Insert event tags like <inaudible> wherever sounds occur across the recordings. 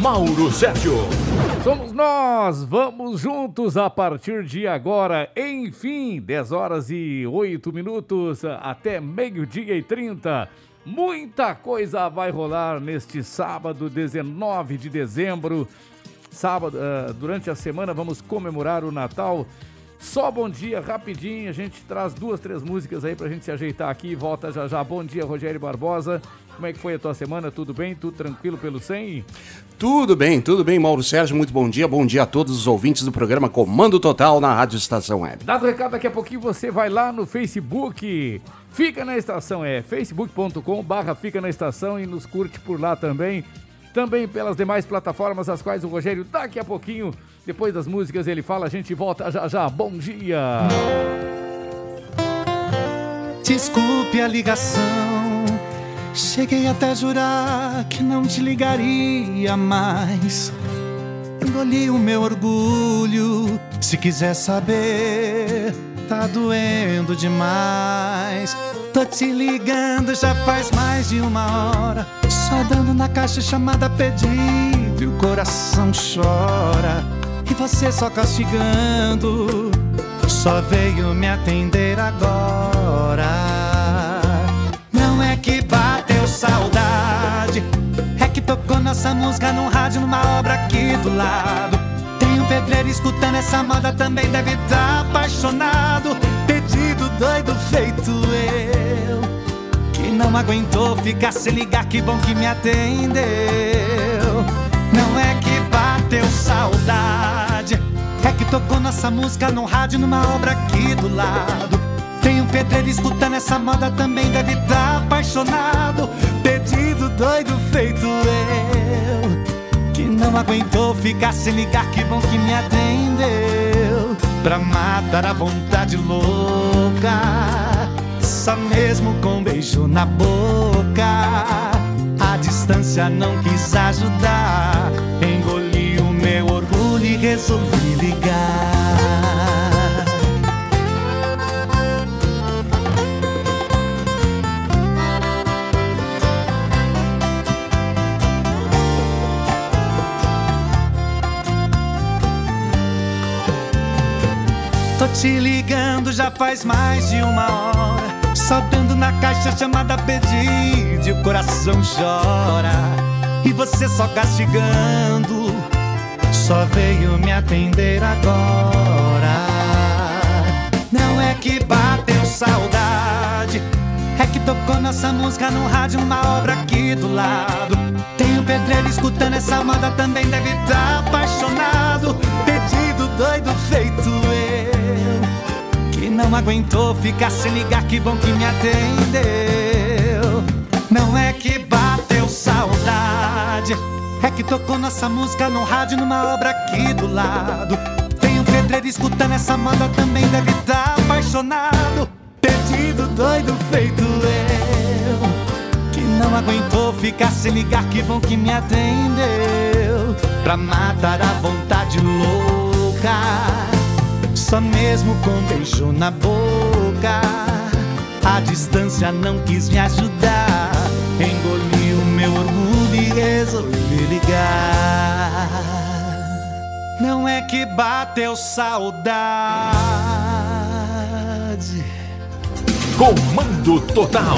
Mauro Sérgio. Somos nós, vamos juntos a partir de agora, enfim, 10 horas e 8 minutos até meio-dia e 30. Muita coisa vai rolar neste sábado, 19 de dezembro. Sábado, uh, durante a semana vamos comemorar o Natal. Só bom dia, rapidinho. A gente traz duas, três músicas aí pra gente se ajeitar aqui. Volta já já. Bom dia, Rogério Barbosa. Como é que foi a tua semana? Tudo bem? Tudo tranquilo pelo 100? Tudo bem, tudo bem, Mauro Sérgio. Muito bom dia. Bom dia a todos os ouvintes do programa Comando Total na Rádio Estação Web. Dado o recado, daqui a pouquinho você vai lá no Facebook. Fica na estação, é facebook.com barra Fica na Estação e nos curte por lá também. Também pelas demais plataformas, as quais o Rogério daqui a pouquinho, depois das músicas, ele fala. A gente volta já já. Bom dia! Desculpe a ligação Cheguei até a jurar que não te ligaria mais. Engoli o meu orgulho. Se quiser saber, tá doendo demais. Tô te ligando já faz mais de uma hora. Só dando na caixa chamada pedido e o coração chora. E você só castigando. Só veio me atender agora que bateu saudade. É que tocou nossa música num rádio, numa obra aqui do lado. Tem um pedreiro escutando essa moda, também deve estar tá apaixonado. Pedido doido feito eu. Que não aguentou ficar sem ligar, que bom que me atendeu. Não é que bateu saudade. É que tocou nossa música num rádio, numa obra aqui do lado. Tem um pedreiro escutando essa moda, também deve estar tá apaixonado. Pedido doido feito eu. Que não aguentou ficar sem ligar, que bom que me atendeu. Pra matar a vontade louca. Só mesmo com um beijo na boca. A distância não quis ajudar. Resolvi ligar. Tô te ligando já faz mais de uma hora. Saltando na caixa chamada pedido o coração chora. E você só castigando, só veio me atender agora. Não é que bateu saudade, é que tocou nossa música no rádio, uma obra aqui do lado. Tem um pedreiro escutando essa moda, também deve estar tá apaixonado. Pedido doido feito eu não aguentou ficar sem ligar, que bom que me atendeu. Não é que bateu saudade, é que tocou nossa música no rádio, numa obra aqui do lado. Tem um pedreiro escutando essa moda, também deve estar tá apaixonado. Perdido, doido, feito eu. Que não aguentou ficar sem ligar, que bom que me atendeu. Pra matar a vontade louca só mesmo com um beijo na boca. A distância não quis me ajudar. Engoli o meu orgulho e resolvi ligar. Não é que bateu saudade. Comando Total.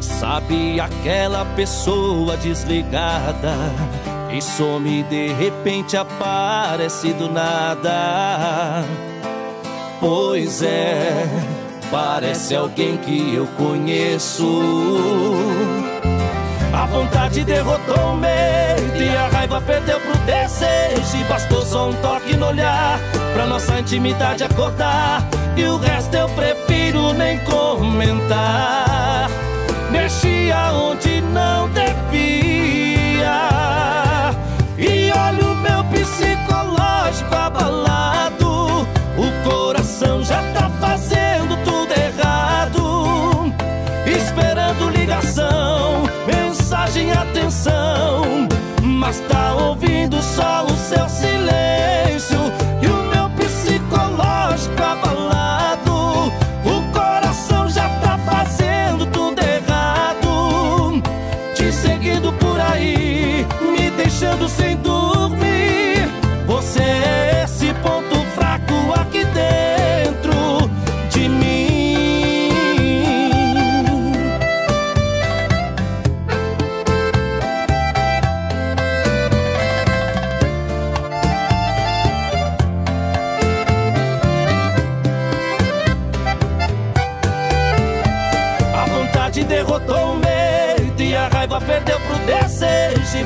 Sabe aquela pessoa desligada e some de repente aparece do nada. Pois é, parece alguém que eu conheço. A vontade derrotou o medo e a raiva perdeu pro desejo. E bastou só um toque no olhar pra nossa intimidade acordar. E o resto eu prefiro nem comentar. Mexi aonde não deve ouvindo só o seu silêncio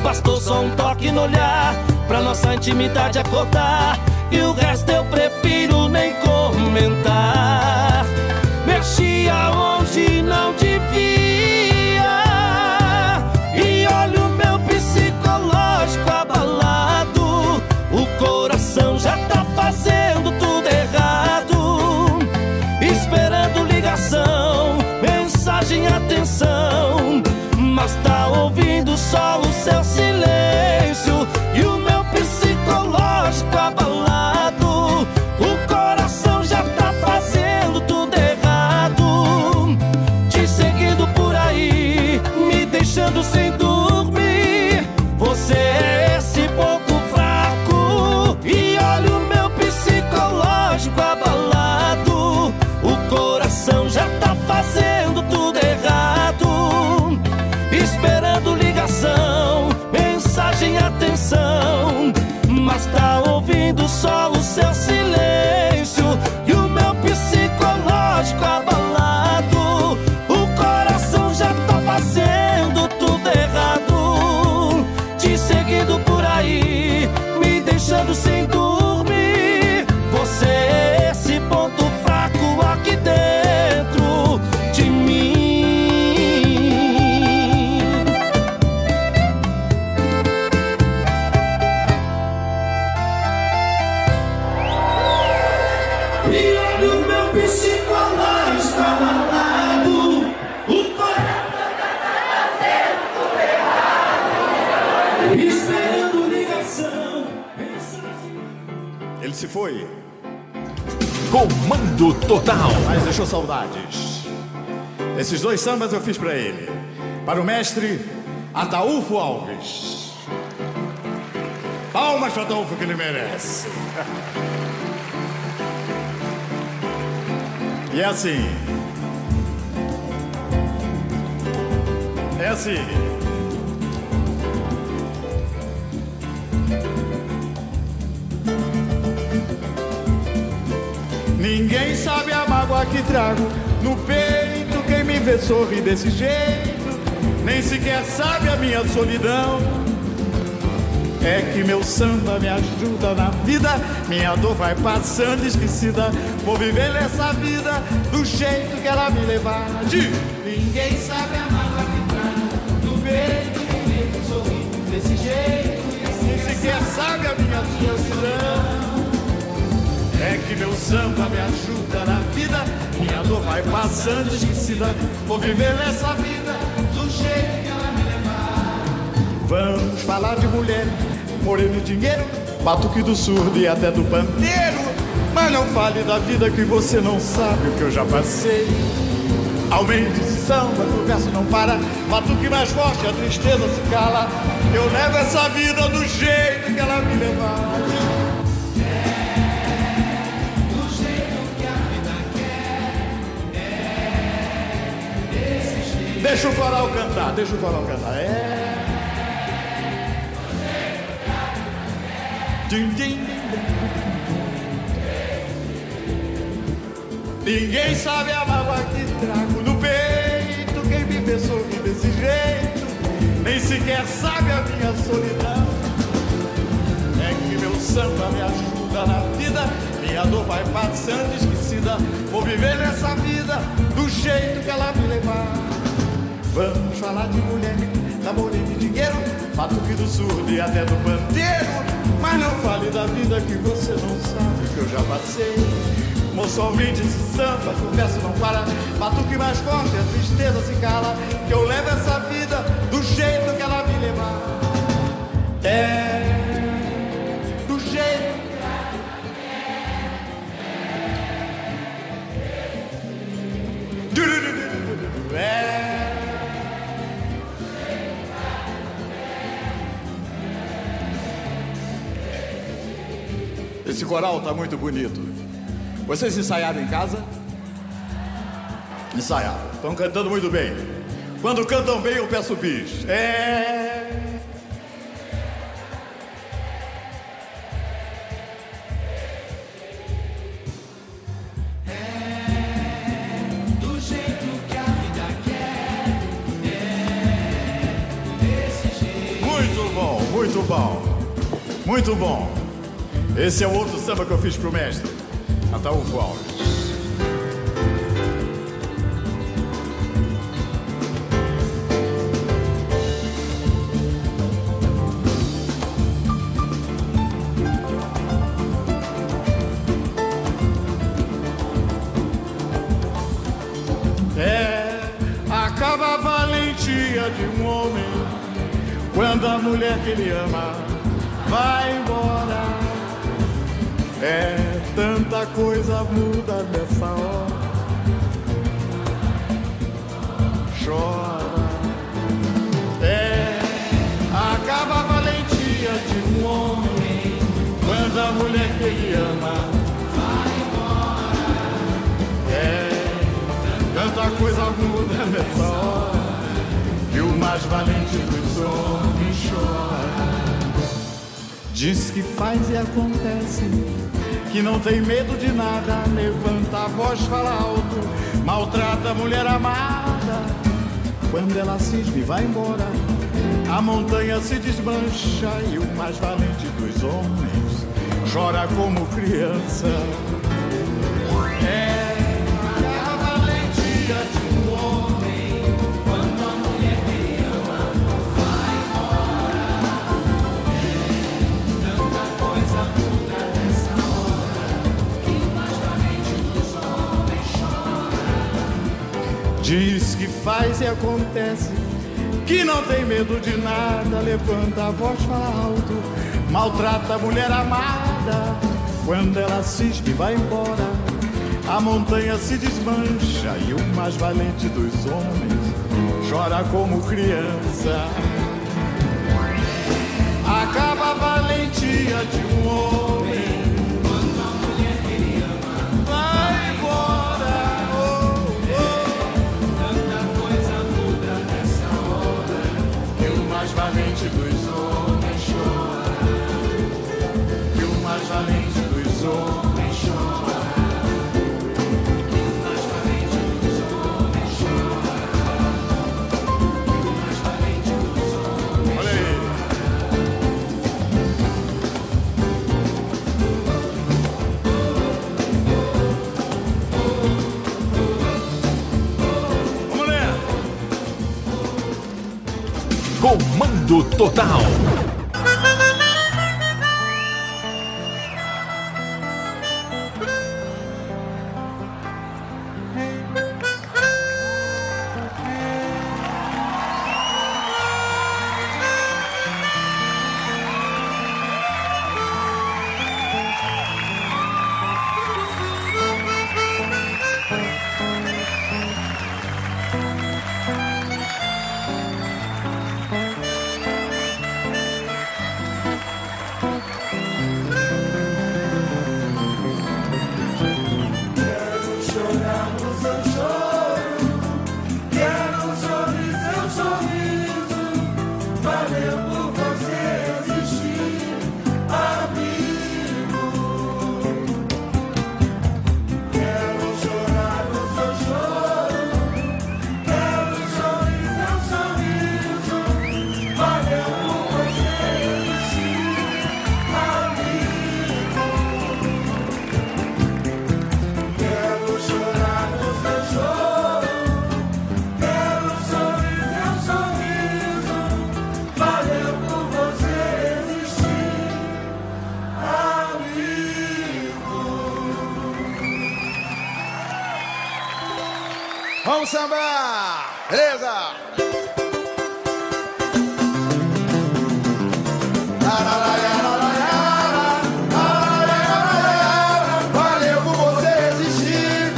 bastou só um toque no olhar pra nossa intimidade acordar. E o resto eu Comando Total. mas deixou saudades. Esses dois sambas eu fiz pra ele. Para o mestre Ataúfo Alves. Palmas para Ataúfo que ele merece. E é assim. É assim. Ninguém sabe a mágoa que trago no peito. Quem me vê sorrir desse jeito, nem sequer sabe a minha solidão. É que meu samba me ajuda na vida, minha dor vai passando esquecida. Vou viver nessa vida do jeito que ela me levar. Ninguém sabe a mágoa que trago no peito. Quem me vê sorrir desse jeito, nem sequer sabe a minha solidão. Que meu samba me ajuda na vida, minha dor vai passando esquecida. Vou viver nessa vida do jeito que ela me levar. Vamos falar de mulher, moreno e dinheiro, batuque do surdo e até do pandeiro. Mas não fale da vida que você não sabe o que eu já passei. Aumente esse samba, o verso não para. Batuque mais forte, a tristeza se cala. Eu levo essa vida do jeito que ela me levar. Deixa o coral cantar, deixa o coral cantar. É. Din, din. Ninguém sabe a mágoa que trago no peito. Quem me vê desse jeito, nem sequer sabe a minha solidão. É que meu samba me ajuda na vida, minha dor vai passando esquecida. Vou viver nessa vida do jeito que ela me levar. Vamos falar de mulher, namoro e tá de dinheiro, batuque do surdo e até do pandeiro. Mas não fale da vida que você não sabe que eu já passei. Moço ouvinte se samba, confesso não para, batuque mais forte, é a tristeza se cala. Que eu levo essa vida do jeito que ela me levar. É. Esse coral tá muito bonito. Vocês ensaiaram em casa? Ensaiaram. Estão cantando muito bem. Quando cantam bem, eu peço bis. É. Muito bom, muito bom. Muito bom. Esse é o outro samba que eu fiz pro mestre, Ataúfo Alves. É, de um homem quando a mulher que ele ama vai embora. É, tanta coisa muda nessa hora. Chora. É, acaba a valentia de um homem quando a mulher que ele ama vai embora. É, tanta coisa muda nessa hora que o mais valente dos homens chora. Diz que faz e acontece, que não tem medo de nada, levanta a voz, fala alto, maltrata a mulher amada. Quando ela cisma e vai embora, a montanha se desmancha e o mais valente dos homens chora como criança. É Diz que faz e acontece, que não tem medo de nada, levanta a voz, fala alto, maltrata a mulher amada. Quando ela cisma e vai embora, a montanha se desmancha e o mais valente dos homens chora como criança. Acaba a valentia de um homem Comando Total. Vamos sambar! Beleza? Valeu por você existir,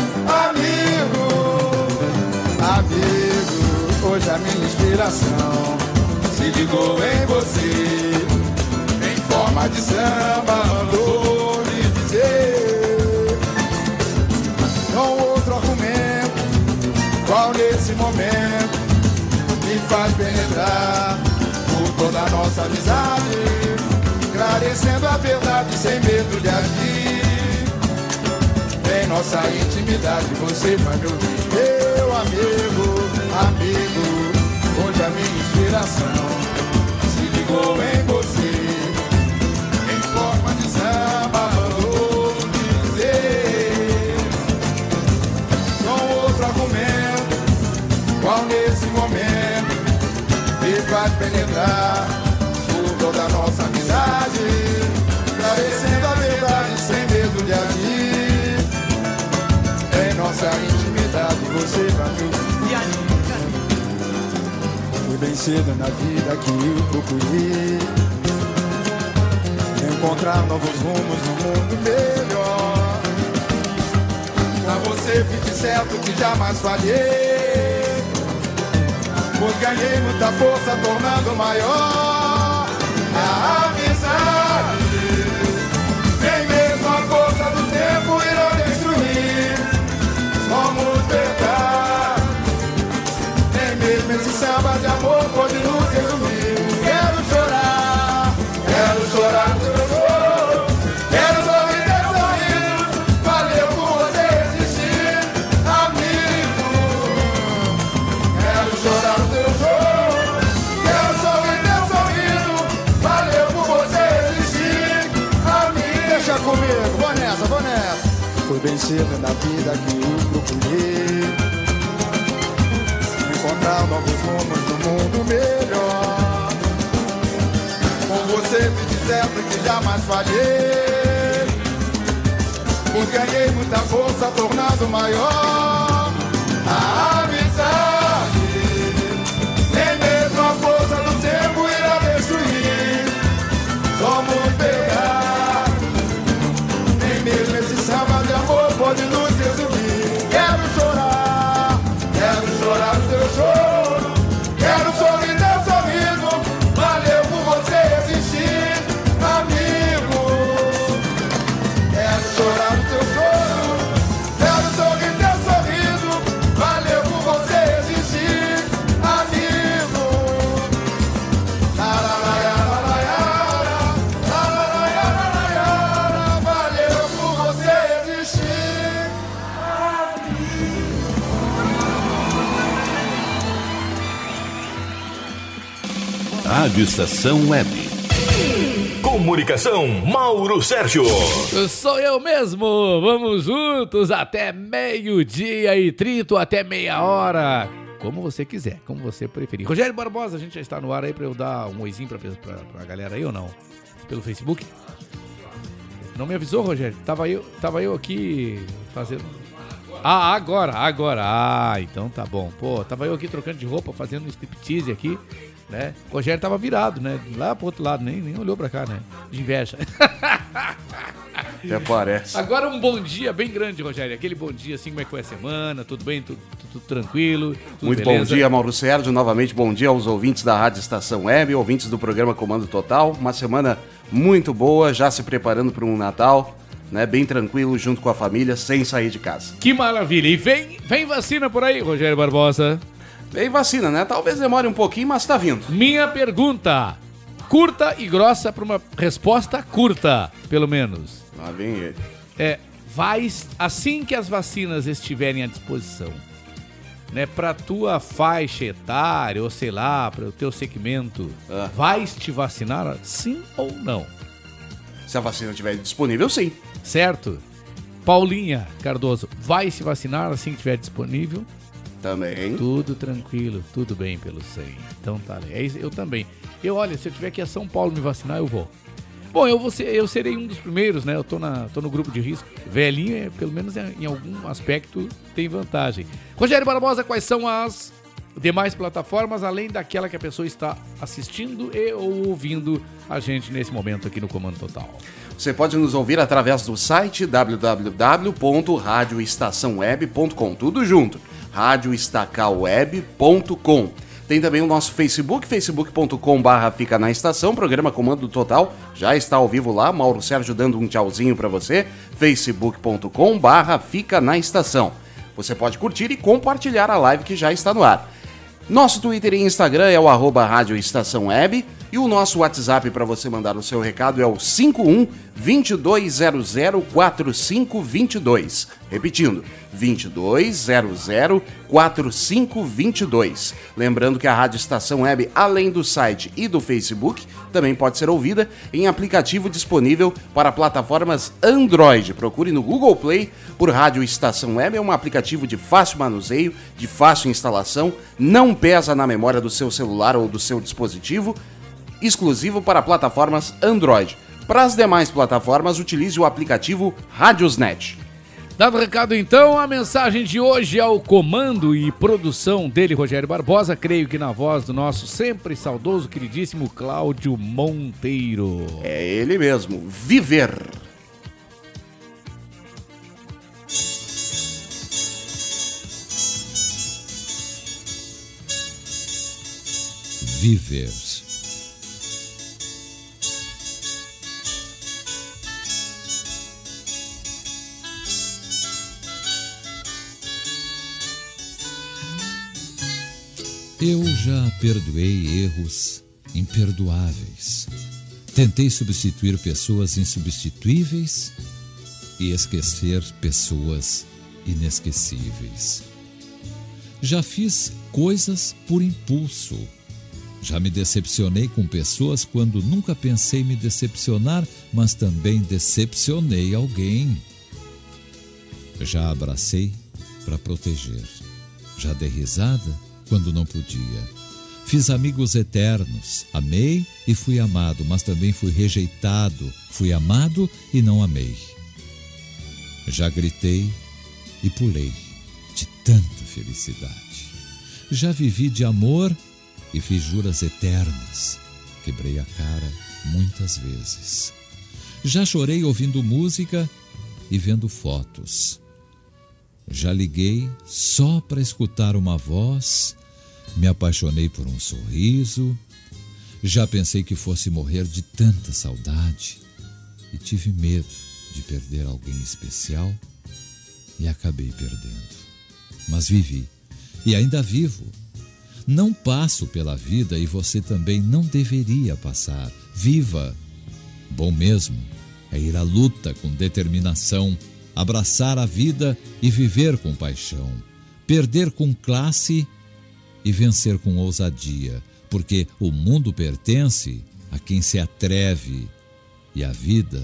amigo. Amigo, hoje a minha inspiração se ligou em você. Em forma de samba, por toda a nossa amizade, esclarecendo a verdade sem medo de agir. Em nossa intimidade você vai me ouvir, meu amigo, amigo. Hoje a minha inspiração se ligou em faz penetrar por toda a nossa amizade, esclarecendo a verdade sem medo de agir. Em nossa intimidade você vai me ouvir. Foi bem cedo na vida que eu procurei Encontrar novos rumos no mundo melhor Pra você fique certo que jamais falhei Pois ganhei muita força tornando maior A amizade. Nem mesmo a força do tempo irá destruir. Somos verdade. Nem mesmo esse samba de amor pode nos resumir Cedo na vida que eu procurei. Encontrar novos rumos do mundo melhor. Com você me dizendo que jamais falhei, pois ganhei muita força tornando maior Rádio Estação Web. Comunicação, Mauro Sérgio. Sou eu mesmo! Vamos juntos até meio-dia e trinta, até meia hora. Como você quiser, como você preferir. Rogério Barbosa, a gente já está no ar aí pra eu dar um oizinho pra, pra, pra galera aí ou não? Pelo Facebook? Não me avisou, Rogério? Tava eu, tava eu aqui fazendo. Ah, agora, agora. Ah, então tá bom. Pô, tava eu aqui trocando de roupa, fazendo um striptease aqui, né? O Rogério tava virado, né? Lá pro outro lado, nem, nem olhou pra cá, né? De inveja. Até parece. Agora um bom dia bem grande, Rogério. Aquele bom dia, assim, como é que foi a semana? Tudo bem? Tudo, tudo- tudo tranquilo? Tudo Muito beleza? bom dia, Mauro Sérgio. Novamente, bom dia aos ouvintes da Rádio Estação Web, ouvintes do programa Comando Total. Uma semana muito boa, já se preparando para um Natal, né? Bem tranquilo, junto com a família, sem sair de casa. Que maravilha. E vem, vem vacina por aí, Rogério Barbosa. Bem vacina, né? Talvez demore um pouquinho, mas tá vindo. Minha pergunta, curta e grossa para uma resposta curta, pelo menos. Lá vem ele. É, vai assim que as vacinas estiverem à disposição, né, para tua faixa etária ou sei lá, para o teu segmento, Ah. vais te vacinar sim ou não? Se a vacina estiver disponível, sim. Certo? Paulinha Cardoso, vai se vacinar assim que estiver disponível? Também. Tudo tranquilo, tudo bem pelo 100. Então tá, é isso, eu também. Eu, olha, se eu tiver que ir a São Paulo me vacinar, eu vou. Bom, eu, vou ser, eu serei um dos primeiros, né? Eu tô, na, tô no grupo de risco. Velhinho, é, pelo menos em, em algum aspecto, tem vantagem. Rogério Barbosa, quais são as demais plataformas, além daquela que a pessoa está assistindo e ou ouvindo a gente nesse momento aqui no Comando Total? Você pode nos ouvir através do site www.radioestaçãoweb.com. Tudo junto. radioestacaweb.com. Tem também o nosso Facebook, facebook.com barra Fica na Estação, programa Comando Total, já está ao vivo lá, Mauro Sérgio dando um tchauzinho para você, facebook.com barra Fica na Estação. Você pode curtir e compartilhar a live que já está no ar. Nosso Twitter e Instagram é o arroba Rádio Estação Web e o nosso WhatsApp para você mandar o seu recado é o 51 2200 4522. Repetindo, 2200 4522. Lembrando que a Rádio Estação Web, além do site e do Facebook, também pode ser ouvida em aplicativo disponível para plataformas Android. Procure no Google Play por Rádio Estação Web. É um aplicativo de fácil manuseio, de fácil instalação, não pesa na memória do seu celular ou do seu dispositivo exclusivo para plataformas Android. Para as demais plataformas, utilize o aplicativo Radiosnet. Dado o recado então, a mensagem de hoje é o comando e produção dele, Rogério Barbosa, creio que na voz do nosso sempre saudoso, queridíssimo Cláudio Monteiro. É ele mesmo, Viver. Viver. Eu já perdoei erros imperdoáveis. Tentei substituir pessoas insubstituíveis e esquecer pessoas inesquecíveis. Já fiz coisas por impulso. Já me decepcionei com pessoas quando nunca pensei me decepcionar, mas também decepcionei alguém. Já abracei para proteger. Já dei risada quando não podia. Fiz amigos eternos, amei e fui amado, mas também fui rejeitado, fui amado e não amei. Já gritei e pulei de tanta felicidade. Já vivi de amor e fiz juras eternas. Quebrei a cara muitas vezes. Já chorei ouvindo música e vendo fotos. Já liguei só para escutar uma voz me apaixonei por um sorriso. Já pensei que fosse morrer de tanta saudade e tive medo de perder alguém especial e acabei perdendo. Mas vivi e ainda vivo. Não passo pela vida e você também não deveria passar. Viva! Bom mesmo é ir à luta com determinação, abraçar a vida e viver com paixão, perder com classe e vencer com ousadia, porque o mundo pertence a quem se atreve e a vida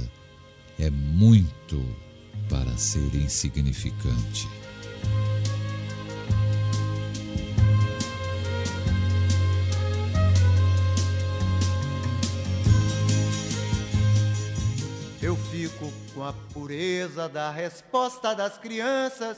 é muito para ser insignificante. Eu fico com a pureza da resposta das crianças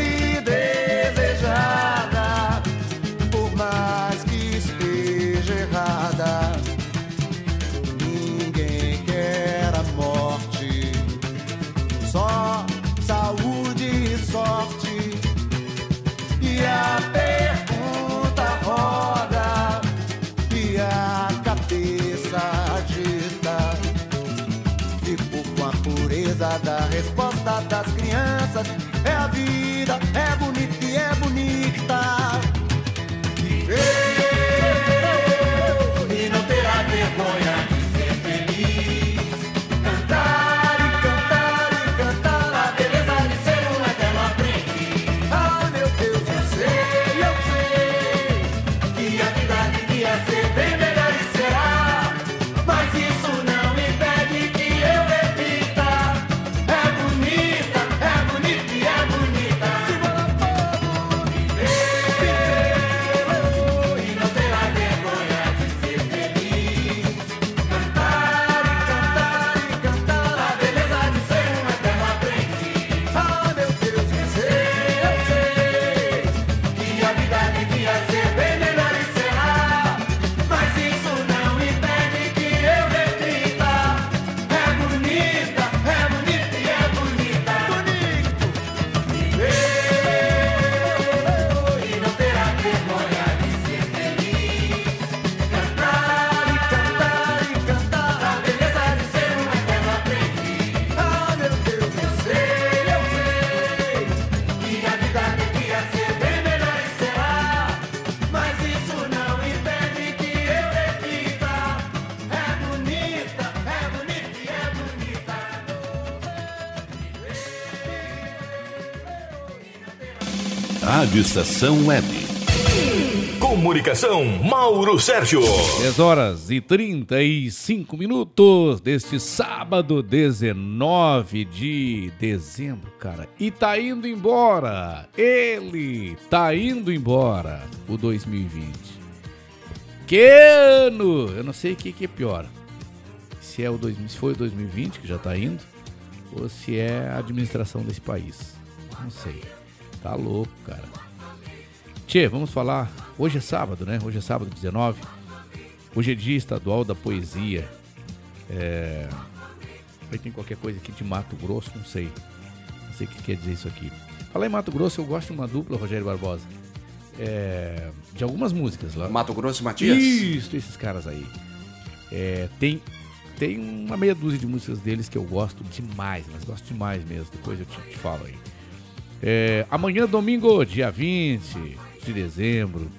das crianças. É a vida, é bonita e é bonita. Rádio Estação Web. Comunicação, Mauro Sérgio. 10 horas e 35 minutos deste sábado 19 de dezembro, cara. E tá indo embora. Ele tá indo embora. O 2020. Que ano! Eu não sei o que, que é pior. Se, é o 2000, se foi o 2020 que já tá indo, ou se é a administração desse país. Não sei. Tá louco, cara. Tchê, vamos falar. Hoje é sábado, né? Hoje é sábado 19. Hoje é dia estadual da poesia. É... Aí tem qualquer coisa aqui de Mato Grosso, não sei. Não sei o que quer dizer isso aqui. Falar em Mato Grosso, eu gosto de uma dupla, Rogério Barbosa. É... De algumas músicas lá. Mato Grosso e Matias? Isso, esses caras aí. É, tem, tem uma meia dúzia de músicas deles que eu gosto demais, mas gosto demais mesmo. Depois eu te, te falo aí. É, amanhã, domingo, dia 20 de dezembro,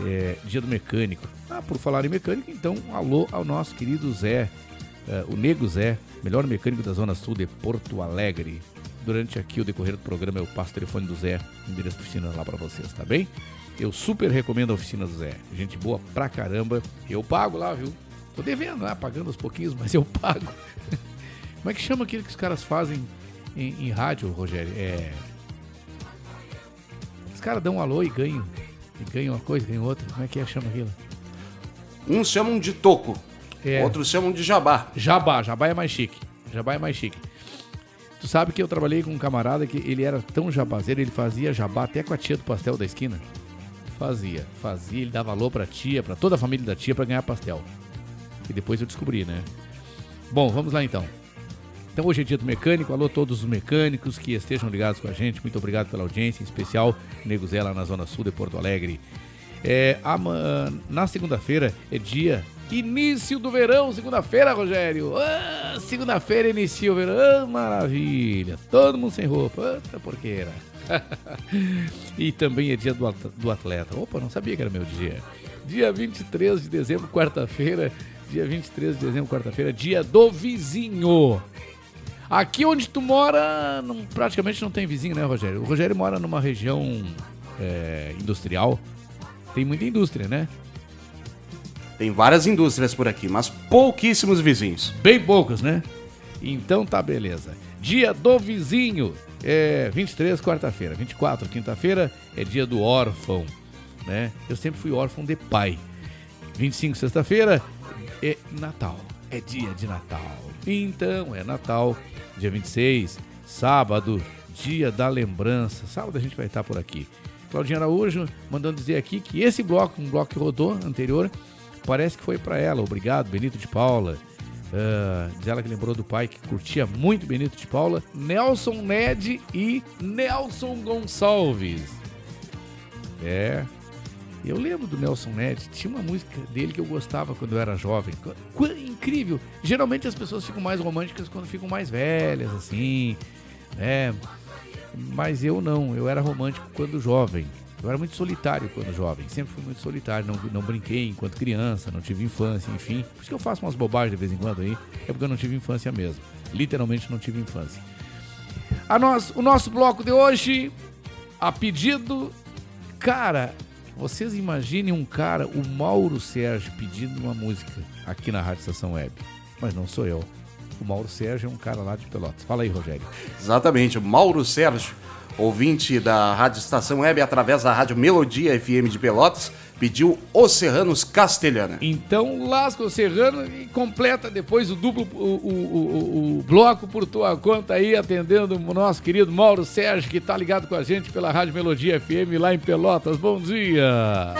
é, dia do mecânico. Ah, por falar em mecânico, então, alô ao nosso querido Zé, é, o Nego Zé, melhor mecânico da Zona Sul de Porto Alegre. Durante aqui o decorrer do programa eu passo o telefone do Zé, endereço da oficina lá pra vocês, tá bem? Eu super recomendo a oficina do Zé. Gente boa pra caramba. Eu pago lá, viu? Tô devendo lá, pagando aos pouquinhos, mas eu pago. <laughs> Como é que chama aquilo que os caras fazem em, em rádio, Rogério? É. Os caras dão um alô e ganham. E ganham uma coisa, ganham outra. Como é que é? Chama aquilo? Uns chamam de toco, É. outros chamam de jabá. Jabá, jabá é mais chique. Jabá é mais chique. Tu sabe que eu trabalhei com um camarada que ele era tão jabazeiro, ele fazia jabá até com a tia do pastel da esquina. Fazia, fazia, ele dava alô pra tia, pra toda a família da tia pra ganhar pastel. E depois eu descobri, né? Bom, vamos lá então. Então hoje é dia do mecânico, alô todos os mecânicos que estejam ligados com a gente, muito obrigado pela audiência, em especial lá na Zona Sul de Porto Alegre. É, ama- na segunda-feira é dia início do verão, segunda-feira, Rogério. Ah, segunda-feira inicia o verão, Ah, maravilha. Todo mundo sem roupa, Puta porqueira. <laughs> e também é dia do atleta. Opa, não sabia que era meu dia. Dia 23 de dezembro, quarta-feira. Dia 23 de dezembro, quarta-feira, dia do vizinho. Aqui onde tu mora, não- praticamente não tem vizinho, né, Rogério? O Rogério mora numa região é, industrial. Tem muita indústria, né? Tem várias indústrias por aqui, mas pouquíssimos vizinhos. Bem poucos, né? Então tá beleza. Dia do vizinho. É 23, quarta-feira. 24, quinta-feira, é dia do órfão. Né? Eu sempre fui órfão de pai. 25, sexta-feira, é Natal. É dia de Natal. Então, é Natal. Dia 26, sábado, dia da lembrança. Sábado a gente vai estar por aqui. Claudinha Araújo mandando dizer aqui que esse bloco, um bloco que rodou anterior, parece que foi para ela. Obrigado, Benito de Paula. Uh, diz ela que lembrou do pai que curtia muito Benito de Paula, Nelson Ned e Nelson Gonçalves. É. Eu lembro do Nelson Ned, tinha uma música dele que eu gostava quando eu era jovem. Qu incrível! Geralmente as pessoas ficam mais românticas quando ficam mais velhas, assim. É. Mas eu não, eu era romântico quando jovem. Eu era muito solitário quando jovem, sempre fui muito solitário, não, não brinquei enquanto criança, não tive infância, enfim. Por isso que eu faço umas bobagens de vez em quando aí, é porque eu não tive infância mesmo. Literalmente não tive infância. A nós, o nosso bloco de hoje, a pedido. Cara, vocês imaginem um cara, o Mauro Sérgio, pedindo uma música aqui na Rádio Estação Web. Mas não sou eu. O Mauro Sérgio é um cara lá de Pelotas. Fala aí, Rogério. Exatamente, o Mauro Sérgio, ouvinte da Rádio Estação Web através da Rádio Melodia FM de Pelotas, pediu Os Serranos Castelhana. Então lasca o Serrano e completa depois o duplo, o, o, o, o, bloco por tua conta aí, atendendo o nosso querido Mauro Sérgio, que tá ligado com a gente pela Rádio Melodia FM lá em Pelotas. Bom dia!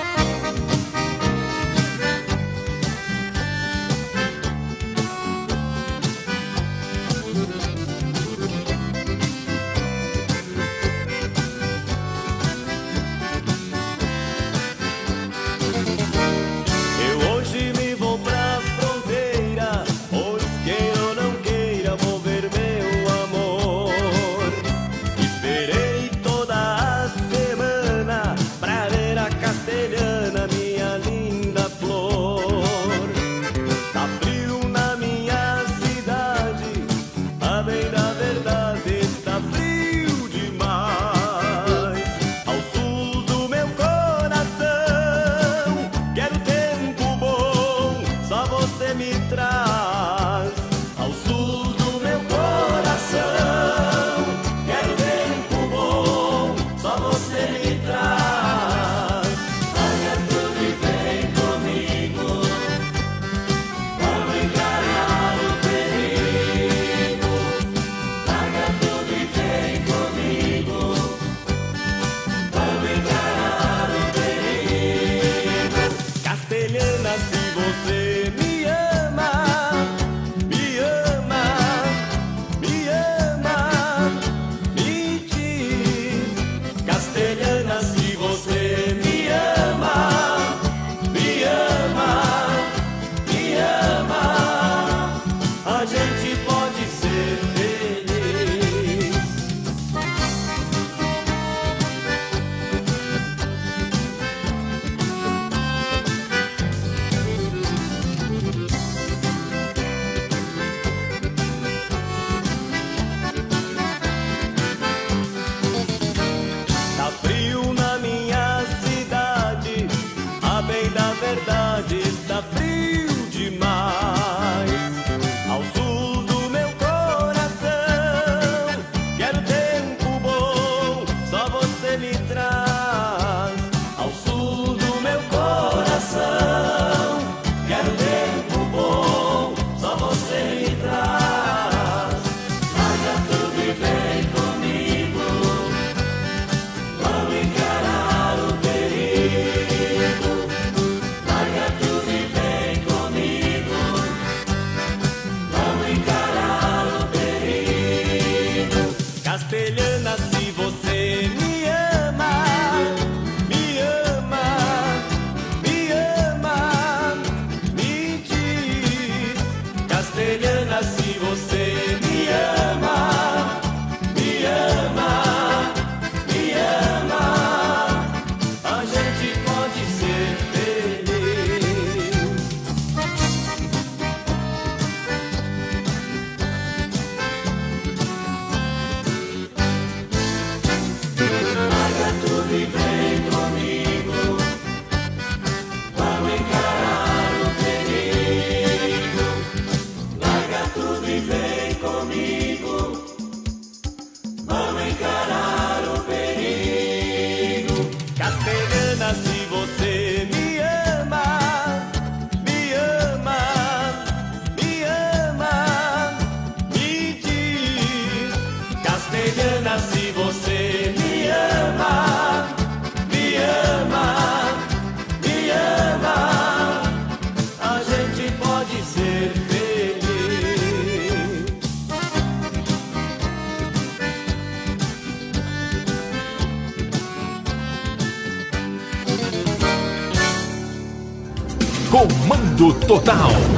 Total.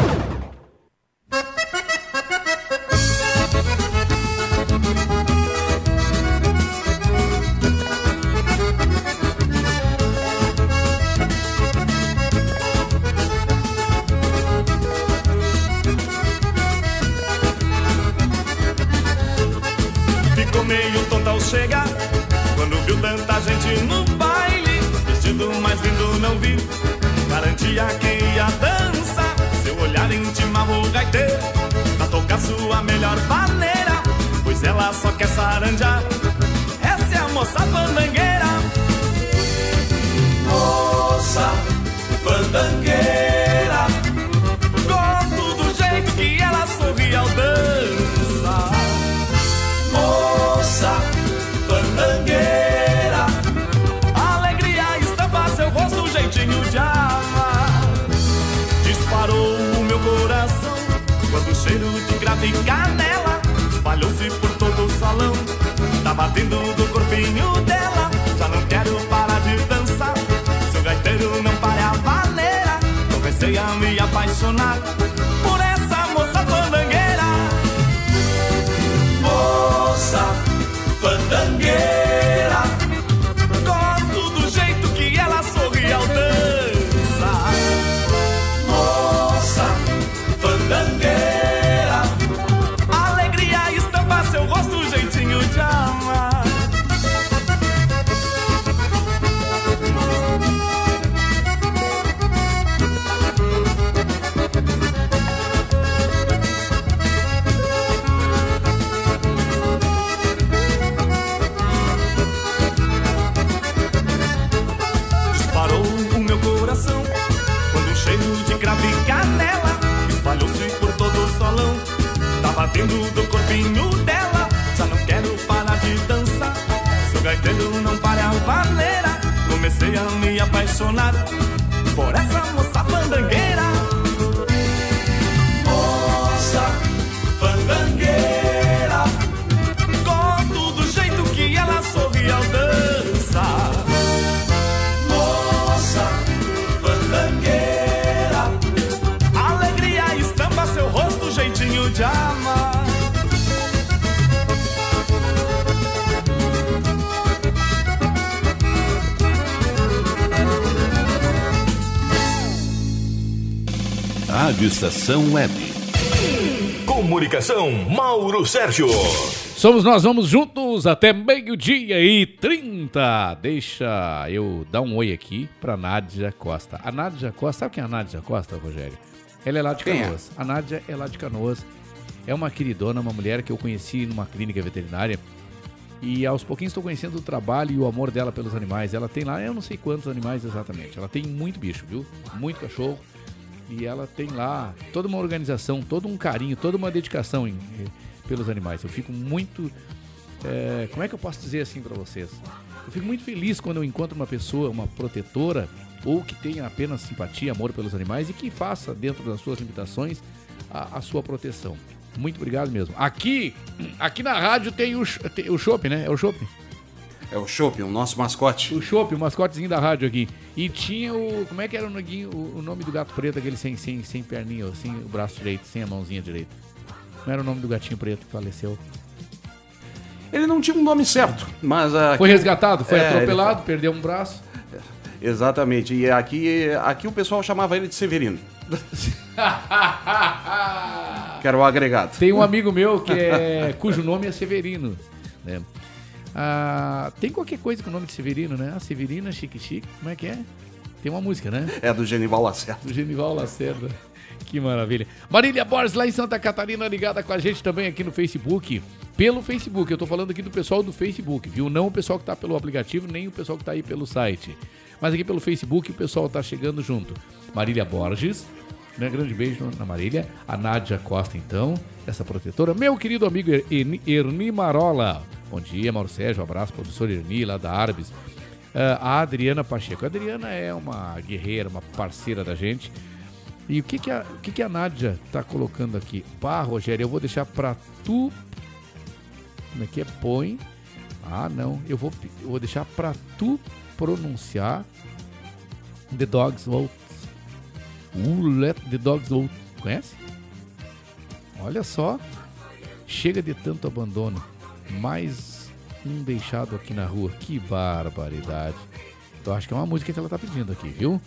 Estação Web. Comunicação, Mauro Sérgio. Somos nós, vamos juntos até meio-dia e 30. Deixa eu dar um oi aqui pra Nádia Costa. A Nádia Costa, sabe quem é a Nádia Costa, Rogério? Ela é lá de Quem é? Canoas. A Nádia é lá de Canoas. É uma queridona, uma mulher que eu conheci numa clínica veterinária. E aos pouquinhos estou conhecendo o trabalho e o amor dela pelos animais. Ela tem lá, eu não sei quantos animais exatamente. Ela tem muito bicho, viu? Muito cachorro. E ela tem lá toda uma organização, todo um carinho, toda uma dedicação em- eh, pelos animais. Eu fico muito. eh, como é que eu posso dizer assim para vocês? Eu fico muito feliz quando eu encontro uma pessoa, uma protetora, ou que tenha apenas simpatia, amor pelos animais e que faça, dentro das suas limitações, a, a sua proteção. Muito obrigado mesmo. Aqui, aqui na rádio tem o, tem o Chopp, né? É o Chopp? É o Chopp, o nosso mascote. O Chopp, o mascotezinho da rádio aqui. E tinha o. Como é que era o, neguinho, o, o nome do gato preto, aquele sem, sem, sem perninha, sem o braço direito, sem a mãozinha direita? Como era o nome do gatinho preto que faleceu? Ele não tinha um nome certo, mas... aqui- Foi resgatado, foi É, ele atropelado, perdeu um braço. Exatamente. E aqui, aqui o pessoal chamava ele de Severino. <laughs> que era o agregado. Tem um amigo meu que é cujo nome é Severino. né? Ah, tem qualquer coisa com o nome de Severino, né? Ah, Severina, Chique Chique, como é que é? Tem uma música, né? É do Genival Lacerda. Do Genival Lacerda. Que maravilha. Marília Borges, lá em Santa Catarina, ligada com a gente também aqui no Facebook. Pelo Facebook, eu tô falando aqui do pessoal do Facebook, viu? Não o pessoal que tá pelo aplicativo, nem o pessoal que tá aí pelo site. Mas aqui pelo Facebook o pessoal tá chegando junto. Marília Borges, né? Grande beijo na Marília. A Nádia Costa, então, essa protetora. Meu querido amigo Erni, Erni Marola. Bom dia, Mauro Sérgio. Um abraço, professor Erni, lá da Arbes. Ah, a Adriana Pacheco. A Adriana é uma guerreira, uma parceira da gente. E o que que a, o que que a Nádia tá colocando aqui? Pá, Rogério, eu vou deixar pra tu. Como é que é? Põe. Ah, não. Eu vou, eu vou deixar pra tu pronunciar The Dogs. Uh, Let the Dogs Out. Conhece? Olha só. Chega de tanto abandono. Mais um deixado aqui na rua. Que barbaridade. Eu acho que é uma música que ela tá pedindo aqui, viu?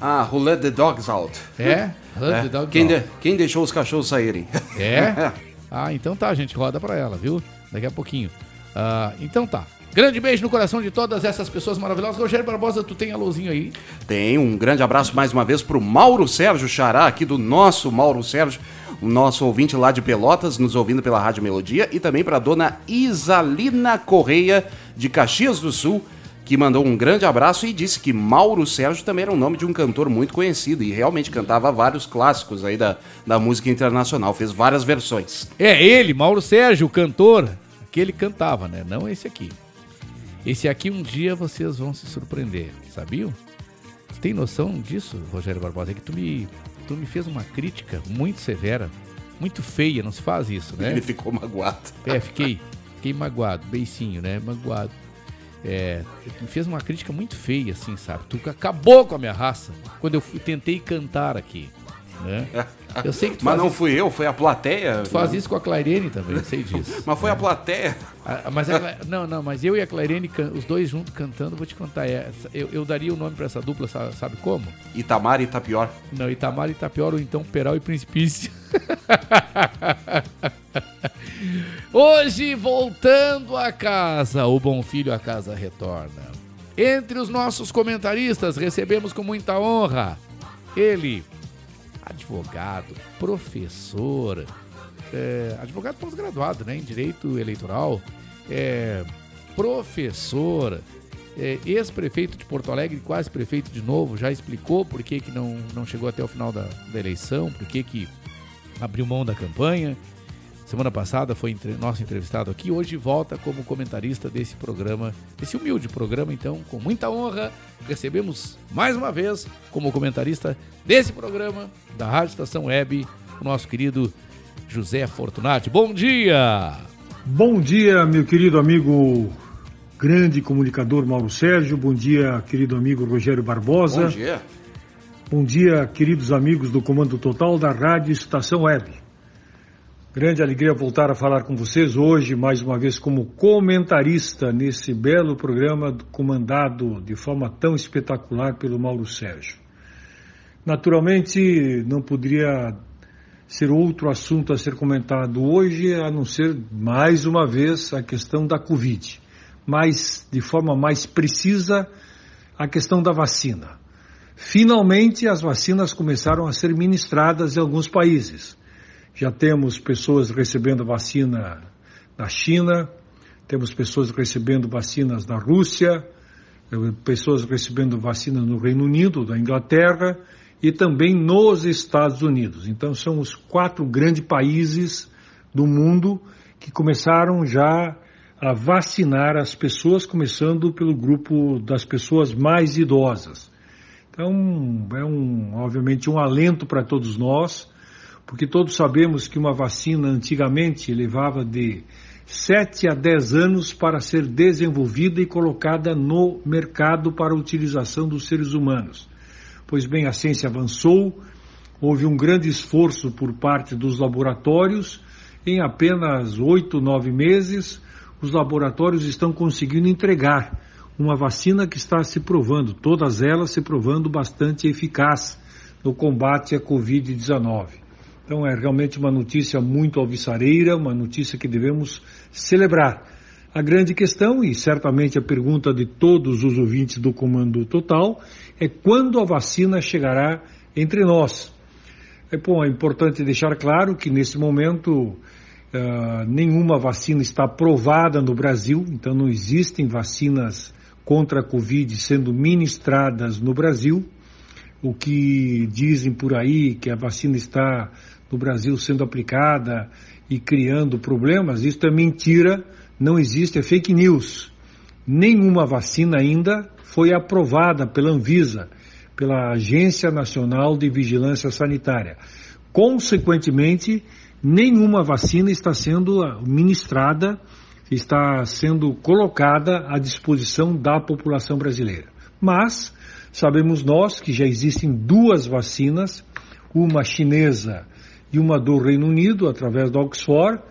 Ah, Who Let the Dogs Out. É? <laughs> É, the Dogs quem, Out. de- quem deixou os cachorros saírem? É? <laughs> Ah, então tá, gente. Roda pra ela, viu? Daqui a pouquinho. Ah, então tá. Grande beijo no coração de todas essas pessoas maravilhosas. Rogério Barbosa, tu tem alôzinho aí? Tem um grande abraço mais uma vez pro Mauro Sérgio Xará, aqui do nosso Mauro Sérgio, nosso ouvinte lá de Pelotas, nos ouvindo pela Rádio Melodia, e também pra dona Isalina Correia, de Caxias do Sul, que mandou um grande abraço e disse que Mauro Sérgio também era um nome de um cantor muito conhecido e realmente cantava vários clássicos aí da, da música internacional, fez várias versões. É ele, Mauro Sérgio, o cantor. Aquele cantava, né? Não esse aqui. Esse aqui um dia vocês vão se surpreender, sabiam? Tem noção disso, Rogério Barbosa? É que tu me, tu me fez uma crítica muito severa, muito feia, não se faz isso, né? Ele ficou magoado. É, fiquei, fiquei magoado, beicinho, né? Magoado. É, me fez uma crítica muito feia, assim, sabe? Tu acabou com a minha raça quando eu fui- tentei cantar aqui, né? <laughs> Eu sei que tu Mas não isso- fui eu, foi a plateia. Tu faz isso com a Clairene também, eu sei disso. Mas foi a plateia. Ah, mas a Cla- não, não, mas eu e a Clairene, os dois juntos cantando, vou te contar. é, eu, eu daria o nome pra essa dupla, sabe, sabe como? Itamar e Itapior. Não, Itamar e Itapior, ou então Peral e Principício. <laughs> Hoje, voltando a casa, o bom filho a casa retorna. Entre os nossos comentaristas, recebemos com muita honra ele, advogado, professor, é, advogado pós-graduado né, em Direito Eleitoral, é, professor, é, ex-prefeito de Porto Alegre, quase prefeito de novo, já explicou por que, que não, não chegou até o final da, da eleição, por que, que abriu mão da campanha. Semana passada foi entre- nosso entrevistado aqui, hoje volta como comentarista desse programa, desse humilde programa, então, com muita honra, recebemos mais uma vez como comentarista desse programa, da Rádio Estação Web, o nosso querido José Fortunati. Bom dia! Bom dia, meu querido amigo, grande comunicador Mauro Sérgio. Bom dia, querido amigo Rogério Barbosa. Bom dia. Bom dia, queridos amigos do Comando Total da Rádio Estação Web. Grande alegria voltar a falar com vocês hoje, mais uma vez, como comentarista nesse belo programa comandado de forma tão espetacular pelo Mauro Sérgio. Naturalmente, não poderia ser outro assunto a ser comentado hoje, a não ser, mais uma vez, a questão da Covid. Mas, de forma mais precisa, a questão da vacina. Finalmente, as vacinas começaram a ser ministradas em alguns países. Já temos pessoas recebendo vacina na China, temos pessoas recebendo vacinas na Rússia, eh, pessoas recebendo vacina no Reino Unido, da Inglaterra e também nos Estados Unidos. Então, são os quatro grandes países do mundo que começaram já a vacinar as pessoas, começando pelo grupo das pessoas mais idosas. Então, é um, obviamente um alento para todos nós, porque todos sabemos que uma vacina antigamente levava de 7 a 10 anos para ser desenvolvida e colocada no mercado para utilização dos seres humanos. Pois bem, a ciência avançou, houve um grande esforço por parte dos laboratórios, em apenas 8, 9 meses, os laboratórios estão conseguindo entregar uma vacina que está se provando, todas elas se provando bastante eficaz no combate à Covid-19. Então é realmente uma notícia muito alvissareira, uma notícia que devemos celebrar. A grande questão, e certamente a pergunta de todos os ouvintes do Comando Total, é quando a vacina chegará entre nós. É, bom, é importante deixar claro que nesse momento ah, nenhuma vacina está aprovada no Brasil, então não existem vacinas contra a Covid sendo ministradas no Brasil. O que dizem por aí que a vacina está no Brasil sendo aplicada e criando problemas, isso é mentira, não existe, é fake news. Nenhuma vacina ainda foi aprovada pela Anvisa, pela Agência Nacional de Vigilância Sanitária. Consequentemente, nenhuma vacina está sendo ministrada, está sendo colocada à disposição da população brasileira. Mas Sabemos nós que já existem duas vacinas, uma chinesa e uma do Reino Unido, através da Oxford,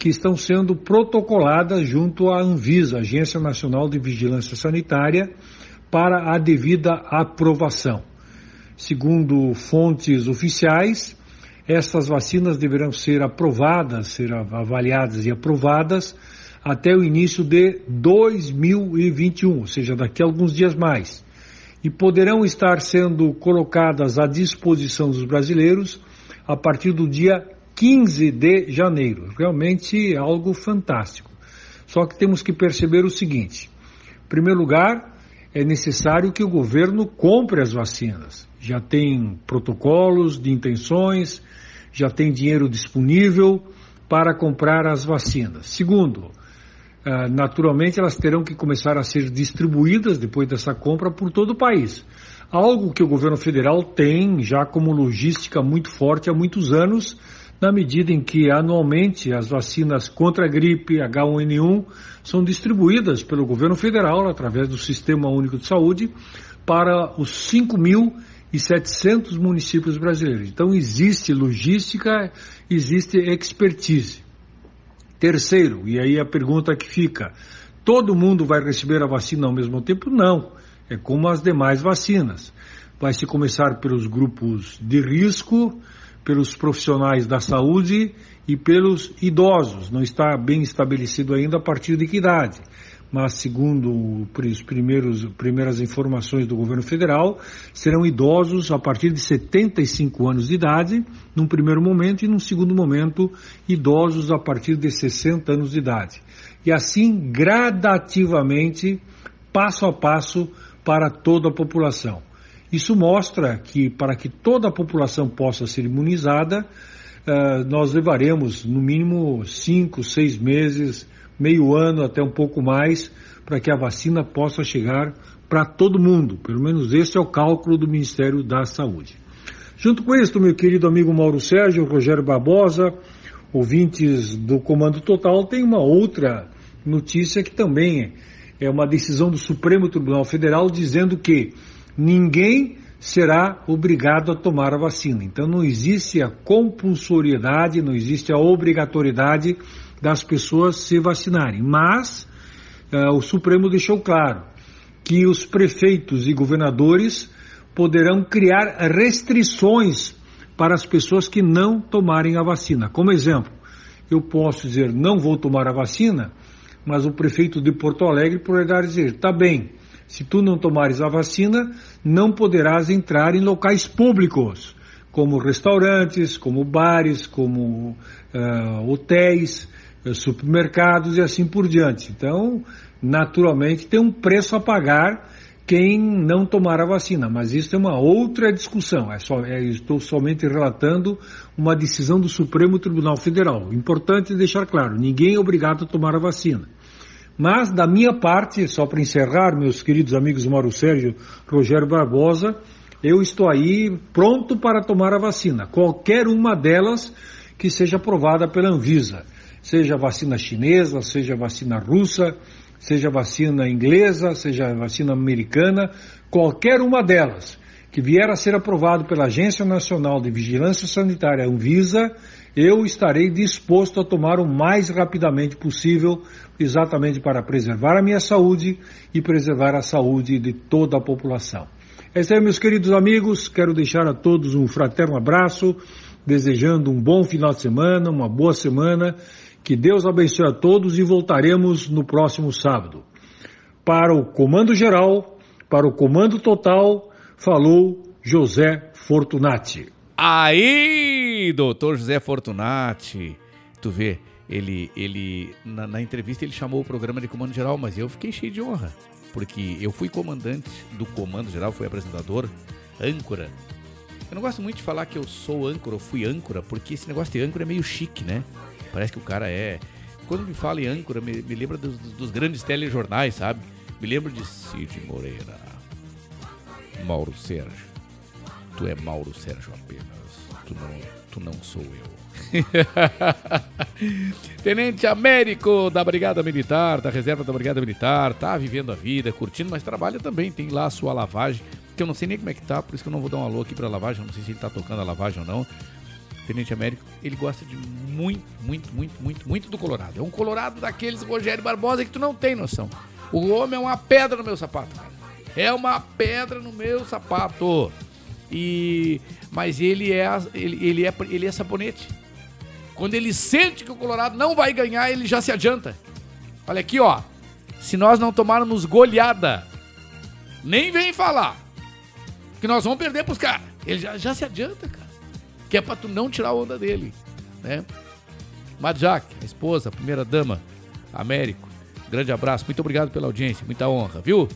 que estão sendo protocoladas junto à Anvisa, Agência Nacional de Vigilância Sanitária, para a devida aprovação. Segundo fontes oficiais, essas vacinas deverão ser aprovadas, ser avaliadas e aprovadas até o início de 2021, ou seja, daqui a alguns dias mais, e poderão estar sendo colocadas à disposição dos brasileiros a partir do dia 15 de janeiro. Realmente é algo fantástico. Só que temos que perceber o seguinte: em primeiro lugar, é necessário que o governo compre as vacinas. Já tem protocolos de intenções, já tem dinheiro disponível para comprar as vacinas. Segundo, ah, naturalmente elas terão que começar a ser distribuídas depois dessa compra por todo o país. Algo que o governo federal tem já como logística muito forte há muitos anos, na medida em que anualmente as vacinas contra a gripe H1N1 são distribuídas pelo governo federal através do Sistema Único de Saúde para os 5.700 municípios brasileiros. Então existe logística, existe expertise. Terceiro, e aí a pergunta que fica: todo mundo vai receber a vacina ao mesmo tempo? Não. É como as demais vacinas. Vai se começar pelos grupos de risco, pelos profissionais da saúde e pelos idosos. Não está bem estabelecido ainda a partir de que idade. Mas, segundo primeiros primeiras informações do governo federal, serão idosos a partir de 75 anos de idade, num primeiro momento, e num segundo momento, idosos a partir de 60 anos de idade. E assim, gradativamente, passo a passo, para toda a população. Isso mostra que, para que toda a população possa ser imunizada, uh, nós levaremos no mínimo cinco, seis meses, meio ano, até um pouco mais, para que a vacina possa chegar para todo mundo. Pelo menos esse é o cálculo do Ministério da Saúde. Junto com isso, meu querido amigo Mauro Sérgio, Rogério Barbosa, ouvintes do Comando Total, tem uma outra notícia que também é uma decisão do Supremo Tribunal Federal dizendo que ninguém será obrigado a tomar a vacina. Então não existe a compulsoriedade, não existe a obrigatoriedade das pessoas se vacinarem. Mas uh, o Supremo deixou claro que os prefeitos e governadores poderão criar restrições para as pessoas que não tomarem a vacina. Como exemplo, eu posso dizer não vou tomar a vacina, mas o prefeito de Porto Alegre poderá dizer: tá bem, se tu não tomares a vacina, não poderás entrar em locais públicos, como restaurantes, como bares, como uh, hotéis, uh, supermercados e assim por diante. Então, naturalmente, tem um preço a pagar quem não tomar a vacina, mas isso é uma outra discussão. É só, é, estou somente relatando uma decisão do Supremo Tribunal Federal. Importante deixar claro: ninguém é obrigado a tomar a vacina. Mas, da minha parte, só para encerrar, meus queridos amigos Mauro Sérgio, Rogério Barbosa, eu estou aí pronto para tomar a vacina. Qualquer uma delas que seja aprovada pela Anvisa. Seja vacina chinesa, seja vacina russa, seja vacina inglesa, seja vacina americana, qualquer uma delas que vier a ser aprovado pela Agência Nacional de Vigilância Sanitária, Anvisa, eu estarei disposto a tomar o mais rapidamente possível, exatamente para preservar a minha saúde e preservar a saúde de toda a população. É isso aí, meus queridos amigos. Quero deixar a todos um fraterno abraço, desejando um bom final de semana, uma boa semana. Que Deus abençoe a todos e voltaremos no próximo sábado. Para o Comando Geral, para o Comando Total, falou José Fortunati. Aí, doutor José Fortunati, tu vê, ele, ele na, na, entrevista ele chamou o programa de comando geral, mas eu fiquei cheio de honra, porque eu fui comandante do comando geral, fui apresentador, âncora. Eu não gosto muito de falar que eu sou âncora ou fui âncora, porque esse negócio de âncora é meio chique, né? Parece que o cara é. Quando me fala em âncora, me, me lembra dos, dos grandes telejornais, sabe? Me lembro de Cid Moreira, Mauro Sérgio. Tu é Mauro Sérgio apenas. Tu não, tu não sou eu. <laughs> Tenente Américo da Brigada Militar, da Reserva da Brigada Militar, tá vivendo a vida, curtindo, mas trabalha também, tem lá a sua lavagem. que eu não sei nem como é que tá, por isso que eu não vou dar um alô aqui pra lavagem, não sei se ele tá tocando a lavagem ou não. Tenente Américo, ele gosta de muito, muito, muito, muito, muito do Colorado. É um Colorado daqueles Rogério Barbosa que tu não tem noção. O homem é uma pedra no meu sapato, cara. É uma pedra no meu sapato. E mas ele é ele, ele é ele é sabonete. Quando ele sente que o Colorado não vai ganhar, ele já se adianta. Olha aqui, ó. Se nós não tomarmos goleada, nem vem falar que nós vamos perder pros caras. Ele já, já se adianta, cara. Que é pra tu não tirar a onda dele, né? Madjac, a esposa, a primeira dama, Américo. Grande abraço, muito obrigado pela audiência, muita honra, viu?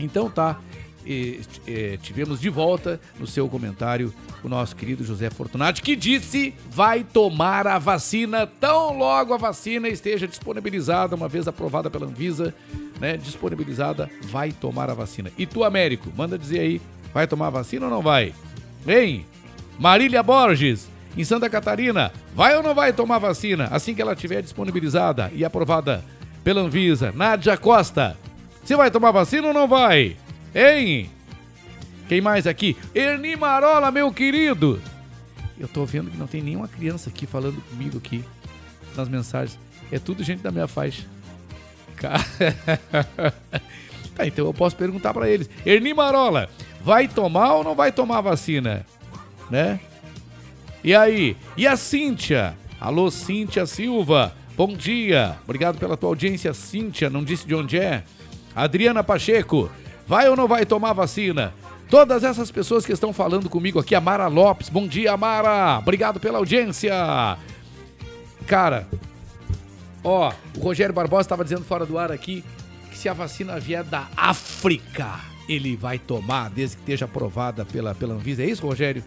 Então tá, e, e, tivemos de volta no seu comentário o nosso querido José Fortunati, que disse vai tomar a vacina tão logo a vacina esteja disponibilizada, uma vez aprovada pela Anvisa, né? Disponibilizada, vai tomar a vacina. E tu, Américo, manda dizer aí, vai tomar a vacina ou não vai? Vem! Marília Borges, em Santa Catarina, vai ou não vai tomar vacina assim que ela estiver disponibilizada e aprovada pela Anvisa? Nádia Costa, você vai tomar vacina ou não vai? Hein? Quem mais aqui? Erni Marola, meu querido. Eu tô vendo que não tem nenhuma criança aqui falando comigo aqui nas mensagens. É tudo gente da minha faixa. Cara... <laughs> tá, então eu posso perguntar para eles. Erni Marola, vai tomar ou não vai tomar vacina? Né? E aí? E a Cíntia? Alô, Cíntia Silva. Bom dia. Obrigado pela tua audiência, Cíntia. Não disse de onde é. Adriana Pacheco. Vai ou não vai tomar vacina? Todas essas pessoas que estão falando comigo aqui, a Mara Lopes. Bom dia, Mara. Obrigado pela audiência. Cara, ó, o Rogério Barbosa estava dizendo fora do ar aqui que se a vacina vier da África, ele vai tomar, desde que esteja aprovada pela, pela Anvisa. É isso, Rogério?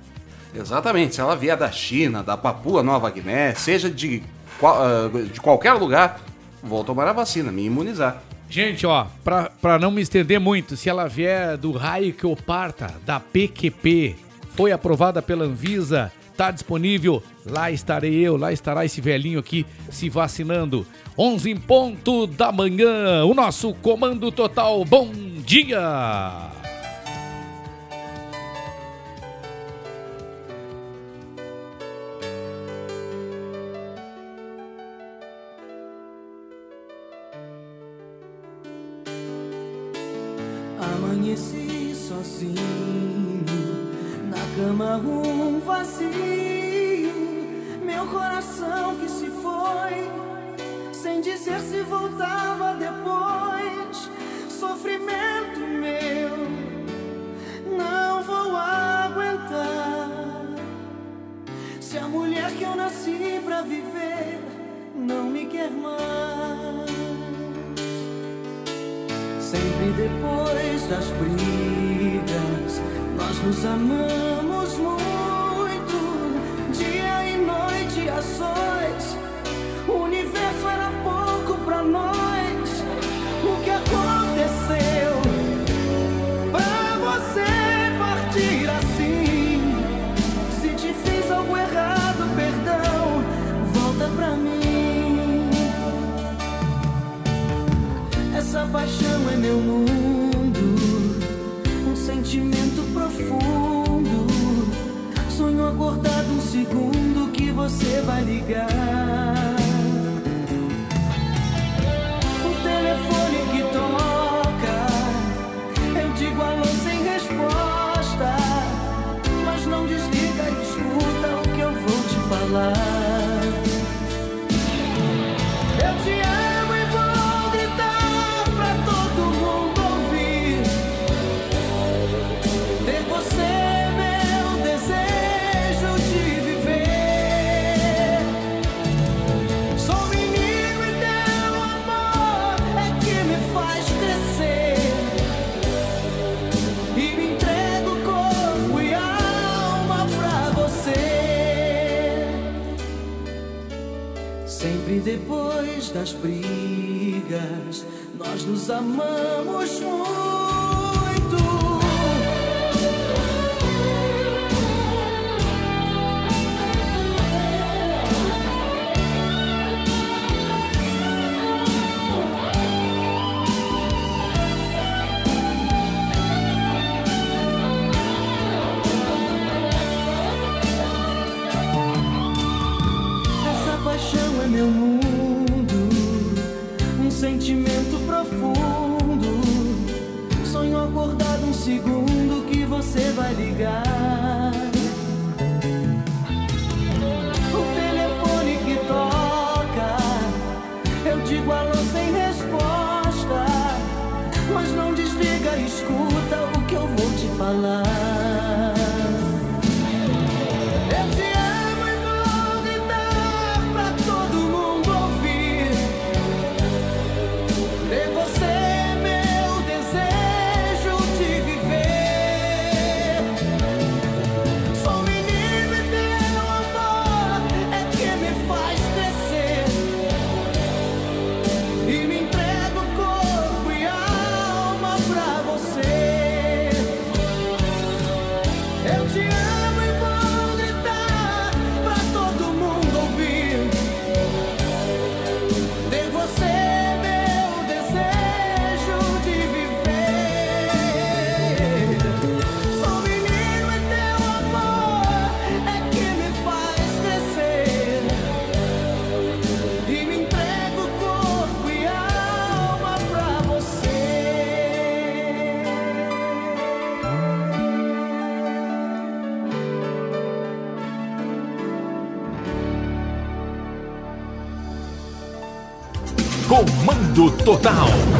Exatamente. Se ela vier da China, da Papua Nova Guiné, seja de, ah, de qualquer lugar, vou tomar a vacina, me imunizar. Gente, ó, pra, pra não me estender muito, se ela vier do raio que eu parta, da PQP, foi aprovada pela Anvisa, tá disponível, lá estarei eu, lá estará esse velhinho aqui se vacinando. 11 em ponto da manhã, o nosso Comando Total, bom dia! Amanheci sozinho, na cama um vazio, meu coração que se foi, sem dizer se voltava depois. Sofrimento meu, não vou aguentar. Se a mulher que eu nasci pra viver não me quer mais. Sempre depois das brigas, nós nos amamos muito. Dia e noite a sós, o universo era pouco pra nós. Essa paixão é meu mundo, um sentimento profundo. Sonho acordado um segundo que você vai ligar. O telefone que toca, eu digo alô sem resposta. Mas não desliga escuta o que eu vou te falar. Das brigas, nós nos amamos muito. Total.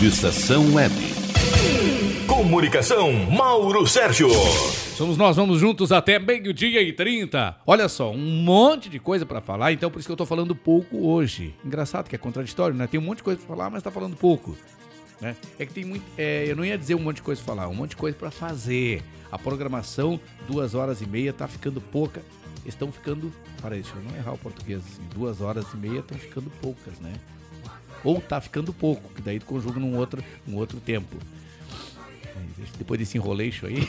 Rádio Estação Web. Comunicação, Mauro Sérgio. Somos nós, vamos juntos até meio-dia e 30. Olha só, um monte de coisa pra falar, então por isso que eu tô falando pouco hoje. Engraçado que é contraditório, né? Tem um monte de coisa pra falar, mas tá falando pouco. Né? É que tem muito. é, eu não ia dizer um monte de coisa pra falar, um monte de coisa pra fazer. A programação, duas horas e meia, tá ficando pouca. Estão ficando. Peraí, deixa eu não errar o português. Assim, duas horas e meia estão ficando poucas, né? Ou tá ficando pouco, que daí tu conjuga num outro, num outro tempo. Depois desse enroleixo aí. <laughs>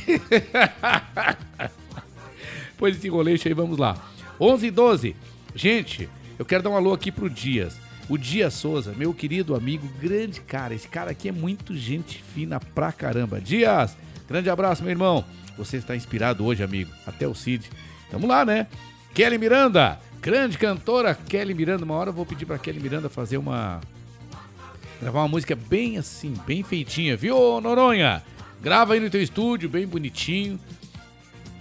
Depois desse enroleixo aí, vamos lá. 11 e 12. Gente, eu quero dar um alô aqui pro Dias. O Dias Souza, meu querido amigo, grande cara. Esse cara aqui é muito gente fina pra caramba. Dias, grande abraço, meu irmão. Você está inspirado hoje, amigo. Até o Cid. Tamo lá, né? Kelly Miranda, grande cantora Kelly Miranda. Uma hora eu vou pedir pra Kelly Miranda fazer uma. Gravar uma música bem assim, bem feitinha, viu, Noronha? Grava aí no teu estúdio, bem bonitinho.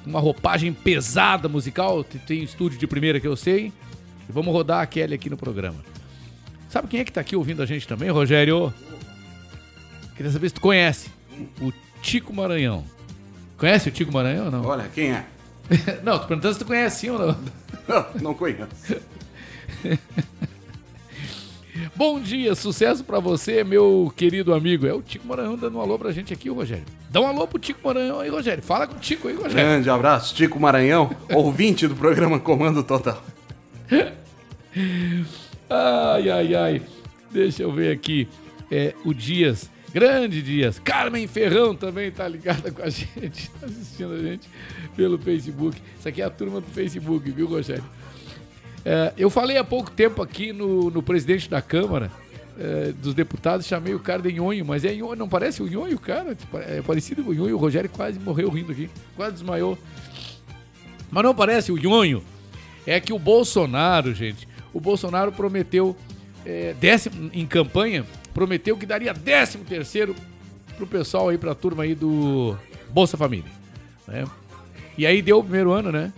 Uma roupagem pesada musical. Tem- estúdio de primeira que eu sei. E vamos rodar a Kelly aqui no programa. Sabe quem é que tá aqui ouvindo a gente também, Rogério? Queria saber se tu conhece. O Tico Maranhão. Conhece o Tico Maranhão ou não? Olha, quem é? <laughs> não, tô perguntando se tu conhece sim ou não. <laughs> Não, não conheço. <laughs> Bom dia, sucesso pra você, meu querido amigo. É o Tico Maranhão dando um alô pra gente aqui, Rogério. Dá um alô pro Tico Maranhão aí, Rogério. Fala com o Tico aí, Rogério. Grande abraço, Tico Maranhão, <laughs> ouvinte do programa Comando Total. Ai, ai, ai. Deixa eu ver aqui. É, o Dias, grande Dias. Carmen Ferrão também tá ligada com a <laughs> gente, tá assistindo a gente pelo Facebook. Isso aqui é a turma do Facebook, viu, Rogério? É, eu falei há pouco tempo aqui no, no presidente da Câmara é, dos Deputados, chamei o cara de Nhonho, mas é Nhonho, não parece o Nhonho, cara? É parecido com o Nhonho, o Rogério quase morreu rindo aqui, quase desmaiou. Mas não parece o Nhonho. É que o Bolsonaro, gente, o Bolsonaro prometeu, é, décimo, em campanha, prometeu que daria décimo terceiro pro pessoal aí, pra turma aí do Bolsa Família. Né? E aí deu o primeiro ano, né?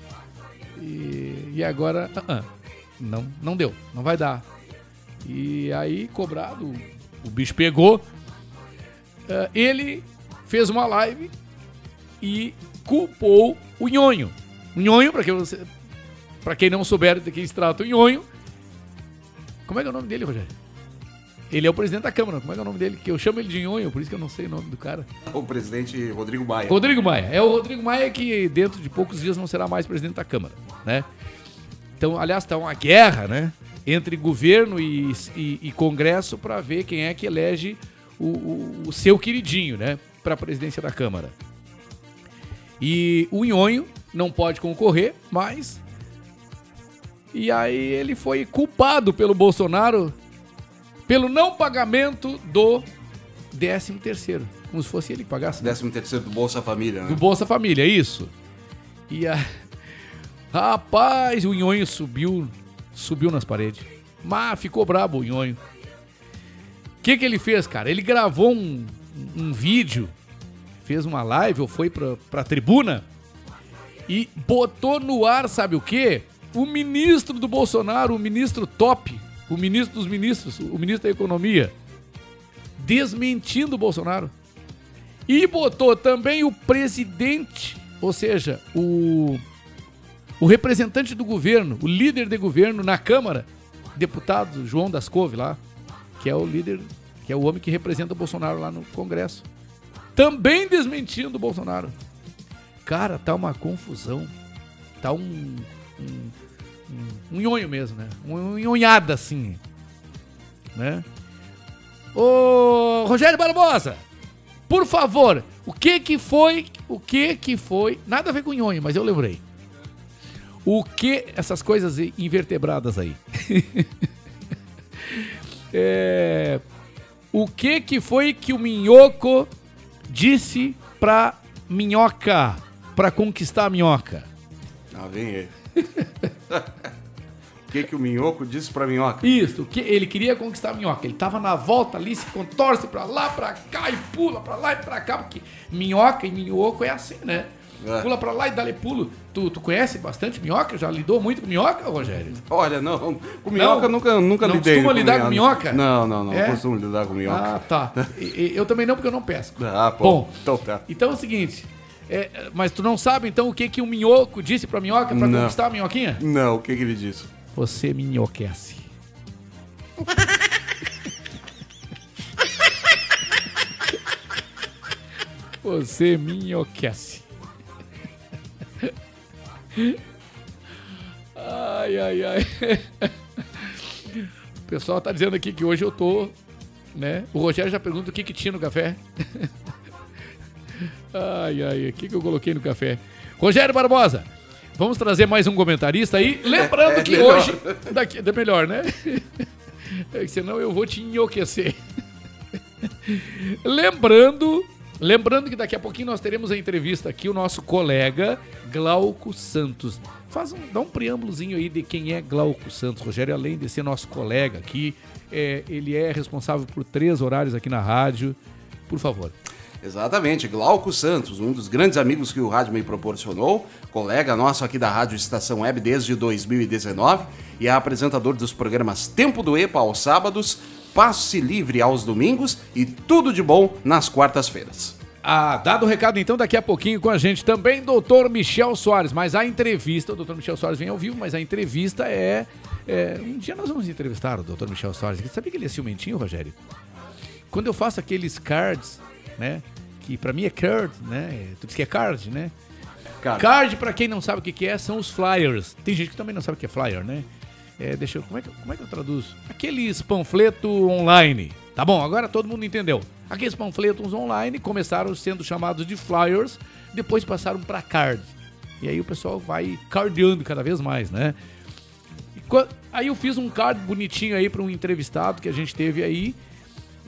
E, e agora, ah, ah, não, não deu, não vai dar. E aí, cobrado, o bicho pegou. Ah, ele fez uma live e culpou o Nhonho. O Nhonho, pra quem, você, pra quem não souber de quem se trata o Nhonho. Como é que é o nome dele, Rogério? Ele é o presidente da Câmara. Como é que é o nome dele? Que eu chamo ele de Nhonho, por isso que eu não sei o nome do cara. O presidente Rodrigo Maia. Rodrigo Maia. É o Rodrigo Maia que dentro de poucos dias não será mais presidente da Câmara, né? Então, aliás, está uma guerra, né? Entre governo e, e- e Congresso para ver quem é que elege o, o- o seu queridinho, né? Para a presidência da Câmara. E o Nhonho não pode concorrer, mas. E aí ele foi culpado pelo Bolsonaro pelo não pagamento do 13 terceiro. Como se fosse ele que pagasse. né? 13 terceiro do Bolsa Família, né? Do Bolsa Família, isso. E a... <laughs> Rapaz, o Nhonho subiu, subiu nas paredes. Mas ficou brabo o Nhonho. O que que ele fez, cara? Ele gravou um, um vídeo, fez uma live ou foi pra, pra tribuna e botou no ar, sabe o quê? O ministro do Bolsonaro, o ministro top, o ministro dos ministros, o ministro da Economia, desmentindo o Bolsonaro. E botou também o presidente, ou seja, o, o representante do governo, o líder de governo na Câmara, deputado João das Couve lá, que é o líder, que é o homem que representa o Bolsonaro lá no Congresso. Também desmentindo o Bolsonaro. Cara, tá uma confusão. Tá um. Um, um, nhonho mesmo, né? Um nhonhada assim. Né? Ô, Rogério Barbosa, por favor, o que que foi, o que que foi, nada a ver com nhonho, mas eu lembrei. O que, essas coisas invertebradas aí. <laughs> É, o que que foi que o Minhoco disse pra Minhoca, pra conquistar a Minhoca? Ah, vem ele. <laughs> <laughs> O que, que o Minhoco disse pra Minhoca? Isso, que ele queria conquistar a minhoca. Ele tava na volta ali, se contorce pra lá, pra cá e pula pra lá e pra cá, porque minhoca e minhoco é assim, né? É. Pula pra lá e dá-lhe pulo. Tu, tu conhece bastante minhoca? Já lidou muito com minhoca, Rogério? Olha, não. Com minhoca Não? nunca, nunca Não lidei. costuma lidar com minhoca? Não, não, não. É? Costumo lidar com minhoca. Ah, tá. Eu também não, porque eu não pesco. Ah, pô. Bom, Então tá. Então é o seguinte. É, mas tu não sabe então o que, que um minhoco disse pra minhoca pra Não. conquistar a minhoquinha? Não, o que que ele disse? Você minhoquece. Você minhoquece. Ai, ai, ai. O pessoal tá dizendo aqui que hoje eu tô, né? O Rogério já pergunta o que que tinha no café. Ai, ai, o que que eu coloquei no café? Rogério Barbosa, vamos trazer mais um comentarista aí. Lembrando É, é que melhor. hoje... Daqui, é melhor, né? <laughs> É senão eu vou te enlouquecer. <laughs> Lembrando, lembrando que daqui a pouquinho nós teremos a entrevista aqui, o nosso colega Glauco Santos. Faz um, dá um preâmbulozinho aí de quem é Glauco Santos. Rogério, além de ser nosso colega aqui, é, ele é responsável por três horários aqui na rádio. Por favor. Exatamente, Glauco Santos, um dos grandes amigos que o rádio me proporcionou, colega nosso aqui da Rádio Estação Web desde 2019 e é apresentador dos programas Tempo do EPA aos sábados, Passe Livre aos domingos e Tudo de Bom nas quartas-feiras. Ah, dado o recado então, daqui a pouquinho com a gente também, doutor Michel Soares. Mas a entrevista, o doutor Michel Soares vem ao vivo, mas a entrevista é, é- Um dia nós vamos entrevistar o doutor Michel Soares. Sabia que ele é ciumentinho, Rogério? Quando eu faço aqueles cards, né? Que pra mim é card, né? Tu disse que é card, né? Card. Card, pra quem não sabe o que, que é, são os flyers. Tem gente que também não sabe o que é flyer, né? É, deixa eu. Como é, que, como é que eu traduzo? Aqueles panfleto online. Tá bom, agora todo mundo entendeu. Aqueles panfletos online começaram sendo chamados de flyers, depois passaram pra card. E aí o pessoal vai cardeando cada vez mais, né? Aí eu fiz um card bonitinho aí pra um entrevistado que a gente teve aí.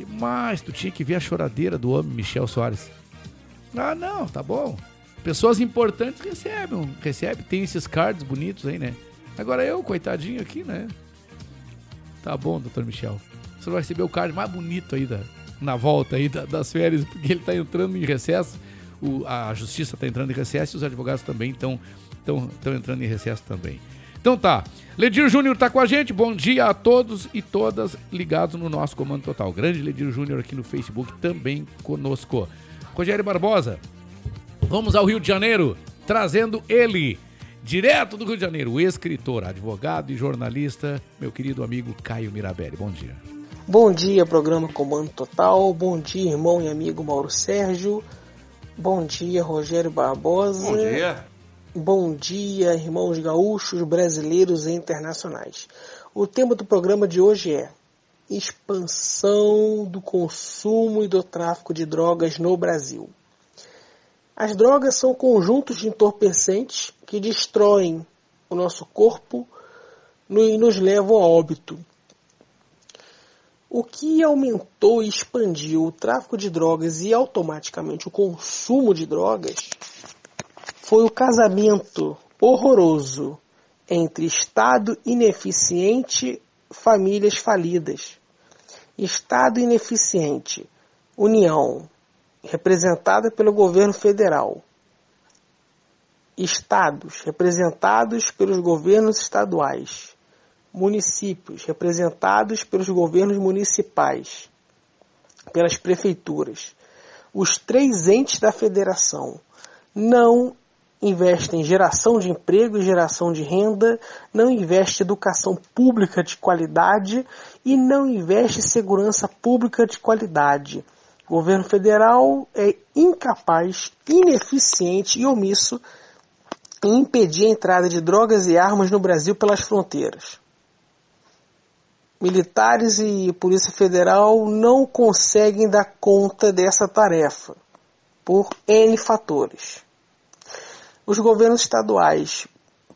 Mas tu tinha que ver a choradeira do homem Michel Soares. Ah, não, tá bom. Pessoas importantes recebem, recebem, tem esses cards bonitos aí, né? Agora eu, coitadinho aqui, né? Tá bom, doutor Michel. Você vai receber o card mais bonito aí da, na volta aí da- das férias, porque ele tá entrando em recesso. O- a justiça tá entrando em recesso e os advogados também estão entrando em recesso também. Então tá. Ledir Júnior tá com a gente. Bom dia a todos e todas ligados no nosso Comando Total. Grande Ledir Júnior aqui no Facebook também conosco. Rogério Barbosa, vamos ao Rio de Janeiro, trazendo ele, direto do Rio de Janeiro, o escritor, advogado e jornalista, meu querido amigo Caio Mirabelli. Bom dia. Bom dia, programa Comando Total. Bom dia, irmão e amigo Mauro Sérgio. Bom dia, Rogério Barbosa. Bom dia. Bom dia, irmãos gaúchos, brasileiros e internacionais. O tema do programa de hoje é expansão do consumo e do tráfico de drogas no Brasil. As drogas são conjuntos de entorpecentes que destroem o nosso corpo e nos levam a óbito. O que aumentou e expandiu o tráfico de drogas e automaticamente o consumo de drogas foi o casamento horroroso entre Estado ineficiente famílias falidas. Estado ineficiente, União, representada pelo governo federal. Estados, representados pelos governos estaduais. Municípios, representados pelos governos municipais, pelas prefeituras. Os três entes da federação não investe em geração de emprego e geração de renda, não investe em educação pública de qualidade e não investe em segurança pública de qualidade. O governo federal é incapaz, ineficiente e omisso em impedir a entrada de drogas e armas no Brasil pelas fronteiras. Militares e Polícia Federal não conseguem dar conta dessa tarefa por N fatores os governos estaduais,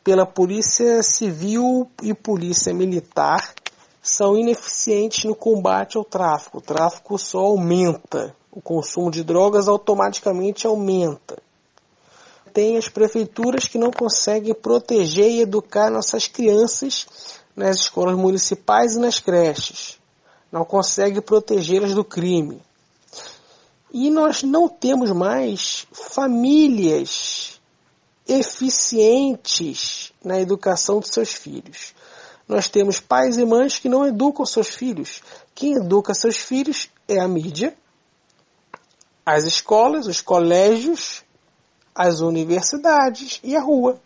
pela Polícia Civil e Polícia Militar, são ineficientes no combate ao tráfico. O tráfico só aumenta, o consumo de drogas automaticamente aumenta. Tem as prefeituras que não conseguem proteger e educar nossas crianças nas escolas municipais e nas creches. Não conseguem protegê-las do crime. E nós não temos mais famílias eficientes na educação dos seus filhos. Nós temos pais e mães que não educam seus filhos. Quem educa seus filhos é a mídia, as escolas, os colégios, as universidades e a rua.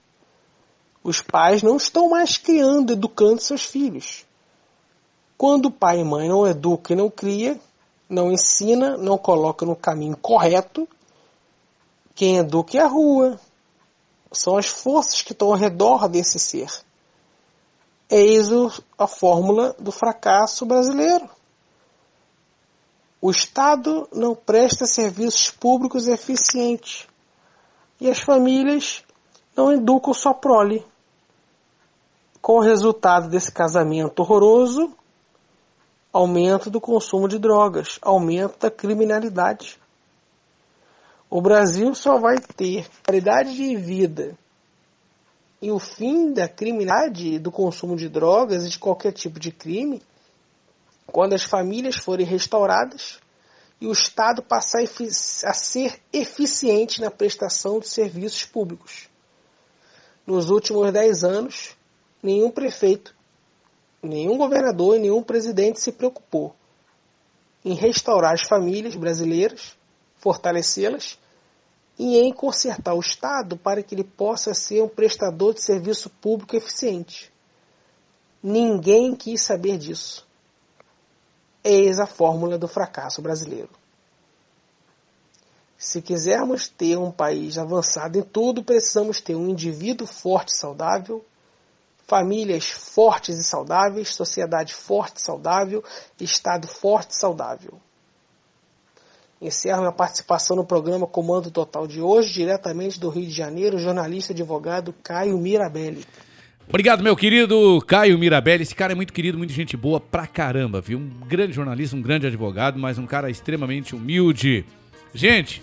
Os pais não estão mais criando, educando seus filhos. Quando o pai e mãe não educa e não cria, não ensina, não coloca no caminho correto, quem educa é a rua. São as forças que estão ao redor desse ser. Eis a fórmula do fracasso brasileiro. O Estado não presta serviços públicos eficientes e as famílias não educam sua prole. Com o resultado desse casamento horroroso, aumento do consumo de drogas, aumento da criminalidade. O Brasil só vai ter qualidade de vida e o fim da criminalidade, do consumo de drogas e de qualquer tipo de crime, quando as famílias forem restauradas e o Estado passar a ser eficiente na prestação de serviços públicos. Nos últimos dez anos, nenhum prefeito, nenhum governador e nenhum presidente se preocupou em restaurar as famílias brasileiras, fortalecê-las e em consertar o Estado para que ele possa ser um prestador de serviço público eficiente. Ninguém quis saber disso. Eis a fórmula do fracasso brasileiro. Se quisermos ter um país avançado em tudo, precisamos ter um indivíduo forte e saudável, famílias fortes e saudáveis, sociedade forte e saudável, Estado forte e saudável. Encerro minha participação no programa Comando Total de hoje, diretamente do Rio de Janeiro, jornalista e advogado Caio Mirabelli. Obrigado, meu querido Caio Mirabelli. Esse cara é muito querido, muito gente boa pra caramba, viu? Um grande jornalista, um grande advogado, mas um cara extremamente humilde. Gente,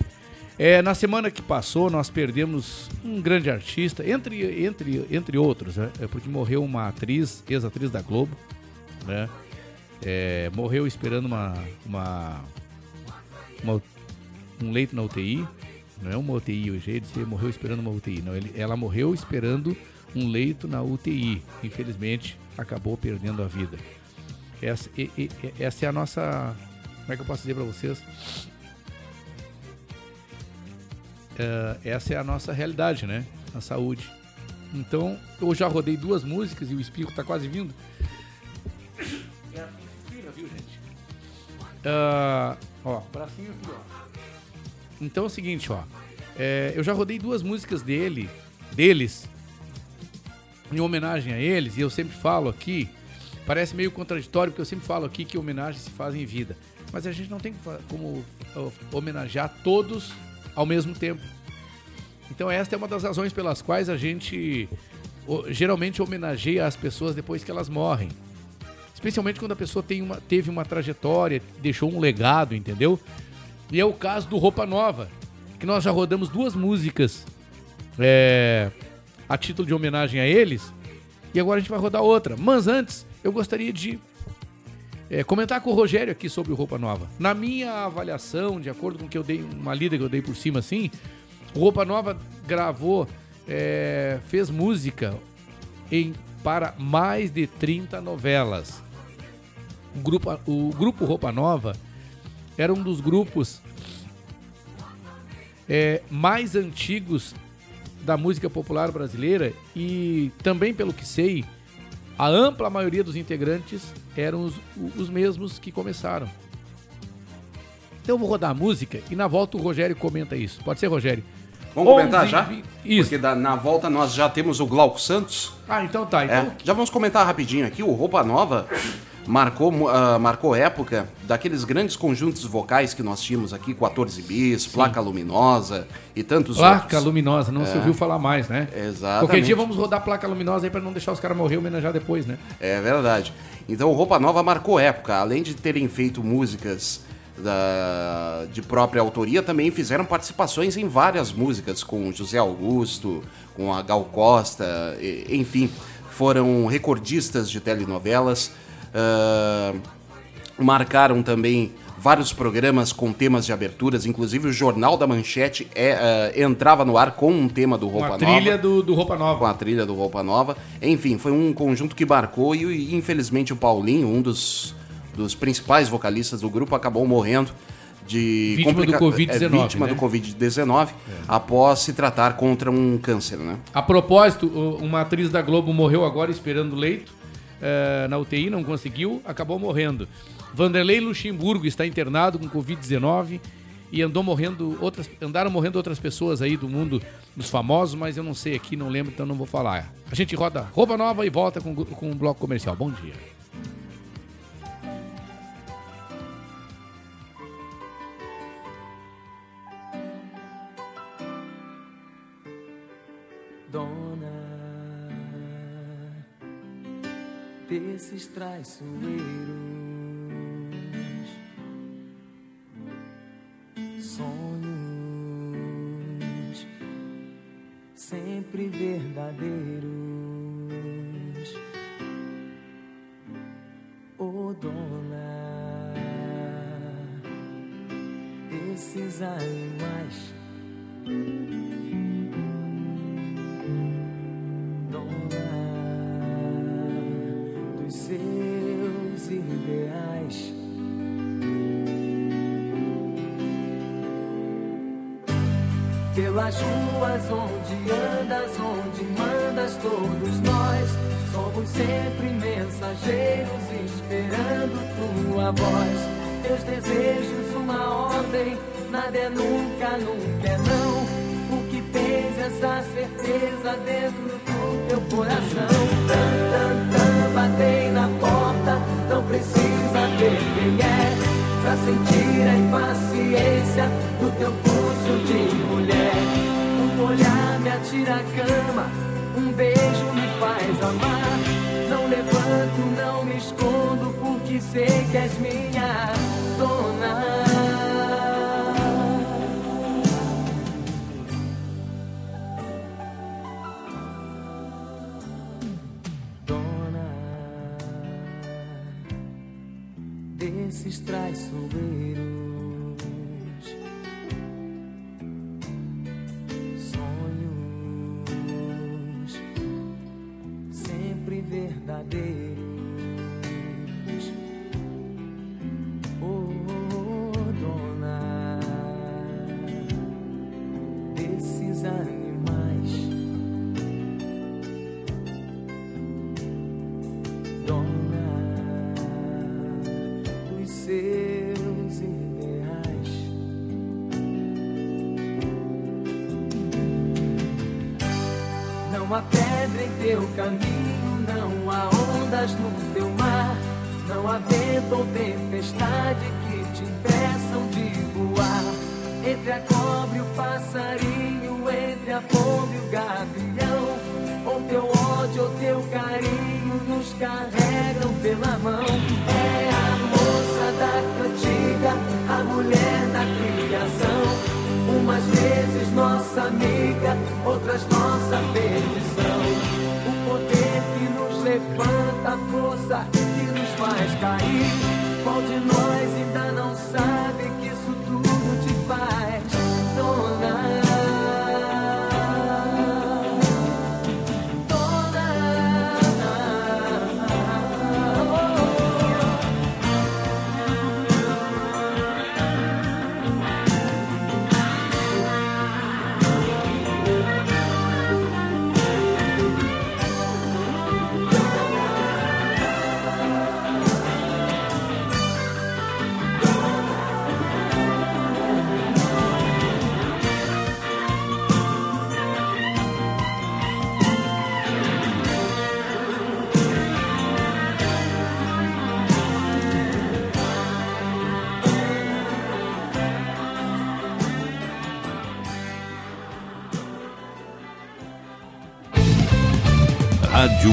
é, na semana que passou nós perdemos um grande artista, entre, entre, entre outros, né? É porque morreu uma atriz, ex-atriz da Globo, né? É, morreu esperando uma, uma uma, um leito na UTI, não é uma UTI hoje, ele morreu esperando uma UTI. Não, ele, ela morreu esperando um leito na UTI. Infelizmente, acabou perdendo a vida. Essa, e, e, essa é a nossa. Como é que eu posso dizer para vocês? Uh, essa é a nossa realidade, né? Na saúde. Então, eu já rodei duas músicas e o espirro tá quase vindo. <coughs> É a viu, gente? Uh, Ó, bracinho aqui, ó. Então é o seguinte, ó. É, eu já rodei duas músicas dele, deles, em homenagem a eles, e eu sempre falo aqui, parece meio contraditório, porque eu sempre falo aqui que homenagens se fazem em vida. Mas a gente não tem como homenagear todos ao mesmo tempo. Então esta é uma das razões pelas quais a gente geralmente homenageia as pessoas depois que elas morrem. Especialmente quando a pessoa tem uma, teve uma trajetória, deixou um legado, entendeu? E é o caso do Roupa Nova, que nós já rodamos duas músicas é, a título de homenagem a eles, e agora a gente vai rodar outra. Mas antes, eu gostaria de é, comentar com o Rogério aqui sobre o Roupa Nova. Na minha avaliação, de acordo com que eu dei, uma lida que eu dei por cima assim, o Roupa Nova gravou, é, fez música em, para mais de 30 novelas. O grupo, o grupo Roupa Nova era um dos grupos é, mais antigos da música popular brasileira e também, pelo que sei, a ampla maioria dos integrantes eram os, os mesmos que começaram. Então eu vou rodar a música e na volta o Rogério comenta isso. Pode ser, Rogério? Vamos comentar já? Isso. Porque na volta nós já temos o Glauco Santos. Ah, então tá. Então... É, já vamos comentar rapidinho aqui. O Roupa Nova marcou, uh, marcou época daqueles grandes conjuntos vocais que nós tínhamos aqui, 14 bis, Sim. Placa Luminosa e tantos placa outros. Placa Luminosa, não é. se ouviu falar mais, né? Exatamente. Qualquer dia vamos rodar Placa Luminosa aí para não deixar os caras morrer e homenagear depois, né? É verdade. Então Roupa Nova marcou época, além de terem feito músicas da, de própria autoria, também fizeram participações em várias músicas com José Augusto, com a Gal Costa, enfim, foram recordistas de telenovelas uh, marcaram também vários programas com temas de aberturas, inclusive o Jornal da Manchete é, eh, entrava no ar com um tema do Com Roupa a trilha Nova. do, do Roupa Nova. Com a trilha do Roupa Nova. Enfim, foi um conjunto que marcou e, e, infelizmente o Paulinho, um dos, dos principais vocalistas do grupo, acabou morrendo de Vítima do complica- Covid-19, é, vítima né? do Covid-19 após se tratar contra um câncer, né? A propósito, uma atriz da Globo morreu agora esperando leito eh, na UTI, não conseguiu, acabou morrendo. Vanderlei Luxemburgo está internado com Covid-19 e andou morrendo outras, andaram morrendo outras pessoas aí do mundo dos famosos, mas eu não sei aqui, não lembro, então não vou falar. A gente roda roupa nova e volta com, com o bloco comercial. Bom dia. Dona desses traiçoeiros, sonhos sempre verdadeiros. Oh, dona desses animais. dona dos seus ideais. Pelas ruas onde andas, onde mandas, todos nós somos sempre mensageiros esperando tua voz. Teus desejos, uma ordem, nada é nunca, nunca é não. O que tens essa certeza dentro do teu coração? Tan, batei na porta, não precisa ver quem é. Pra sentir a impaciência do teu pulso de mulher. Um olhar me atira a cama, um beijo me faz amar. Não levanto, não me escondo, porque sei que és minha dona desses traiçoeiros, não há vento ou tempestade que te impeçam de voar. Entre a cobra e o passarinho, entre a pomba e o gavião, ou teu ódio ou teu carinho nos carregam pela mão. É a moça da cantiga, a mulher da criação. Umas vezes nossa amiga, outras nossa perdição. O poder que nos levanta, a força faz cair. Qual de nós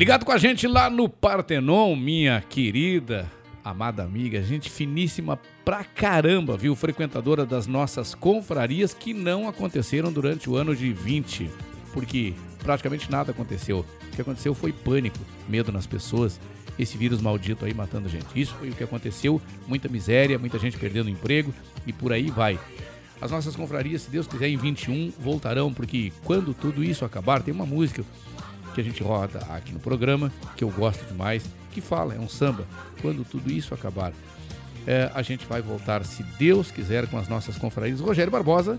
Ligado com a gente lá no Partenon, minha querida, amada amiga, gente finíssima pra caramba, viu? Frequentadora das nossas confrarias que não aconteceram durante o ano de 20, porque praticamente nada aconteceu. O que aconteceu foi pânico, medo nas pessoas, esse vírus maldito aí matando gente. Isso foi o que aconteceu, muita miséria, muita gente perdendo emprego e por aí vai. As nossas confrarias, se Deus quiser, em 21 voltarão, porque quando tudo isso acabar, tem uma música que a gente roda aqui no programa, que eu gosto demais, que fala, é um samba. Quando tudo isso acabar, é, a gente vai voltar, se Deus quiser, com as nossas confrarias. Rogério Barbosa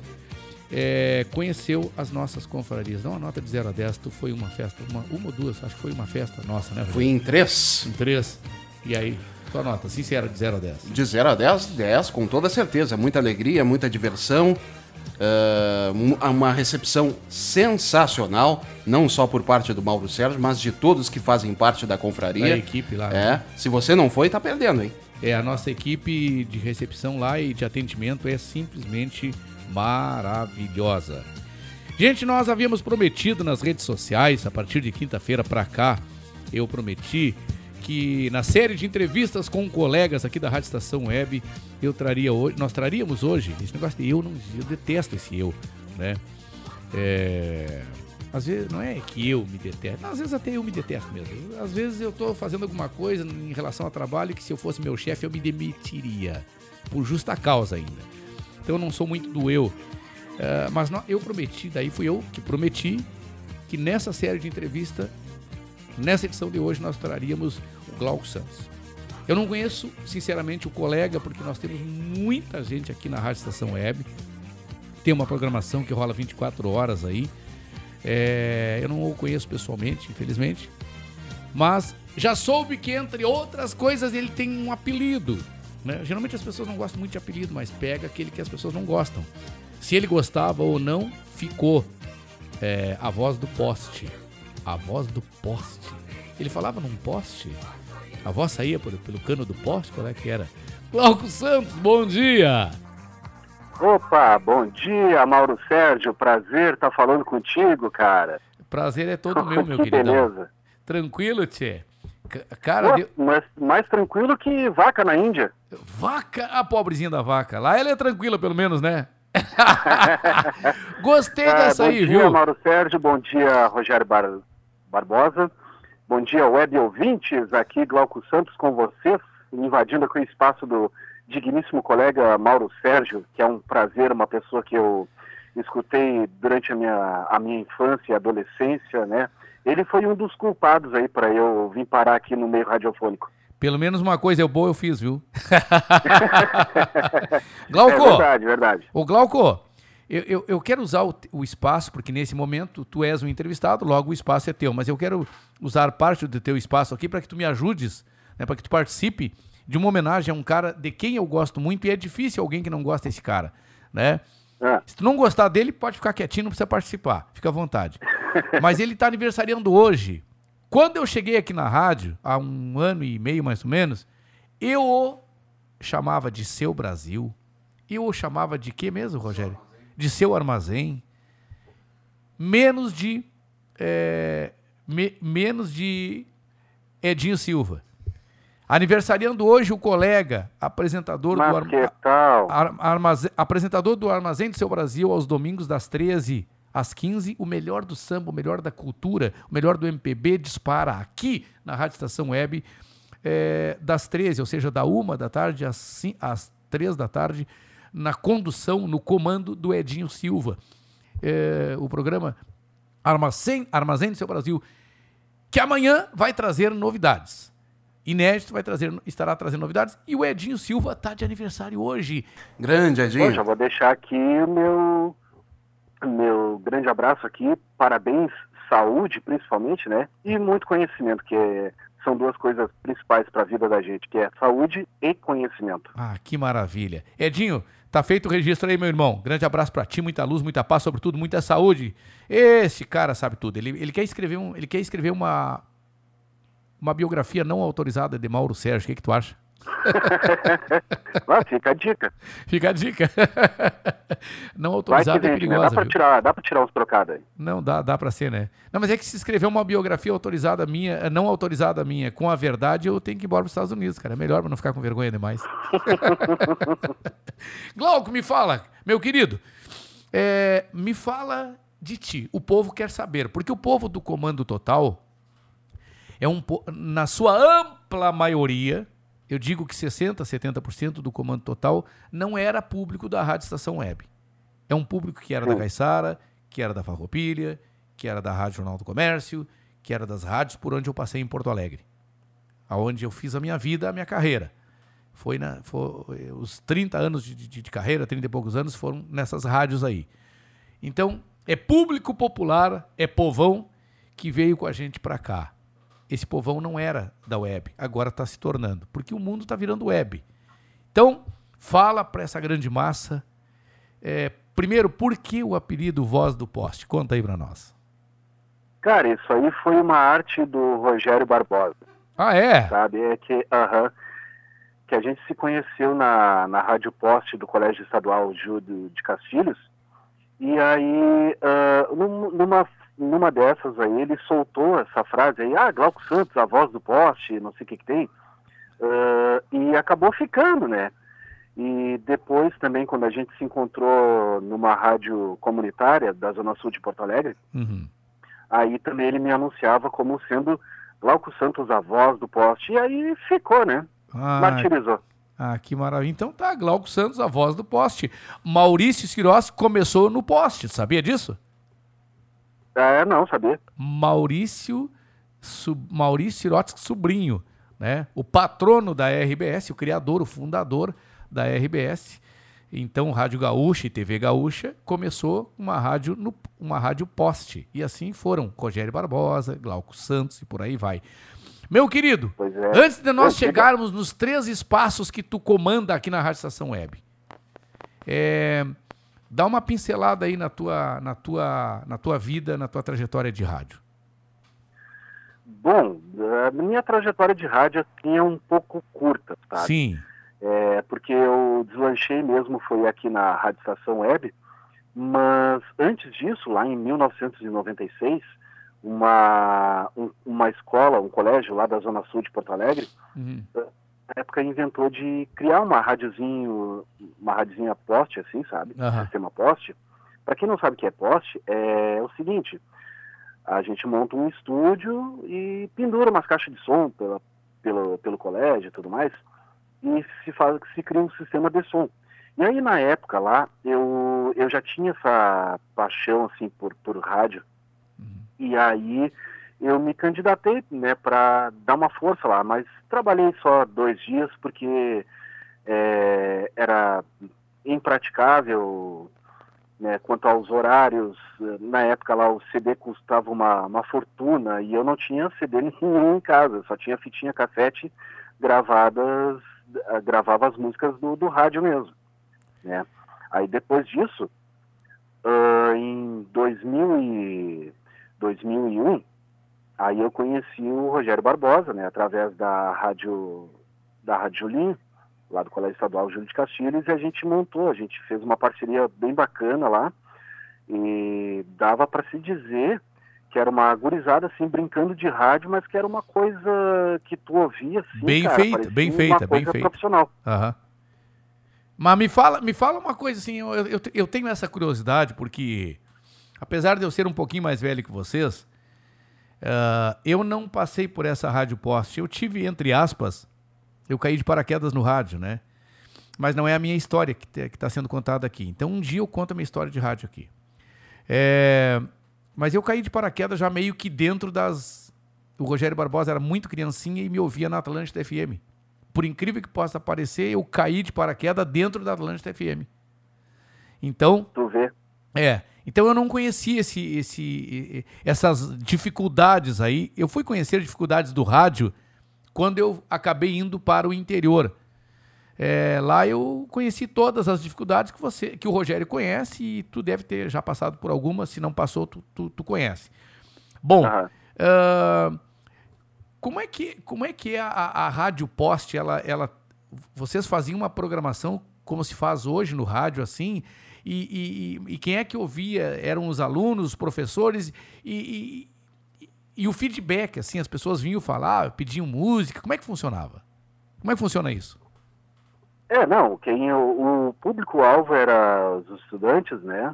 é, conheceu as nossas confrarias. Dá uma nota de 0 a 10, tu foi uma festa, uma, uma ou duas, acho que foi uma festa nossa, né? Rogério? Fui em três. Em três. E aí, tua nota, sincera, de 0 a 10. De 0 a 10, 10, com toda certeza. Muita alegria, muita diversão. Um- uma recepção sensacional, não só por parte do Mauro Sérgio, mas de todos que fazem parte da confraria. Da equipe lá. É, se você não foi, tá perdendo, hein? É, a nossa equipe de recepção lá e de atendimento é simplesmente maravilhosa. Gente, nós havíamos prometido nas redes sociais, a partir de quinta-feira pra cá, eu prometi que na série de entrevistas com colegas aqui da Rádio Estação Web, eu traria hoje, nós traríamos hoje, esse negócio de eu não, eu detesto esse eu, né? É, às vezes não é que eu me detesto, às vezes até eu me detesto mesmo. Às vezes eu tô fazendo alguma coisa em relação ao trabalho que se eu fosse meu chefe eu me demitiria por justa causa ainda. Então eu não sou muito do eu. É, mas nó- eu prometi, daí fui eu que prometi que nessa série de entrevista, nessa edição de hoje, nós traríamos o Glauco Santos. Eu não conheço, sinceramente, o colega, porque nós temos muita gente aqui na Rádio Estação Web. Tem uma programação que rola 24 horas aí. É, eu não o conheço pessoalmente, infelizmente. Mas já soube que, entre outras coisas, ele tem um apelido. Né? Geralmente as pessoas não gostam muito de apelido, mas pega aquele que as pessoas não gostam. Se ele gostava ou não, ficou. É, a voz do poste. A voz do poste. Ele falava num poste? A voz saía por- pelo cano do poste? Qual é que era? Glauco Santos, bom dia! Opa, bom dia, Mauro Sérgio. Prazer estar falando contigo, cara. Prazer é todo meu, meu Que queridão. beleza. Tranquilo, Tchê? Cara, Pô, deu- mas mais tranquilo que vaca na Índia. vaca, a pobrezinha da vaca. Lá ela é tranquila, pelo menos, né? <laughs> Gostei Ah, dessa bom aí, dia, viu? Mauro Sérgio. Bom dia, Rogério Bar- Barbosa. Bom dia, web ouvintes. Aqui, Glauco Santos com vocês, invadindo aqui o espaço do digníssimo colega Mauro Sérgio, que é um prazer, uma pessoa que eu escutei durante a minha, a minha infância e adolescência, né? Ele foi um dos culpados aí para eu vir parar aqui no meio radiofônico. Pelo menos uma coisa boa eu fiz, viu? <laughs> Glauco! É verdade, verdade. Ô, Glauco, eu, eu, eu quero usar o, o espaço, porque nesse momento tu és um entrevistado, logo o espaço é teu, mas eu quero usar parte do teu espaço aqui para que tu me ajudes, né, para que tu participe de uma homenagem a um cara de quem eu gosto muito e é difícil alguém que não gosta desse cara, né? Se tu não gostar dele, pode ficar quietinho, não precisa participar, fica à vontade. <laughs> Mas ele tá aniversariando hoje. Quando eu cheguei aqui na rádio, há um ano e meio mais ou menos, eu o chamava de seu Brasil. Eu o chamava de quê mesmo, Rogério? De seu armazém. Menos de. é, me- menos de Edinho Silva. Aniversariando hoje o colega, apresentador do Mas Arma- tal? Ar- armaze- apresentador do Armazém do Seu Brasil aos domingos das 13 às 15, o melhor do samba, o melhor da cultura, o melhor do MPB dispara aqui na Rádio Estação Web é, das 13, ou seja, da 1 da tarde às, às 3 da tarde, na condução, no comando do Edinho Silva. É, o programa Armazém, Armazém do Seu Brasil, que amanhã vai trazer novidades. Inédito vai trazer, estará trazendo novidades. E o Edinho Silva está de aniversário hoje. Grande, Edinho. Poxa, vou deixar aqui o meu, meu grande abraço aqui. Parabéns, saúde principalmente, né? E muito conhecimento, que é- são duas coisas principais para a vida da gente, que é saúde e conhecimento. Ah, que maravilha. Edinho, tá feito o registro aí, meu irmão. Grande abraço pra ti, muita luz, muita paz, sobretudo muita saúde. Esse cara sabe tudo. Ele, ele quer escrever um, ele quer escrever uma uma biografia não autorizada de Mauro Sérgio. O que, que tu acha? <laughs> Fica a dica. Fica a dica. <laughs> não autorizada é vende, né? perigosa. Dá para tirar, dá pra tirar uns trocados aí. Não, dá, dá pra ser, né? Não, mas é que se escrever uma biografia autorizada minha, eh, não autorizada minha, com a verdade, eu tenho que ir embora pros Estados Unidos, cara. É melhor pra não ficar com vergonha demais. <laughs> Glauco, me fala, meu querido, é, me fala de ti. O povo quer saber, porque o povo do Comando Total é um, na sua ampla maioria, eu digo que 60, 70% do Comando Total não era público da Rádio Estação Web. É um público que era da Caixara, que era da Farroupilha, que era da Rádio Jornal do Comércio, que era das rádios por onde eu passei em Porto Alegre. Aonde eu fiz a minha vida, a minha carreira. Foi, na, foi os 30 anos de, de- de carreira, 30 e poucos anos, foram nessas rádios aí. Então, é público popular, é povão que veio com a gente para cá. Esse povão não era da web, agora está se tornando, porque o mundo está virando web. Então, fala para essa grande massa. é, primeiro, por que o apelido Voz do Poste? Conta aí para nós. Cara, isso aí foi uma arte do Rogério Barbosa. Ah, é? Sabe? É que, aham, que a gente se conheceu na, na Rádio Poste do Colégio Estadual Júlio de Castilhos. E aí, num- numa, numa dessas aí, ele soltou essa frase aí, ah, Glauco Santos, a voz do poste, não sei o que que tem. Ah, e acabou ficando, né? E depois também, quando a gente se encontrou numa rádio comunitária da Zona Sul de Porto Alegre, Uhum. aí também ele me anunciava como sendo Glauco Santos, a voz do poste. E aí ficou, né? Ah, Martirizou. Ah, que maravilha. Então tá, Glauco Santos, a voz do poste. Maurício Cirós começou no poste, sabia disso? É, não, sabia. Maurício, Su- Maurício Sirotsky sobrinho. né? O patrono da RBS, o criador, o fundador da RBS. Então, Rádio Gaúcha e TV Gaúcha começou uma rádio, no, uma rádio poste. E assim foram Rogério Barbosa, Glauco Santos e por aí vai. Meu querido, é. antes de nós chegarmos nos três espaços que tu comanda aqui na Rádio Estação Web, é, dá uma pincelada aí na tua, na, tua, na tua vida, na tua trajetória de rádio. Bom, a minha trajetória de rádio aqui é um pouco curta, tá? Sim. É, porque eu deslanchei mesmo foi aqui na Rádio Estação Web, mas antes disso, lá em 1996, uma, um- uma escola, um colégio lá da Zona Sul de Porto Alegre, Uhum. Na época inventou de criar uma rádiozinho, uma rádiozinha poste, assim, sabe? Aham. Sistema poste. Para quem não sabe o que é poste, é o seguinte, a gente monta um estúdio e pendura umas caixas de som pela, pelo, pelo colégio e tudo mais, e se, faz, se cria um sistema de som. E aí, na época lá, eu, eu já tinha essa paixão, assim, por, por rádio, e aí eu me candidatei, né, para dar uma força lá, mas trabalhei só dois dias porque é, era impraticável, né, quanto aos horários. Na época lá o CD custava uma, uma fortuna e eu não tinha CD <laughs> nenhum em casa, só tinha fitinha cassete gravadas, eh, gravava as músicas do, do rádio mesmo, né. Aí depois disso, ah, em 2000 e 2001, aí eu conheci o Rogério Barbosa, né, através da rádio da Rádio Julinho, lá do Colégio Estadual Júlio de Castilhos, e a gente montou, a gente fez uma parceria bem bacana lá, e dava para se dizer que era uma gurizada assim brincando de rádio, mas que era uma coisa que tu ouvia assim, Bem cara, feita, bem feita, bem feita. profissional. Aham. Mas me fala, me fala uma coisa assim, eu, eu, eu tenho essa curiosidade, porque apesar de eu ser um pouquinho mais velho que vocês, ah, eu não passei por essa rádio poste. Eu tive, entre aspas, eu caí de paraquedas no rádio, né? Mas não é a minha história que está sendo contada aqui. Então um dia eu conto a minha história de rádio aqui. É, mas eu caí de paraquedas já meio que dentro das. O Rogério Barbosa era muito criancinha e me ouvia na Atlântida FM. Por incrível que possa parecer, eu caí de paraquedas dentro da Atlântida FM. Então. Tu vê. É. Então eu não conhecia esse, esse, essas dificuldades aí. Eu fui conhecer dificuldades do rádio quando eu acabei indo para o interior. É, lá eu conheci todas as dificuldades que você, que o Rogério conhece e tu deve ter já passado por algumas. Se não passou, tu, tu, tu conhece. Bom, ah, como é que como é que é a, a rádio poste? Ela, ela, vocês faziam uma programação como se faz hoje no rádio assim? E, e- e quem é que ouvia? Eram os alunos, os professores e, e- o feedback, assim, as pessoas vinham falar, pediam música, como é que funcionava? Como é que funciona isso? É, não, quem o, o público-alvo era os estudantes, né?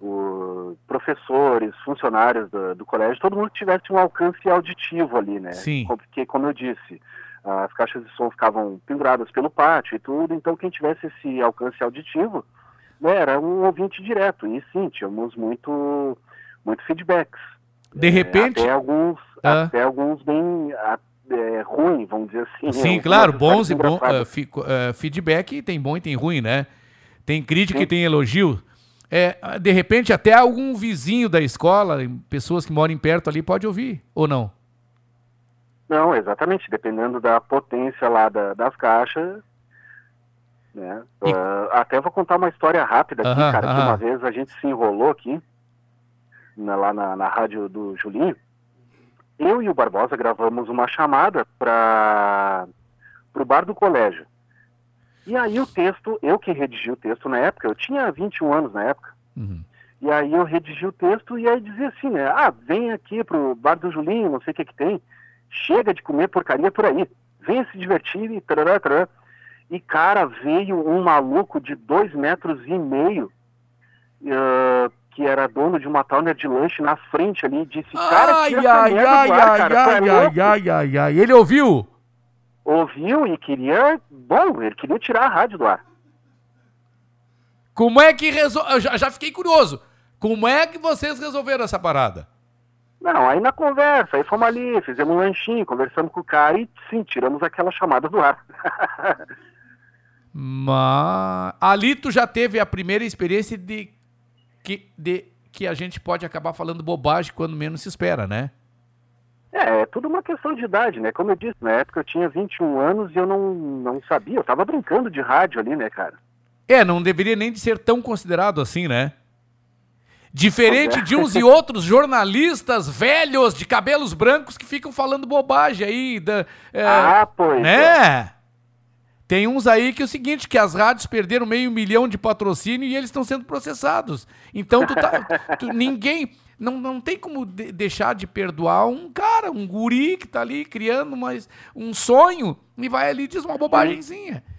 Os professores, funcionários do, do colégio, todo mundo que tivesse um alcance auditivo ali, né? Sim. Porque, como eu disse, as caixas de som ficavam penduradas pelo pátio e tudo, então quem tivesse esse alcance auditivo, né, era um ouvinte direto. E sim, tínhamos muito, muito feedbacks. De É, repente. até alguns, Ah. até alguns bem a- é, ruim, vamos dizer assim. Sim, né? claro, Algumas bons e bom, fico- eh, feedback tem bom e tem ruim, né? Tem crítica Sim. e tem elogio. É, de repente, até algum vizinho da escola, pessoas que moram perto ali, pode ouvir, ou não? Não, exatamente, dependendo da potência lá da- das caixas. Né? Ah, até vou contar uma história rápida aqui, Aham, cara, que uma vez a gente se enrolou aqui, na- lá na, na rádio do Julinho. Eu e o Barbosa gravamos uma chamada para o bar do colégio. E aí o texto, eu que redigi o texto na época, eu tinha 21 anos na época. E aí eu redigi o texto e aí dizia assim, né? Ah, vem aqui pro bar do Julinho, não sei o que que tem. Chega de comer porcaria por aí. Venha se divertir e tarará, tarará. E, cara, veio um maluco de dois metros e meio, ah, que era dono de uma towner de lanche na frente ali, e disse, cara, Ai, ai, ai, ar, ai, cara, é ai, louco." ai, ai, ai, ai. Ele ouviu? Ouviu e queria, bom, ele queria tirar a rádio do ar. Como é que resolve? Eu já, já fiquei curioso. Como é que vocês resolveram essa parada? Não, aí na conversa, aí fomos ali, fizemos um lanchinho, conversamos com o cara e sim, tiramos aquela chamada do ar. <laughs> Mas ali tu já teve a primeira experiência de que, de que a gente pode acabar falando bobagem quando menos se espera, né? É, é tudo uma questão de idade, né? Como eu disse, na época eu tinha 21 anos e eu não, não sabia, eu tava brincando de rádio ali, né, cara? É, não deveria nem de ser tão considerado assim, né? Diferente é. de uns e outros jornalistas velhos de cabelos brancos que ficam falando bobagem aí. Da, é, Ah, pois Né? Tem uns aí que é o seguinte, que as rádios perderam meio milhão de patrocínio e eles estão sendo processados. Então tu tá, tu- <laughs> ninguém não, não tem como de- deixar de perdoar um cara, um guri que tá ali criando mais um sonho e vai ali e diz uma bobagemzinha. <laughs>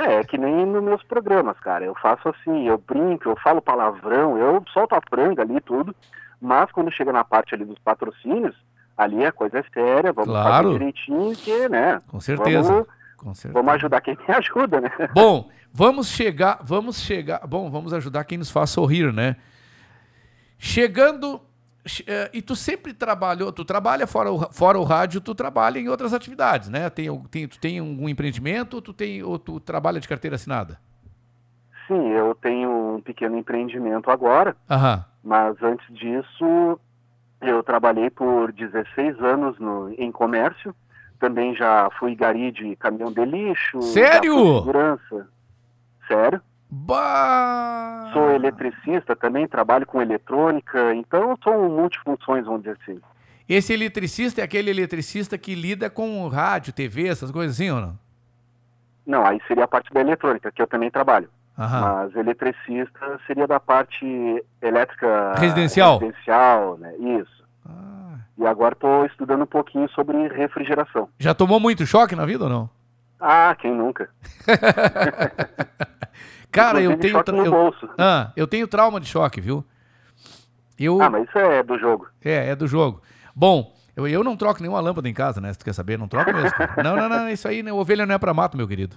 É, é que nem nos meus programas, cara. Eu faço assim, eu brinco, eu falo palavrão, eu solto a franga ali e tudo, mas quando chega na parte ali dos patrocínios, ali a coisa é séria, vamos Claro. fazer direitinho, que, né? Com certeza. Vamos, Com certeza. vamos ajudar quem me <laughs> ajuda, né? Bom, vamos chegar, vamos chegar, bom, vamos ajudar quem nos faz sorrir, né? Chegando, che- eh, e tu sempre trabalhou, tu trabalha fora o, ra- fora o rádio, tu trabalha em outras atividades, né? Tem, tem, tu tem um empreendimento ou tu, tem, ou tu trabalha de carteira assinada? Sim, eu tenho um pequeno empreendimento agora, Aham. mas antes disso eu trabalhei por 16 anos no, em comércio, também já fui gari de caminhão de lixo. Sério? segurança. Sério? Bah! Sou eletricista também, trabalho com eletrônica, então sou multifunções, vamos dizer assim. Esse eletricista é aquele eletricista que lida com rádio, TV, essas coisas assim ou não? Não, aí seria a parte da eletrônica, que eu também trabalho. Aham. Mas eletricista seria da parte elétrica Residencial? residencial, né? Isso. Ah. E agora estou estudando um pouquinho sobre refrigeração. Já tomou muito choque na vida ou não? Ah, quem nunca? <laughs> Cara, eu tenho, tra- eu. Ah, eu tenho trauma de choque, viu? Eu, Ah, mas isso é do jogo. É, é do jogo. Bom, eu, eu não troco nenhuma lâmpada em casa, né? Se tu quer saber, não troco mesmo. Não, não, não, isso aí, né? ovelha não é pra mato, meu querido.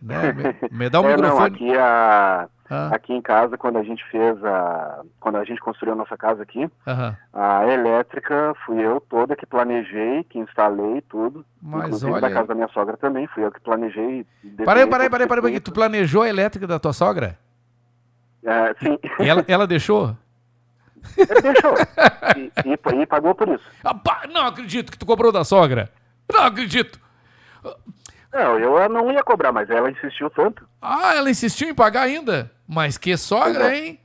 Né? Me, me dá um <laughs> é, não, microfone. aqui, a, Ah. aqui em casa, quando a gente fez a. Quando a gente construiu a nossa casa aqui, Aham. a elétrica fui eu toda que planejei, que instalei tudo. Mas olha da casa da minha sogra também, fui eu que planejei. Parei, o parei, parei. Tu planejou a elétrica da tua sogra? É, sim. E ela, ela deixou? Ele deixou. E, e, e pagou por isso. Ah, não acredito que tu cobrou da sogra. Não acredito. Não, eu não ia cobrar, mas ela insistiu tanto. Ah, ela insistiu em pagar ainda? Mas que sogra, hein?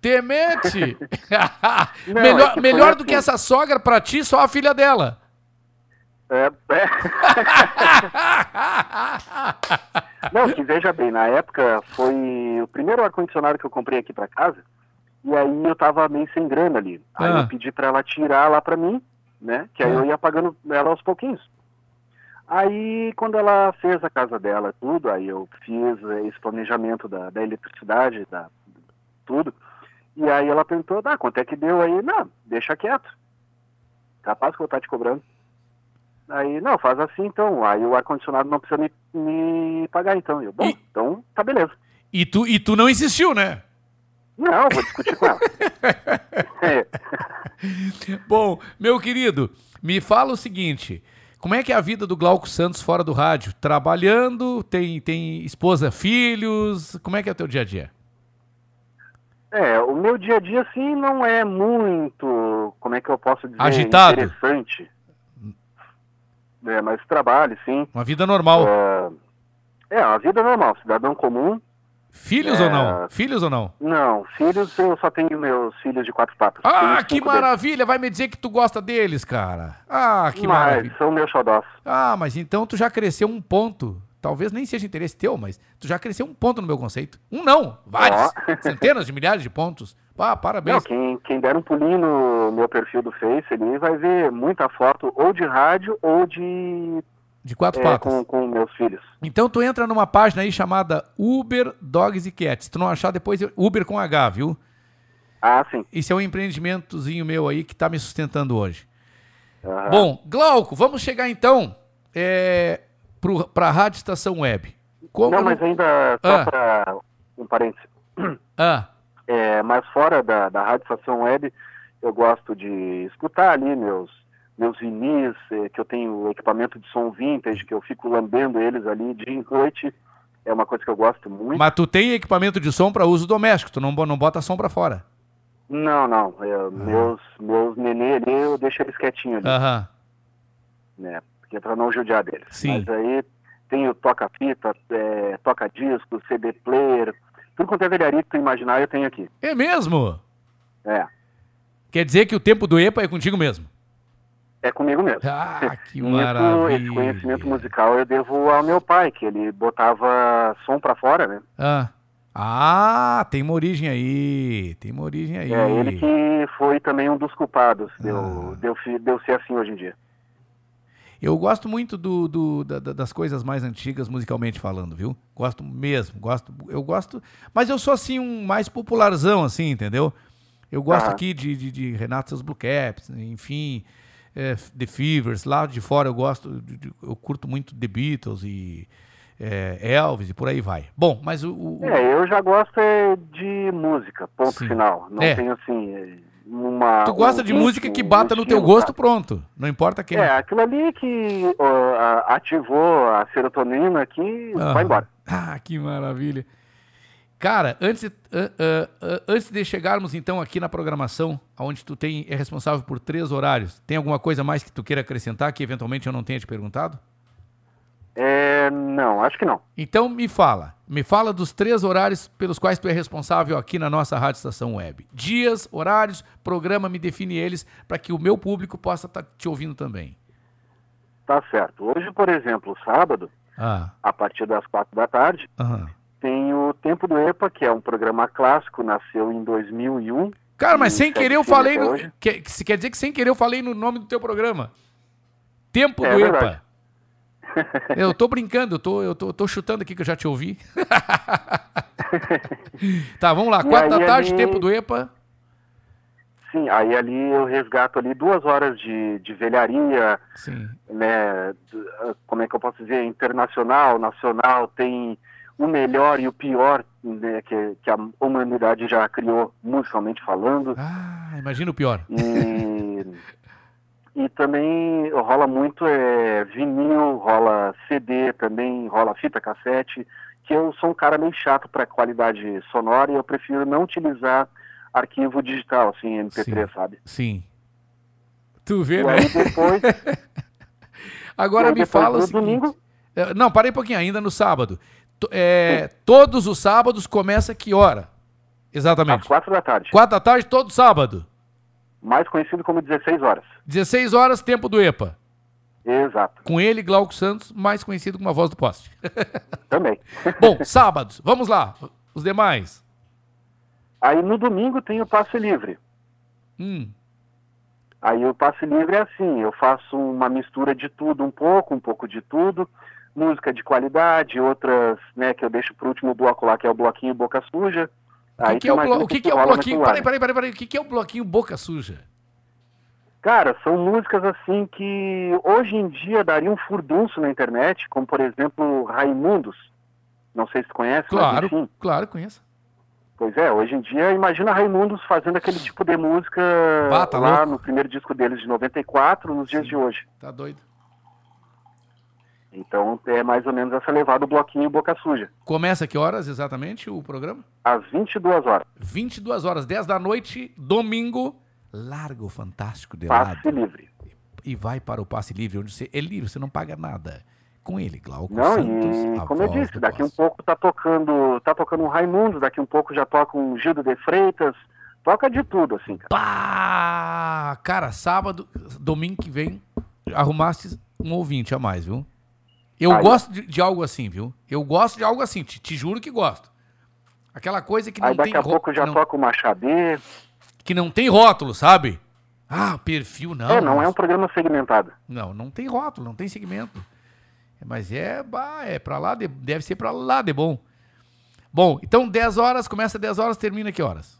Temente! <laughs> <laughs> Não, melhor é melhor do que assim. essa sogra pra ti, só a filha dela. É, é. <laughs> Não, que veja bem, na época foi o primeiro ar-condicionado que eu comprei aqui pra casa, e aí eu tava meio sem grana ali. Aí Ah. eu pedi pra ela tirar lá pra mim, né? Que aí Ah. eu ia pagando ela aos pouquinhos. Aí quando ela fez a casa dela, tudo, aí eu fiz esse planejamento da, da eletricidade, da tudo. E aí ela perguntou, ah, quanto é que deu aí? Não, deixa quieto. Capaz que eu vou estar te cobrando. Aí, não, faz assim então. Aí o ar-condicionado não precisa me, me pagar então. Eu, bom, então tá beleza. E tu, e tu não insistiu, né? Não, vou discutir com ela. <laughs> É. Bom, meu querido, me fala o seguinte: como é que é a vida do Glauco Santos fora do rádio? Trabalhando, tem, tem esposa, filhos? Como é que é o teu dia a dia? É, o meu dia a dia, assim, não é muito, como é que eu posso dizer, Agitado. interessante. É, mas trabalho, sim. Uma vida normal. É, é uma vida normal, cidadão comum. Filhos É. ou não? Filhos ou não? Não, filhos, eu só tenho meus filhos de quatro patas. Ah, que cinco deles. maravilha! Vai me dizer que tu gosta deles, cara. Ah, que Mas maravilha. são meus xodós. Ah, mas então tu já cresceu um ponto. Talvez nem seja interesse teu, mas tu já cresceu um ponto no meu conceito. Um não, vários. Ó. <laughs> Centenas de milhares de pontos. Ah, parabéns. Não, quem, quem der um pulinho no meu perfil do Face ali vai ver muita foto ou de rádio ou de. De quatro é, patas. Com, com meus filhos. Então tu entra numa página aí chamada Uber Dogs e Cats. Se tu não achar depois, Uber com H, viu? Ah, sim. Isso é um empreendimentozinho meu aí que tá me sustentando hoje. Aham. Bom, Glauco, vamos chegar então é, pro, pra Rádio Estação Web. Como não, mas ainda só Ah. para um parênteses. Ah, É, mas fora da, da Rádio Estação Web, eu gosto de escutar ali meus meus vinis, eh, que eu tenho equipamento de som vintage, que eu fico lambendo eles ali dia e noite. É uma coisa que eu gosto muito. Mas tu tem equipamento de som para uso doméstico, tu não, não bota som para fora. Não, não. é, Meus, meus nenê ali, eu deixo eles quietinhos ali, Aham. né? Porque é pra não judiar deles. Sim. Mas aí tem o toca-fita, é, toca-disco, CD player, tudo quanto é velharia que tu imaginar, eu tenho aqui. É mesmo? É, Quer dizer que o tempo do EPA é contigo mesmo. É comigo mesmo. Ah, que maravilha. Esse conhecimento musical eu devo ao meu pai, que ele botava som pra fora, né? Ah. Ah, tem uma origem aí. Tem uma origem aí. É ele que foi também um dos culpados Ah. deu, deu, deu ser assim hoje em dia. Eu gosto muito do, do- da- da- das coisas mais antigas, musicalmente falando, viu? Gosto mesmo, gosto. Eu gosto. Mas eu sou assim, um mais popularzão, assim, entendeu? Eu gosto Aham. aqui de, de, de Renato seus Blue Caps, enfim, é, The Fevers. Lá de fora eu gosto, eu curto muito The Beatles e é, Elvis e por aí vai. Bom, mas o. o- É, eu já gosto é, de música, ponto Sim. final. Não É. tenho assim uma. tu gosta um de música que um bata no teu gosto, sabe? pronto. Não importa quem. É, aquilo ali que ó, ativou a serotonina que Aham. vai embora. Ah, que maravilha. Cara, antes, de- ah, ah, ah, antes de chegarmos então aqui na programação, onde tu tem, é responsável por três horários, tem alguma coisa mais que tu queira acrescentar que eventualmente eu não tenha te perguntado? É, não, acho que não. Então me fala, me fala dos três horários pelos quais tu é responsável aqui na nossa Rádio Estação Web. Dias, horários, programa, me define eles para que o meu público possa estar te ouvindo também. Tá certo. Hoje, por exemplo, sábado, Ah, a partir das quatro da tarde, aham. Tem o Tempo do EPA, que é um programa clássico, nasceu em 2001. Cara, mas sem segue querer eu falei no. Que, quer dizer que sem querer eu falei no nome do teu programa. Tempo É do verdade. EPA. <laughs> Eu tô brincando, eu tô, eu tô, eu tô chutando aqui que eu já te ouvi. <laughs> tá, vamos lá. Quatro da tarde, ali- tempo do EPA. Sim, aí ali eu resgato ali duas horas de, de velharia, Sim. né, ah, como é que eu posso dizer, internacional, nacional, tem o melhor e o pior né, que, que a humanidade já criou musicalmente falando. Ah, imagina o pior. E, e também rola muito é, vinil, rola CD também, rola fita cassete, que eu sou um cara meio chato para qualidade sonora e eu prefiro não utilizar arquivo digital, assim, MP3, sabe? Sim. Tu vê, E né? depois- <laughs> Agora me depois fala o seguinte. domingo? É, Não, parei um pouquinho, ainda no sábado. É, todos os sábados começa que hora? Exatamente. Às quatro da tarde. Quatro da tarde, todo sábado. Mais conhecido como 16 horas. 16 horas, tempo do EPA. Exato. Com ele, Glauco Santos, mais conhecido como a voz do poste. <laughs> Também. Bom, sábados, vamos lá. Os demais. Aí no domingo tem o passe livre. Hum. Aí o passe livre é assim, eu faço uma mistura de tudo um pouco, um pouco de tudo, música de qualidade, outras, né, que eu deixo pro último bloco lá, que é o bloquinho Boca Suja. O que, que é o, blo- o que, que é o bloquinho? Peraí, Peraí, peraí, peraí. O que, que é o bloquinho Boca Suja? Cara, são músicas assim que hoje em dia dariam um furdunço na internet, como por exemplo Raimundos. Não sei se conhece, mas Claro, enfim. claro, conheço. Pois é, hoje em dia, imagina Raimundos fazendo aquele tipo de música Bah, tá lá louco. no primeiro disco deles de 94, nos dias de hoje. Tá doido. Então é mais ou menos essa levada do bloquinho Boca Suja. Começa que horas exatamente o programa? Às 22 horas. 22 horas, 10 da noite, domingo. Largo Fantástico de Passe lado. livre. E vai para o passe livre, onde você é livre, você não paga nada. Com ele, Glauco Não, Santos, e como eu disse, daqui um pouco tá tocando, tá tocando um Raimundo, daqui um pouco já toca um Gildo de Freitas, toca de tudo, assim, cara. Pá! Cara, sábado, domingo que vem, arrumaste um ouvinte a mais, viu? Eu Aí. gosto de, de algo assim, viu? Eu gosto de algo assim, te, te juro que gosto. Aquela coisa que não Aí daqui tem a ro- pouco já não, toca uma que não tem rótulo, sabe? Ah, perfil não. é, não é mas- um programa segmentado. Não, não tem rótulo, não tem segmento. Mas é, bah, é pra lá, de- deve ser pra lá de bom. Bom, então 10 horas, começa 10 horas, termina que horas?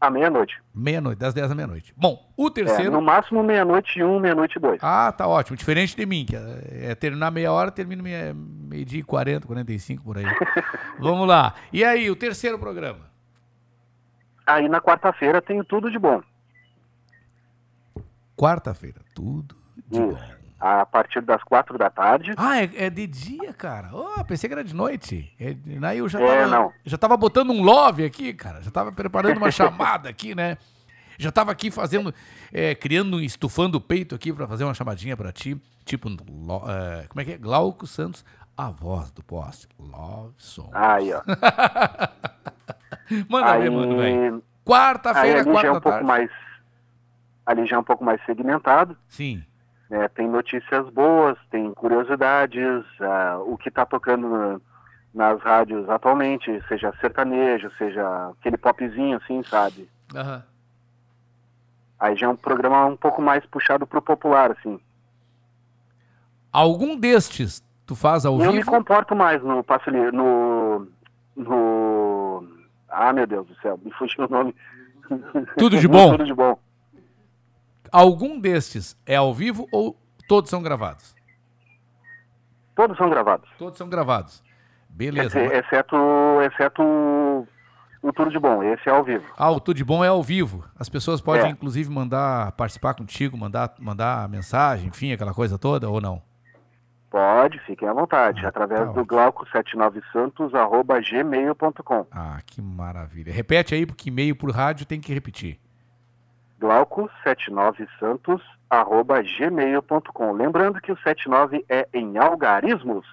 À meia-noite. Meia-noite, das 10 à meia-noite. Bom, o É, terceiro. no máximo meia-noite e um, meia-noite e dois. Ah, tá ótimo. Diferente de mim, que é é terminar meia hora, termino meia- meio-dia e 40, 45 por aí. <laughs> Vamos lá. E aí, o terceiro programa? Aí na quarta-feira tenho tudo de bom. quarta-feira. Tudo de bom. A partir das quatro da tarde. Ah, é, é de dia, cara. Oh, pensei que era de noite. É, aí eu já É, tava, não. já tava botando um love aqui, cara. Já tava preparando uma <laughs> chamada aqui, né? Já tava aqui fazendo, é, criando, estufando o peito aqui pra fazer uma chamadinha pra ti. Tipo, lo- é, como é que é? Glauco Santos, a voz do poste. Love Song. Aí, ó. <laughs> Manda aí, ver, mano, velho. aí Quarta-feira, já é um pouco mais. Ali já é um pouco mais segmentado. Sim. Né? tem notícias boas, tem curiosidades, ah, o que está tocando na- nas rádios atualmente, seja sertanejo, seja aquele popzinho assim, sabe? Aham. Aí já é um programa um pouco mais puxado pro popular, assim. Algum destes tu faz ao eu me vivo? comporto mais no passo no, no... Ah, meu Deus do céu, <laughs> me fugiu o nome. Tudo de bom? Tudo de bom. Algum destes é ao vivo ou todos são gravados? Todos são gravados. Todos são gravados. Beleza. Ex- Exceto, exceto o, o Tudo de Bom, esse é ao vivo. Ah, o Tudo de Bom é ao vivo. As pessoas podem, É. inclusive, mandar participar contigo, mandar, mandar mensagem, enfim, aquela coisa toda, ou não? Pode, fiquem à vontade, Ah, através tá do glauco79santos.gmail.com. Ah, que maravilha. Repete aí, porque e-mail por rádio tem que repetir. glauco79santos.gmail.com. Lembrando que o 79 é em algarismos.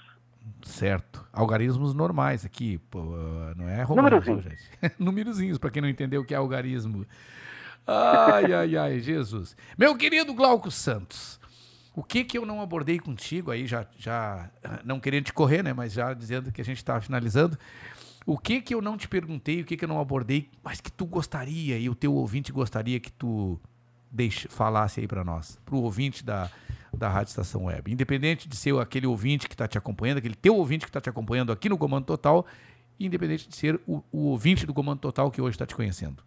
Certo. Algarismos normais aqui, pô, não é Númerozinho. <laughs> Númerozinhos, para quem não entendeu o que é algarismo. Ai, ai, ai, Jesus. Meu querido Glauco Santos, o que que eu não abordei contigo aí, já, já não querendo te correr, né, mas já dizendo que a gente está finalizando, o que que eu não te perguntei, o que que eu não abordei, mas que tu gostaria e o teu ouvinte gostaria que tu deixe, falasse aí para nós, para o ouvinte da, da Rádio Estação Web. Independente de ser aquele ouvinte que está te acompanhando, aquele teu ouvinte que está te acompanhando aqui no Comando Total, independente de ser o, o ouvinte do Comando Total que hoje está te conhecendo.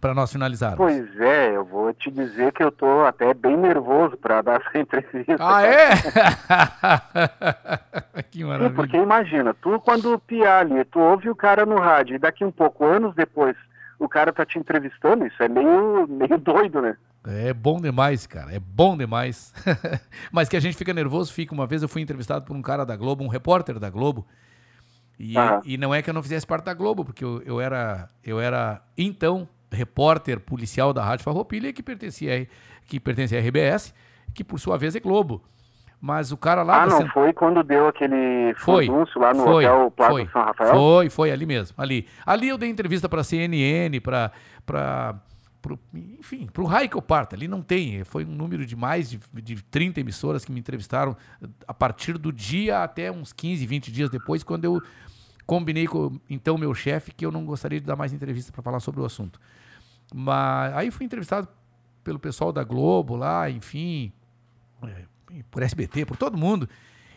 Para nós finalizarmos. Pois é, eu vou te dizer que eu tô até bem nervoso para dar essa <laughs> entrevista. Ah, é? <laughs> que Sim, maravilha. porque imagina, tu quando piar ali, tu ouve o cara no rádio e daqui um pouco, anos depois, o cara tá te entrevistando, isso é meio, meio doido, né? É bom demais, cara. É bom demais. <laughs> Mas que a gente fica nervoso, fica. Uma vez eu fui entrevistado por um cara da Globo, um repórter da Globo. E, e não é que eu não fizesse parte da Globo, porque eu, eu era, eu era então repórter policial da Rádio Farroupilha, que pertencia, que pertencia à RBS, que por sua vez é Globo. Mas o cara lá ah, da não, foi quando deu aquele Foi. furdúncio lá no foi, Hotel Plaza foi, São Rafael? Foi, foi, ali mesmo, ali. Ali eu dei entrevista para CNN, para para enfim, para o Raiko Parta, ali não tem, foi um número de mais de, de 30 emissoras que me entrevistaram a partir do dia até uns 15, 20 dias depois, quando eu combinei com então meu chefe que eu não gostaria de dar mais entrevista para falar sobre o assunto. Mas aí fui entrevistado pelo pessoal da Globo lá, enfim, é, por SBT, por todo mundo.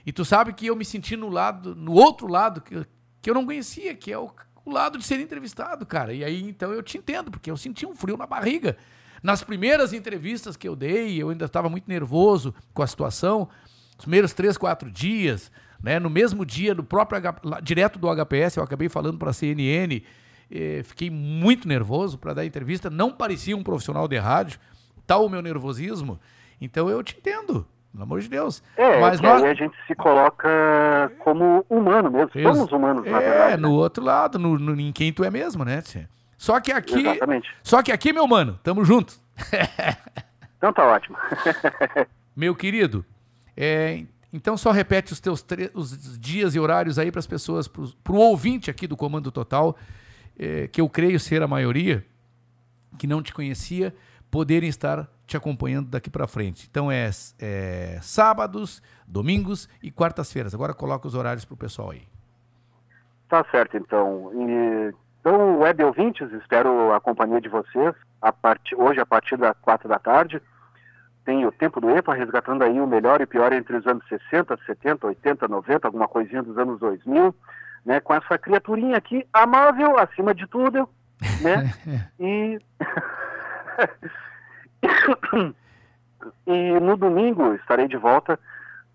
E tu sabe que eu me senti no lado, no outro lado que, que eu não conhecia, que é o, o lado de ser entrevistado, cara. E aí então eu te entendo, porque eu senti um frio na barriga. Nas primeiras entrevistas que eu dei, eu ainda estava muito nervoso com a situação. Os primeiros três, quatro dias, né? No mesmo dia, no próprio direto do HPS, eu acabei falando para a CNN. Eh, fiquei muito nervoso para dar entrevista. Não parecia um profissional de rádio, tal o meu nervosismo. Então eu te entendo, pelo amor de Deus. É, Mas que nós, aí a gente se coloca como humano mesmo. Somos humanos, na é, verdade. né? no outro lado, no, no- em quem tu é mesmo, né? Só que aqui. Exatamente. Só que aqui, meu mano, tamo junto. <laughs> Então tá ótimo. <laughs> Meu querido, é, então só repete os teus os dias e horários aí para as pessoas, para o ouvinte aqui do Comando Total, é, que eu creio ser a maioria, que não te conhecia, poderem estar te acompanhando daqui para frente. Então é, é sábados, domingos e quartas-feiras. Agora coloca os horários para o pessoal aí. Tá certo, então. Então, web ouvintes, espero a companhia de vocês a partir, hoje a partir das quatro da tarde. Tem o Tempo do EPA resgatando aí o melhor e pior entre os anos 60, 70, 80, 90, alguma coisinha dos anos 2000, né? Com essa criaturinha aqui, amável, acima de tudo, né? <laughs> e... <coughs> e no domingo estarei de volta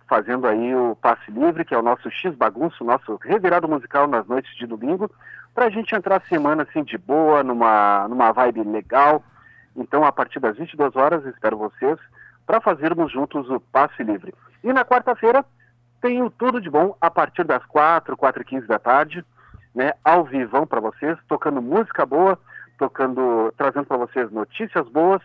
fazendo aí o passe livre, que é o nosso X bagunço, nosso revirado musical nas noites de domingo, para a gente entrar a semana assim de boa, numa, numa vibe legal Então, a partir das 22 horas, espero vocês para fazermos juntos o passe livre. E na quarta-feira, tenho tudo de bom a partir das 4, 4 e 15 da tarde, né, ao vivão para vocês, tocando música boa, tocando, trazendo para vocês notícias boas,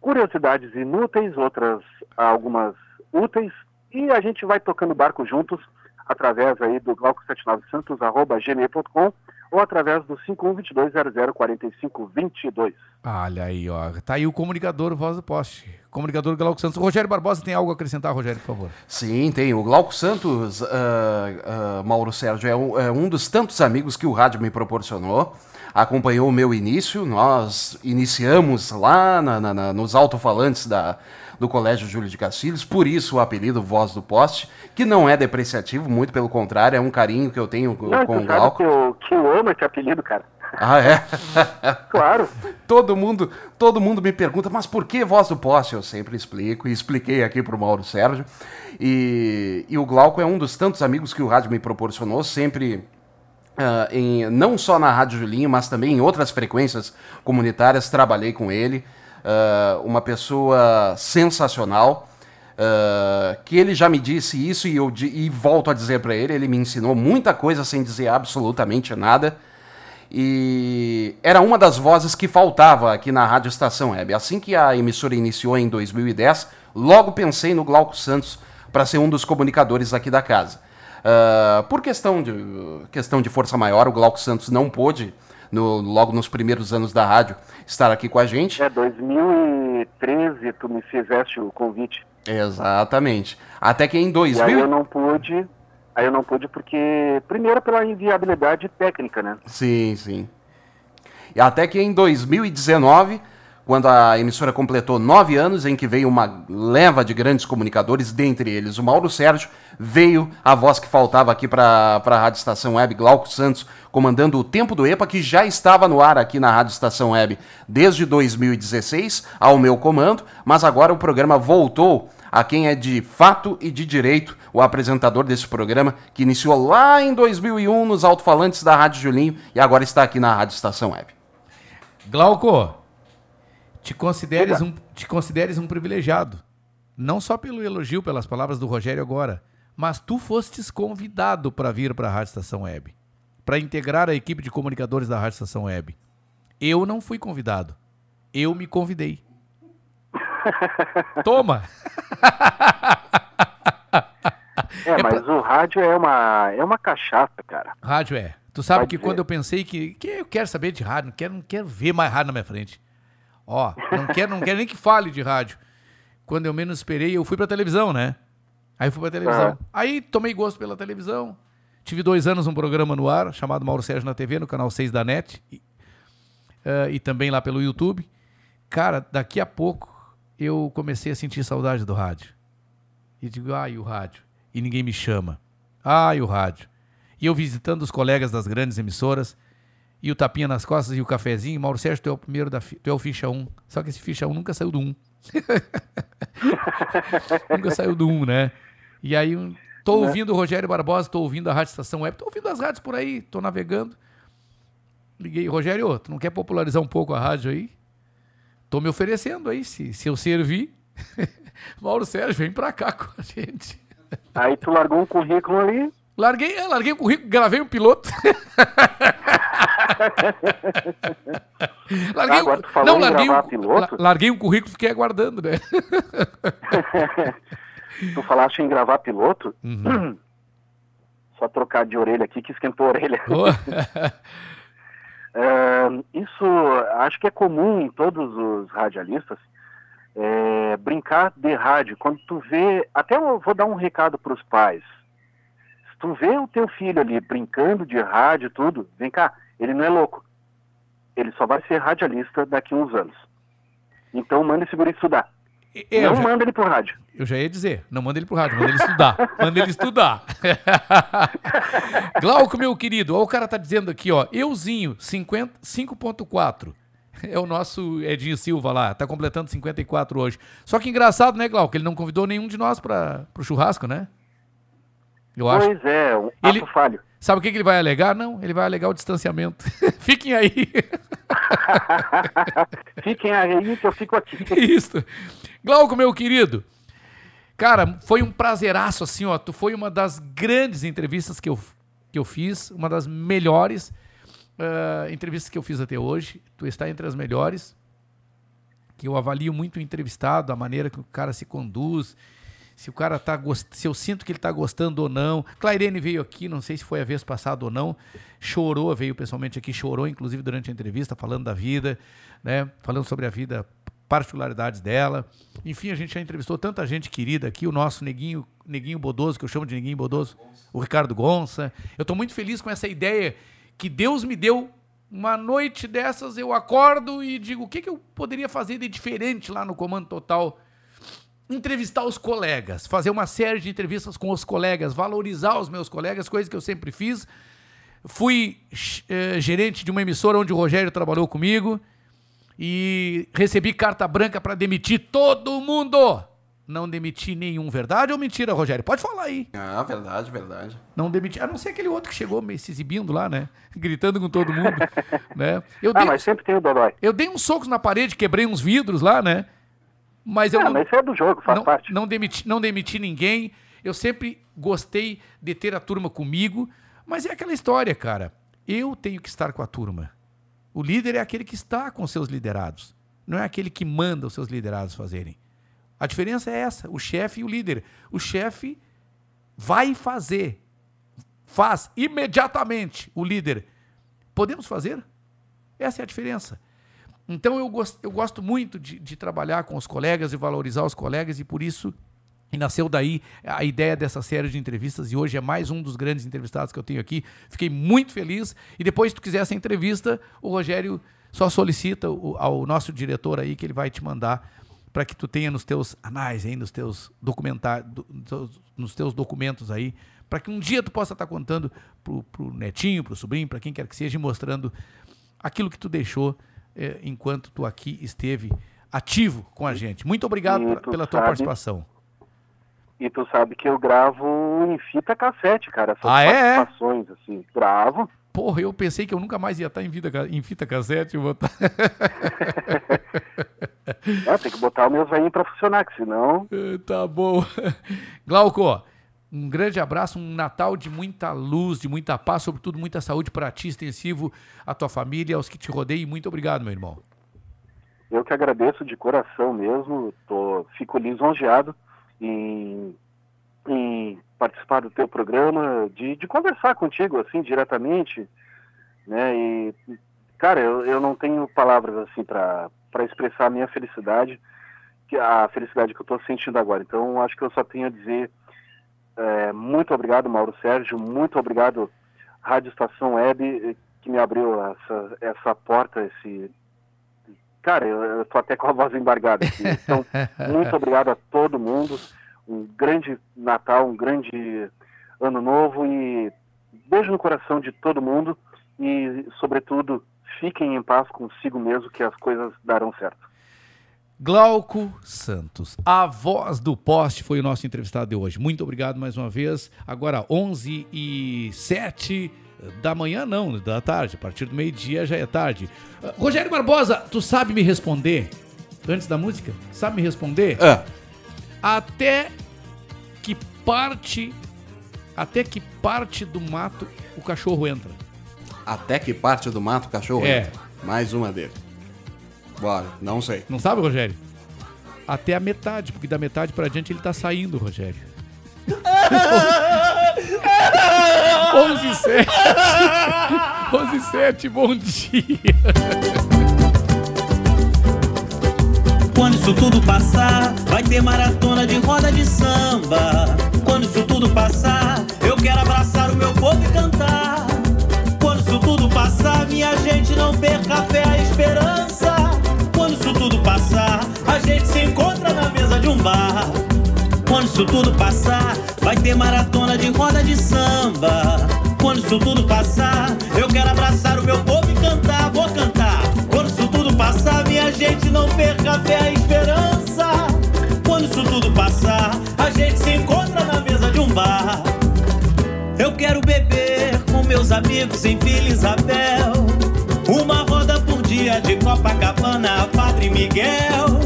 curiosidades inúteis, outras algumas úteis, e a gente vai tocando barco juntos através aí do glauco79santos@gmail.com ou através do 5122004522. Olha aí, ó. Tá aí o comunicador Voz do Poste. Comunicador Glauco Santos. Rogério Barbosa tem algo a acrescentar, Rogério, por favor? Sim, tem. O Glauco Santos, ah, ah, Mauro Sérgio, é um, é um dos tantos amigos que o rádio me proporcionou. Acompanhou o meu início. Nós iniciamos lá na- na- na- nos alto-falantes da, do Colégio Júlio de Castilhos, por isso o apelido Voz do Poste, que não é depreciativo, muito pelo contrário, é um carinho que eu tenho com, Não, com o Glauco. que eu, que eu amo esse apelido, cara. Ah, é? <laughs> Claro. todo mundo, todo mundo me pergunta, mas por que voz do poste? Eu sempre explico e expliquei aqui pro Mauro Sérgio. E, e o Glauco é um dos tantos amigos que o rádio me proporcionou, sempre ah, em, não só na Rádio Julinho, mas também em outras frequências comunitárias, trabalhei com ele. Ah, uma pessoa sensacional. ah, que ele já me disse isso e eu e volto a dizer para ele, ele me ensinou muita coisa sem dizer absolutamente nada. E era uma das vozes que faltava aqui na Rádio Estação Web. Assim que a emissora iniciou em 2010, logo pensei no Glauco Santos para ser um dos comunicadores aqui da casa. Ah, por questão de, questão de força maior, o Glauco Santos não pôde, no- logo nos primeiros anos da rádio, estar aqui com a gente. É, 2013 tu me fizeste o convite. Exatamente. Até que em E 2000... aí eu não pude, aí eu não pude porque, primeiro pela inviabilidade técnica, né? Sim, sim. E até que em 2019, quando a emissora completou nove anos, em que veio uma leva de grandes comunicadores, dentre eles o Mauro Sérgio, veio a voz que faltava aqui para a Rádio Estação Web, Glauco Santos, comandando o Tempo do EPA, que já estava no ar aqui na Rádio Estação Web desde 2016, ao meu comando, mas agora o programa voltou a quem é de fato e de direito o apresentador desse programa, que iniciou lá em 2001 nos alto-falantes da Rádio Julinho e agora está aqui na Rádio Estação Web. Glauco, te consideres, um, te consideres um privilegiado. Não só pelo elogio, pelas palavras do Rogério agora, mas tu fostes convidado para vir para a Rádio Estação Web, para integrar a equipe de comunicadores da Rádio Estação Web. Eu não fui convidado. Eu me convidei. <laughs> Toma! É, mas o rádio é uma, é uma cachaça, cara. Rádio é. Tu sabe Vai que dizer. quando eu pensei que, que eu quero saber de rádio, não quero, não quero ver mais rádio na minha frente. Ó, não quero, não quero nem que fale de rádio. Quando eu menos esperei, eu fui pra televisão, né? Aí fui pra televisão. Aí tomei gosto pela televisão. Tive dois anos um programa no ar, chamado Mauro Sérgio na TV, no canal 6 da NET. E, eh, e também lá pelo YouTube. Cara, daqui a pouco eu comecei a sentir saudade do rádio. E digo, ai, o rádio. E ninguém me chama. Ai, o rádio. E eu visitando os colegas das grandes emissoras, e o tapinha nas costas e o cafezinho. Mauro Sérgio, tu é o primeiro da fi- tu é o ficha 1. Só que esse ficha 1 nunca saiu do 1. <laughs> nunca saiu do 1, né? E aí, tô Né? ouvindo o Rogério Barbosa, tô ouvindo a Rádio Estação Web, tô ouvindo as rádios por aí, tô navegando. Liguei, Rogério, tu não quer popularizar um pouco a rádio aí? Tô me oferecendo aí, se, se eu servir. <laughs> Mauro Sérgio, vem pra cá com a gente. Aí tu largou um currículo ali. Larguei, é, larguei o currículo, gravei um piloto. <laughs> larguei Ah, agora o- tu falou em larguei gravar o- piloto? la- larguei um currículo e fiquei aguardando, né? <laughs> tu falaste em gravar piloto. Uhum. <clears throat> Só trocar de orelha aqui que esquentou a orelha. <laughs> Boa. <laughs> É, isso acho que é comum em todos os radialistas. é, brincar de rádio. Quando tu vê. Até eu vou dar um recado para os pais. Se tu vê o teu filho ali brincando de rádio tudo, vem cá, ele não é louco. Ele só vai ser radialista daqui a uns anos. Então manda esse guri estudar. eu não já- manda ele pro rádio. Eu já ia dizer, não manda ele pro rádio, manda ele estudar. <laughs> manda ele estudar. <laughs> Glauco, meu querido, ó, o cara tá dizendo aqui, ó, euzinho, 50, 5.4. É o nosso Edinho Silva lá, tá completando 54 hoje. Só que engraçado, né, Glauco, ele não convidou nenhum de nós para pro churrasco, né? Eu acho. Pois é, um Ele- ato falho. Sabe o que, que ele vai alegar? Não, ele vai alegar o distanciamento. <laughs> Fiquem aí. <laughs> Fiquem aí que eu fico aqui. <laughs> Isso. Glauco, meu querido. Cara, foi um prazeraço, assim, ó. Tu foi uma das grandes entrevistas que eu, que eu fiz, uma das melhores uh, entrevistas que eu fiz até hoje. Tu está entre as melhores. Que eu avalio muito o entrevistado, a maneira que o cara se conduz, se o cara tá gost... se eu sinto que ele tá gostando ou não. Clairene veio aqui, não sei se foi a vez passada ou não, chorou, veio pessoalmente aqui, chorou inclusive durante a entrevista falando da vida, né? Falando sobre a vida, particularidades dela. Enfim, a gente já entrevistou tanta gente querida aqui, o nosso neguinho, neguinho Bodoso, que eu chamo de neguinho Bodoso, o Ricardo Gonça. Eu tô muito feliz com essa ideia que Deus me deu uma noite dessas eu acordo e digo o que, que eu poderia fazer de diferente lá no Comando Total entrevistar os colegas, fazer uma série de entrevistas com os colegas, valorizar os meus colegas, coisa que eu sempre fiz. Fui eh, gerente de uma emissora onde o Rogério trabalhou comigo e recebi carta branca para demitir todo mundo. Não demiti nenhum. Verdade ou mentira, Rogério? Pode falar aí. Ah, verdade, verdade. Não demiti. A não ser aquele outro que chegou me se exibindo lá, né? <laughs> Gritando com todo mundo. né? Eu ah, dei, mas sempre tem o Dodói. eu dei uns socos na parede, quebrei uns vidros lá, né? Mas eu Ah, não, mas isso é do jogo, faz não, parte. Não demiti, não demiti ninguém. Eu sempre gostei de ter a turma comigo. Mas é aquela história, cara. Eu tenho que estar com a turma. O líder é aquele que está com seus liderados. Não é aquele que manda os seus liderados fazerem. A diferença é essa: o chefe e o líder. O chefe vai fazer, faz imediatamente. O líder, podemos fazer? Essa é a diferença. Então eu gosto, eu gosto muito de, de trabalhar com os colegas e valorizar os colegas e por isso e nasceu daí a ideia dessa série de entrevistas e hoje é mais um dos grandes entrevistados que eu tenho aqui. Fiquei muito feliz e depois se tu quiser essa entrevista, o Rogério só solicita o- ao nosso diretor aí que ele vai te mandar para que tu tenha nos teus anais aí, nos teus documentários, nos teus documentos aí, para que um dia tu possa estar contando pro, pro netinho, pro sobrinho, para quem quer que seja, e mostrando aquilo que tu deixou eh, enquanto tu aqui esteve ativo com a gente. Muito obrigado pela tua sabe- participação. E tu sabe que eu gravo em fita cassete, cara. Essas Ah, é? participações, assim. Gravo. Porra, eu pensei que eu nunca mais ia estar em, vida, em fita cassete. Eu vou estar... <laughs> É, tem que botar o meu velhinho pra funcionar, que senão. <laughs> tá bom. Glauco, um grande abraço, um Natal de muita luz, de muita paz, sobretudo muita saúde para ti, extensivo, a tua família, aos que te rodeiam. Muito obrigado, meu irmão. Eu que agradeço de coração mesmo. Tô, fico lisonjeado em, em participar do teu programa, de, de conversar contigo, assim, diretamente. Né? E, cara, eu, eu não tenho palavras, assim, para expressar a minha felicidade, que a felicidade que eu estou sentindo agora. Então, acho que eu só tenho a dizer é, muito obrigado, Mauro Sérgio, muito obrigado, Rádio Estação Web, que me abriu essa, essa porta, esse. Cara, eu, tô até com a voz embargada aqui. Então, <laughs> muito obrigado a todo mundo. Um grande Natal, um grande Ano Novo e beijo no coração de todo mundo e, sobretudo, fiquem em paz consigo mesmo que as coisas darão certo. Glauco Santos, a voz do poste, foi o nosso entrevistado de hoje. Muito obrigado mais uma vez. Agora, 11 e 7 da manhã, não, da tarde. A partir do meio-dia já é tarde. Ah, Rogério Barbosa, tu sabe me responder? Antes da música? Sabe me responder? Ah. Até que parte. Até que parte do mato o cachorro entra. Até que parte do mato o cachorro É. entra. Mais uma dele. Bora, não sei. Não sabe, Rogério? Até a metade, porque da metade pra diante ele tá saindo, Rogério. <laughs> 11 e 7. 11 e 7, bom dia. Quando isso tudo passar, vai ter maratona de roda de samba. Quando isso tudo passar, eu quero abraçar o meu povo e cantar. Quando isso tudo passar, minha gente não perca a fé, a esperança. Tudo passar, a gente se encontra na mesa de um bar. Quando isso tudo passar, vai ter maratona de roda de samba. Quando isso tudo passar, eu quero abraçar o meu povo e cantar, vou cantar. Quando isso tudo passar, minha gente não perca a fé, a esperança. Quando isso tudo passar, a gente se encontra na mesa de um bar. Eu quero beber com amigos em Vila Isabel. Dia de Copacabana, Padre Miguel.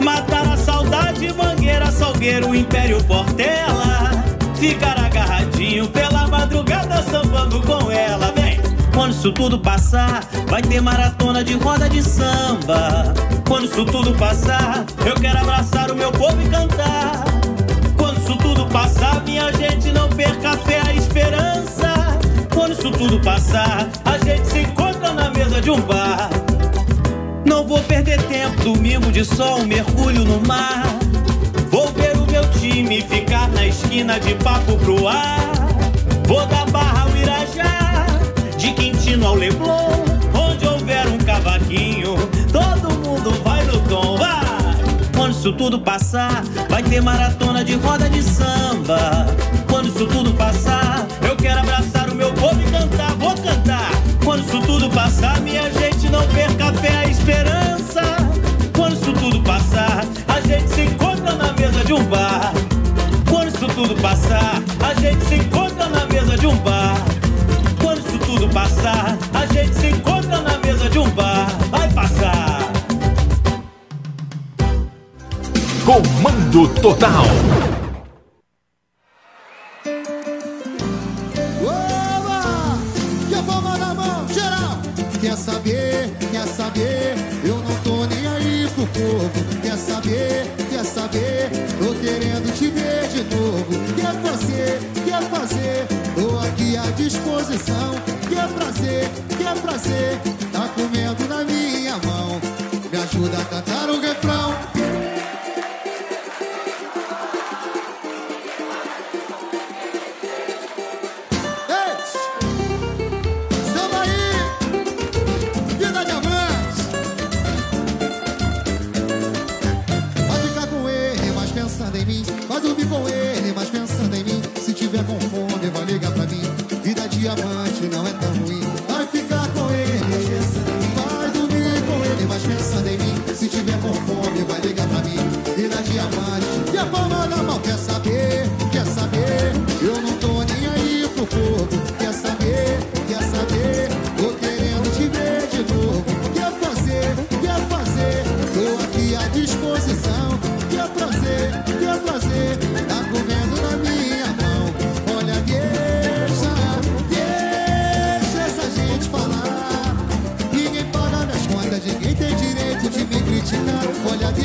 Matar a saudade, Mangueira, Salgueiro, Império Portela. Ficar agarradinho pela madrugada sambando com ela, vem. Quando isso tudo passar, vai ter maratona de roda de samba. Quando isso tudo passar, eu quero abraçar o meu povo e cantar. Quando isso tudo passar, minha gente não perca a fé, a esperança. Quando isso tudo passar, a gente se encontra na mesa de um bar. Não vou perder tempo, domingo de sol, mergulho no mar. Vou ver o meu time ficar na esquina de papo pro ar. Vou da Barra ao Irajá, de Quintino ao Leblon. Onde houver um cavaquinho, todo mundo vai no tom. Vai! Quando isso tudo passar, vai ter maratona de roda de samba. Quando isso tudo passar, eu quero abraçar o meu povo e cantar, vou cantar. Quando isso tudo passar, minha gente a fé, a esperança. Quando isso tudo passar, a gente se encontra na mesa de um bar. Quando isso tudo passar, a gente se encontra na mesa de um bar. Quando isso tudo passar, a gente se encontra na mesa de um bar. Vai passar. Comando Total. Saber, quer saber? Tô querendo te ver de novo. Quer fazer, quer fazer? Tô aqui à disposição. Quer prazer, quer prazer? Tá comendo na minha mão. Me ajuda a cantar o refrão.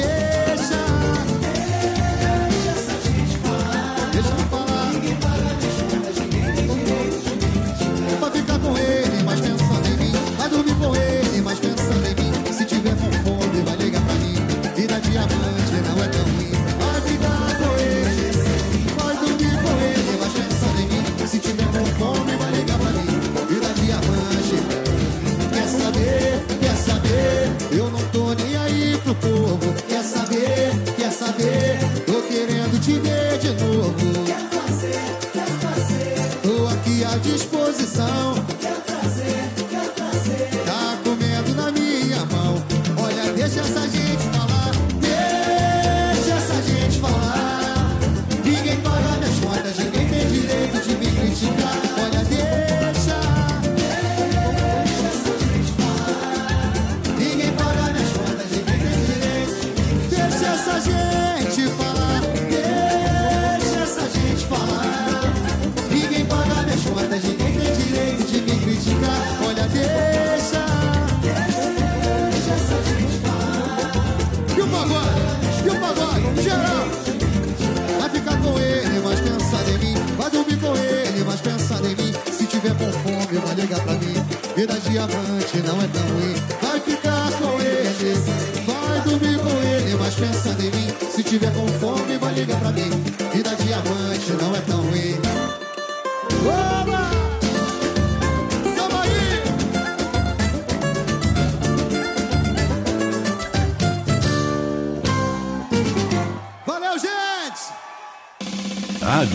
Olha,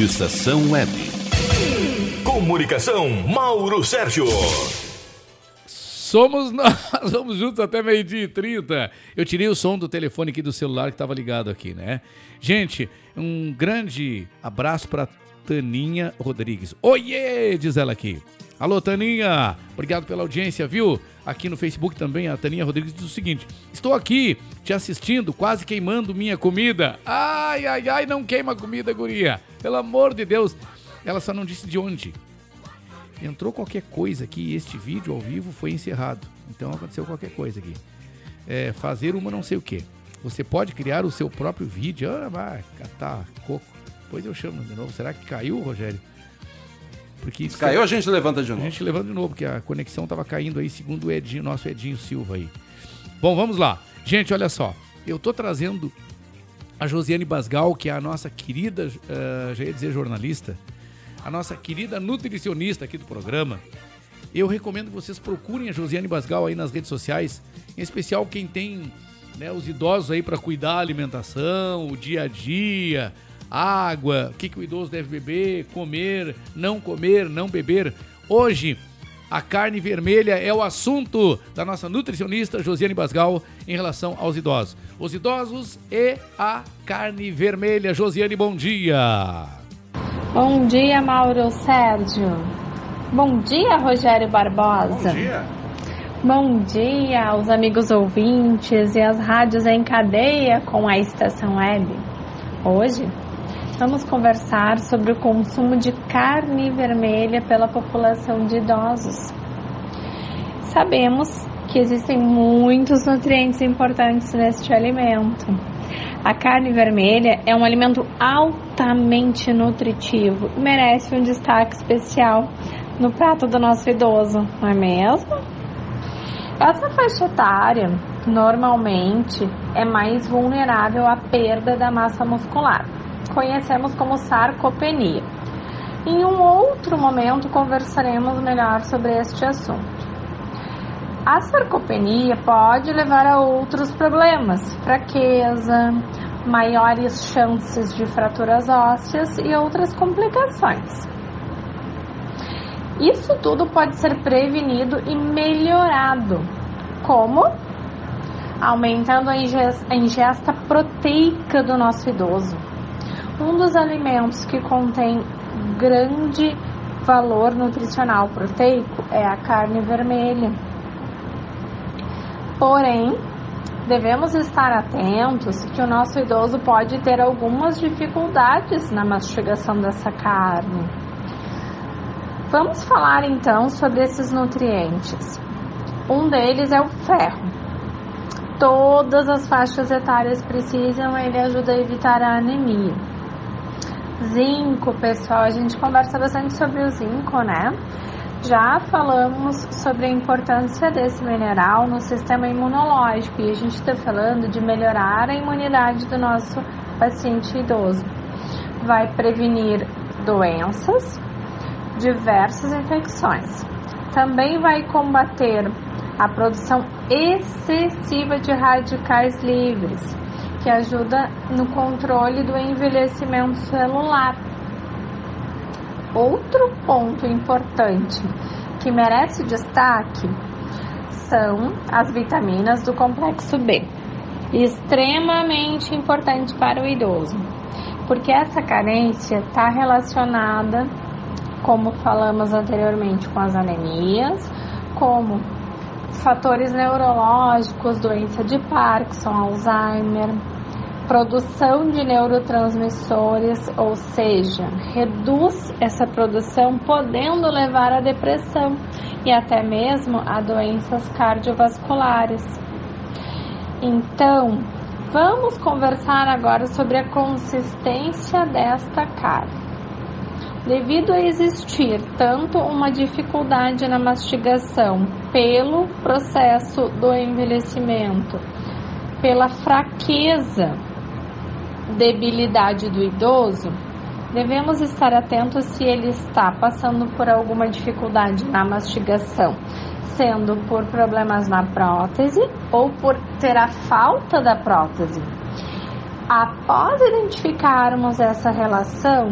Rádio Estação Web. Comunicação, Mauro Sérgio. Somos nós, <laughs> vamos juntos até meio-dia e 30. Eu tirei o som do telefone aqui do celular que estava ligado aqui, né? Gente, um grande abraço para Taninha Rodrigues. Oiê, diz ela aqui. Alô, Taninha, obrigado pela audiência, viu? Aqui no Facebook também, a Taninha Rodrigues diz o seguinte: Estou aqui te assistindo, quase queimando minha comida. Ai, ai, ai, não queima comida, guria. Pelo amor de Deus. Ela só não disse de onde. Entrou qualquer coisa aqui e este vídeo ao vivo foi encerrado. Então aconteceu qualquer coisa aqui. É, fazer uma não sei o que. Você pode criar o seu próprio vídeo. Ah, vai, catar coco. Depois eu chamo de novo. Será que caiu, Rogério? Porque Se caiu, a gente levanta de A novo. gente levanta de novo, porque a conexão tava caindo aí, segundo o Edinho, nosso Edinho Silva aí. Bom, vamos lá. Gente, olha só. Eu tô trazendo a Josiane Basgal, que é a nossa querida, eh, já ia dizer jornalista, a nossa querida nutricionista aqui do programa. Eu recomendo que vocês procurem a Josiane Basgal aí nas redes sociais, em especial quem tem né, os idosos aí para cuidar da alimentação, o dia a dia, água, o que, que o idoso deve beber, comer, não comer, não beber. Hoje, a carne vermelha é o assunto da nossa nutricionista Josiane Basgal em relação aos idosos. Os idosos e a carne vermelha. Josiane, bom dia. Bom dia, Mauro Sérgio. Bom dia, Rogério Barbosa. Bom dia. Bom dia aos amigos ouvintes e às rádios em cadeia com a Estação Web. Hoje vamos conversar sobre o consumo de carne vermelha pela população de idosos. Sabemos que existem muitos nutrientes importantes neste alimento. A carne vermelha é um alimento altamente nutritivo e merece um destaque especial no prato do nosso idoso, não é mesmo? Essa faixa etária normalmente é mais vulnerável à perda da massa muscular. Conhecemos como sarcopenia. Em um outro momento conversaremos melhor sobre este assunto. A sarcopenia pode levar a outros problemas, fraqueza, maiores chances de fraturas ósseas e outras complicações. Isso tudo pode ser prevenido e melhorado. Como? Aumentando a inges- a ingesta proteica do nosso idoso. Um dos alimentos que contém grande valor nutricional proteico é a carne vermelha. Porém, devemos estar atentos que o nosso idoso pode ter algumas dificuldades na mastigação dessa carne. Vamos falar então sobre esses nutrientes. Um deles é o ferro. Todas as faixas etárias precisam, ele ajuda a evitar a anemia. Zinco, pessoal, a gente conversa bastante sobre o zinco, né? Já falamos sobre a importância desse mineral no sistema imunológico e a gente está falando de melhorar a imunidade do nosso paciente idoso. Vai prevenir doenças, diversas infecções. Também vai combater a produção excessiva de radicais livres, que ajuda no controle do envelhecimento celular. Outro ponto importante que merece destaque são as vitaminas do complexo B, extremamente importante para o idoso, porque essa carência está relacionada, como falamos anteriormente, com as anemias, como fatores neurológicos, doença de Parkinson, Alzheimer, produção de neurotransmissores, ou seja, reduz essa produção, podendo levar à depressão e até mesmo a doenças cardiovasculares. Então, vamos conversar agora sobre a consistência desta carne. Devido a existir tanto uma dificuldade na mastigação pelo processo do envelhecimento, pela fraqueza, debilidade do idoso, devemos estar atentos se ele está passando por alguma dificuldade na mastigação, sendo por problemas na prótese ou por ter a falta da prótese. Após identificarmos essa relação,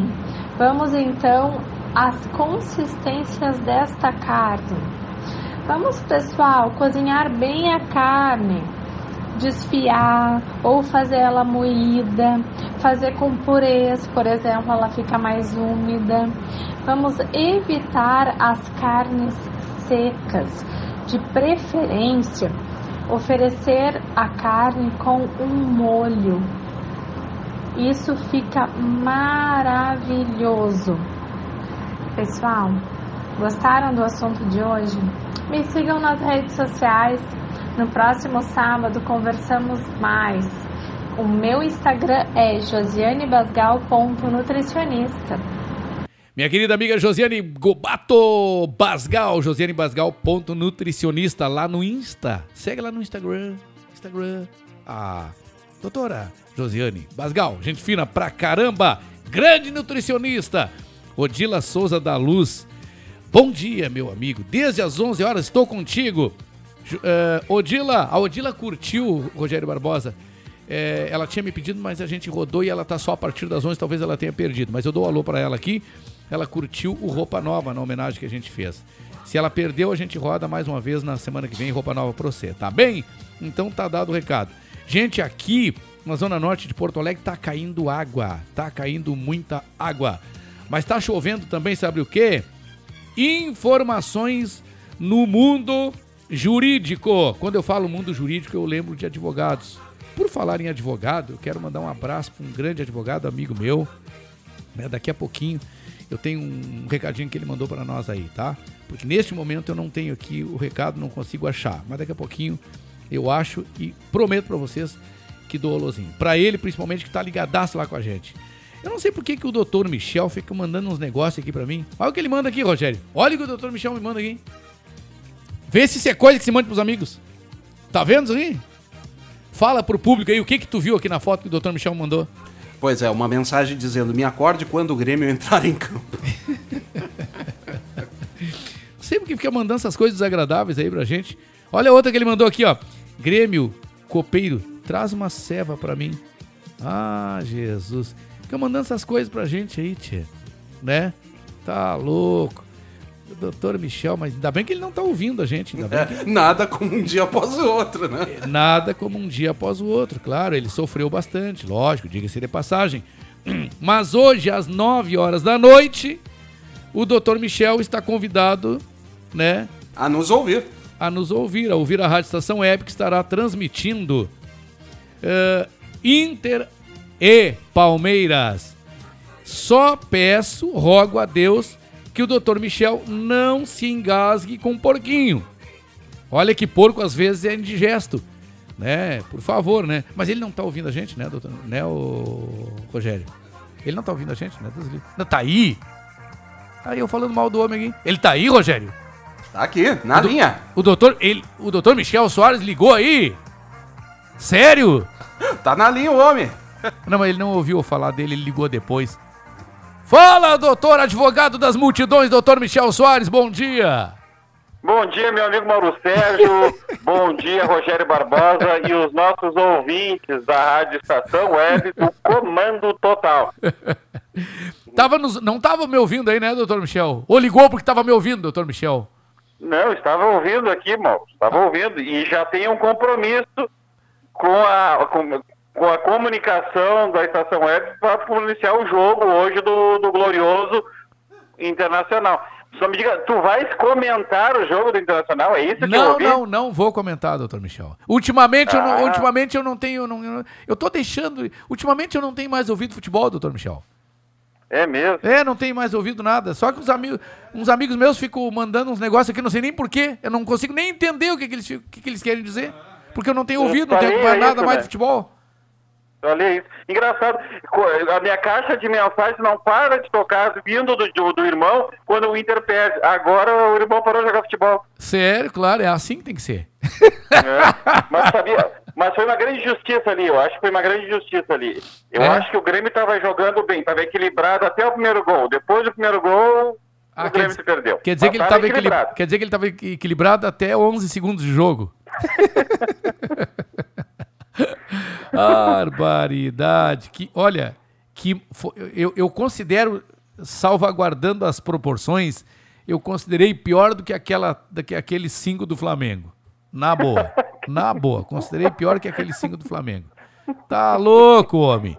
vamos então às consistências desta carne. Vamos, pessoal, cozinhar bem a carne desfiar ou fazer ela moída, fazer com purês, por exemplo, ela fica mais úmida. Vamos evitar as carnes secas, de preferência oferecer a carne com um molho. Isso fica maravilhoso. Pessoal, gostaram do assunto de hoje? Me sigam nas redes sociais. No próximo sábado conversamos mais. O meu Instagram é josianebasgal.nutricionista. Minha querida amiga Josiane Gobato Basgal, Josiane Basgal.nutricionista lá no Insta. Segue lá no Instagram. Instagram. Ah, doutora Josiane Basgal, gente fina pra caramba. Grande nutricionista. Odila Souza da Luz. Bom dia, meu amigo. Desde as 11 horas estou contigo. Eh, Odila, a Odila curtiu, Rogério Barbosa. Eh, ela tinha me pedido, mas a gente rodou e ela tá só a partir das 11, talvez ela tenha perdido. Mas eu dou um alô para ela aqui. Ela curtiu o Roupa Nova na homenagem que a gente fez. Se ela perdeu, a gente roda mais uma vez na semana que vem Roupa Nova pra você, tá bem? Então tá dado o recado. Gente, aqui na zona norte de Porto Alegre tá caindo água, tá caindo muita água. Mas tá chovendo também, sabe o quê? Informações no mundo jurídico. Quando eu falo mundo jurídico, eu lembro de advogados. Por falar em advogado, eu quero mandar um abraço para um grande advogado, amigo meu. né? Daqui a pouquinho eu tenho um recadinho que ele mandou para nós aí, tá? Porque neste momento eu não tenho aqui o recado, não consigo achar. Mas daqui a pouquinho eu acho e prometo para vocês que dou o alôzinho. Para ele, principalmente, que tá ligadaço lá com a gente. Eu não sei por que, que o doutor Michel fica mandando uns negócios aqui para mim. Olha o que ele manda aqui, Rogério. Olha o que o doutor Michel me manda aqui. Vê se isso é coisa que se manda pros amigos. Tá vendo isso aí? Fala pro público aí o que que tu viu aqui na foto que o doutor Michel mandou. Pois é, uma mensagem dizendo: me acorde quando o Grêmio entrar em campo. <laughs> Sempre que fica mandando essas coisas desagradáveis aí pra gente. Olha outra que ele mandou aqui, ó. Grêmio, copeiro, traz uma ceva pra mim. Ah, Jesus. Fica mandando essas coisas pra gente aí, tia. Né? Tá louco. Doutor Michel, mas ainda bem que ele não tá ouvindo a gente. Ainda bem que... É, nada como um dia após o outro, né? Nada como um dia após o outro, claro, ele sofreu bastante, lógico, diga-se de passagem. <clears throat> Mas hoje, às 9 horas da noite, o Dr. Michel está convidado, né? A nos ouvir. A nos ouvir, a ouvir a Rádio Estação Web, que estará transmitindo eh, Inter e Palmeiras. Só peço, rogo a Deus, que o Dr. Michel não se engasgue com porquinho. Olha que porco às vezes é indigesto, né? Por favor, né? Mas ele não tá ouvindo a gente, né, doutor? Né, o Rogério? Ele não tá ouvindo a gente, né? Não, tá aí? Aí eu falando mal do homem aqui. Ele tá aí, Rogério? Tá aqui, na o do- linha. O doutor, ele, o doutor Michel Soares ligou aí? Sério? Tá na linha o homem. Não, mas ele não ouviu eu falar dele, ele ligou depois. Fala, doutor advogado das multidões, doutor Michel Soares, bom dia. Bom dia, meu amigo Mauro Sérgio. <laughs> Bom dia, Rogério Barbosa e os nossos ouvintes da Rádio Estação Web do Comando Total. <laughs> Tava nos- não tava me ouvindo aí, né, doutor Michel? Ou ligou porque tava me ouvindo, doutor Michel? Não, estava ouvindo aqui, Mauro. Estava ouvindo. E já tem um compromisso com a, com, com a comunicação da Estação Web para iniciar o jogo hoje do, do Glorioso Internacional. Só me diga, tu vais comentar o jogo do Internacional? É isso que eu Não, ouvi? não, não vou comentar, doutor Michel. Ultimamente, eu, não, Ah. ultimamente eu não tenho. não- eu, eu tô deixando. Ultimamente eu não tenho mais ouvido futebol, doutor Michel. É mesmo? É, não tenho mais ouvido nada. Só que os amigos, uns amigos meus ficam mandando uns negócios aqui, não sei nem porquê. Eu não consigo nem entender o que, que, eles, que, que eles querem dizer. Porque eu não tenho ouvido, não tenho mais nada isso, mais né? de futebol. Olha isso. Engraçado, a minha caixa de mensagens não para de tocar vindo do, do, do irmão quando o Inter perde. Agora o irmão parou de jogar futebol. Sério, claro, é assim que tem que ser. É. Mas sabia, mas foi uma grande justiça ali, eu acho que foi uma grande justiça ali. Eu É? acho que o Grêmio estava jogando bem, estava equilibrado até o primeiro gol. Depois do primeiro gol, Ah, o Grêmio se perdeu. quer dizer Mas que ele tava estava equilibrado. equilibrado. Quer dizer que ele estava equilibrado até 11 segundos de jogo. <laughs> <laughs> Barbaridade. Que, olha, que eu, eu considero, salvaguardando as proporções, eu considerei pior do que, aquela, do que aquele 5 do Flamengo. Na boa. Na boa, considerei pior que aquele 5 do Flamengo. Tá louco, homem.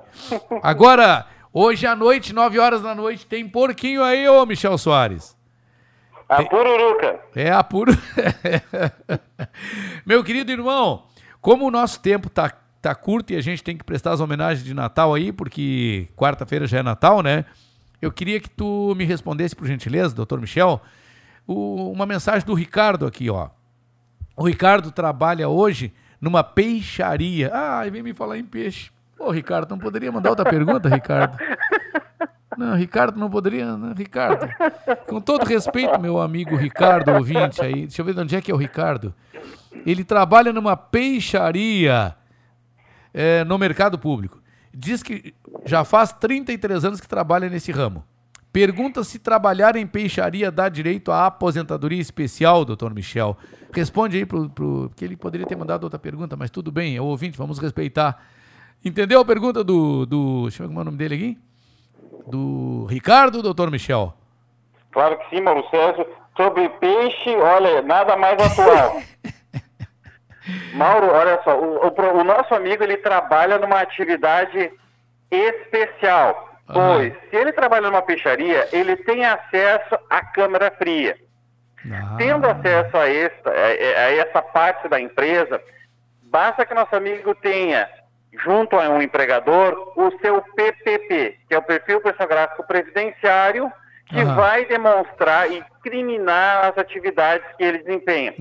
Agora, hoje à noite, 9 horas da noite, tem porquinho aí, ô Michel Soares. A pururuca. É a. <laughs> Meu querido irmão, como o nosso tempo tá, tá curto e a gente tem que prestar as homenagens de Natal aí, porque quarta-feira já é Natal, né? Eu queria que tu me respondesse, por gentileza, doutor Michel, o- uma mensagem do Ricardo aqui, ó. O Ricardo trabalha hoje numa peixaria. Ah, vem me falar em peixe. Ô, Ricardo, não poderia mandar outra pergunta, Ricardo? Não, Ricardo não poderia, né? Ricardo. Com todo respeito, meu amigo Ricardo, ouvinte aí, deixa eu ver de onde é que é o Ricardo. Ele trabalha numa peixaria é, no mercado público. Diz que já faz 33 anos que trabalha nesse ramo. Pergunta se trabalhar em peixaria dá direito à aposentadoria especial, doutor Michel. Responde aí, pro, pro, porque ele poderia ter mandado outra pergunta, mas tudo bem, é o ouvinte, vamos respeitar. Entendeu a pergunta do. do deixa eu ver como é o nome dele aqui? Do Ricardo, doutor Michel? Claro que sim, Mauro Sérgio. Sobre peixe, olha, nada mais atual. <laughs> Mauro, olha só, o, o o nosso amigo ele trabalha numa atividade especial. Pois, se ele trabalha numa peixaria, ele tem acesso à câmara fria. Tendo acesso a esta, a, a essa parte da empresa, basta que nosso amigo tenha, junto a um empregador, o seu PPP, que é o perfil personográfico previdenciário, que Aham. vai demonstrar e criminar as atividades que ele desempenha.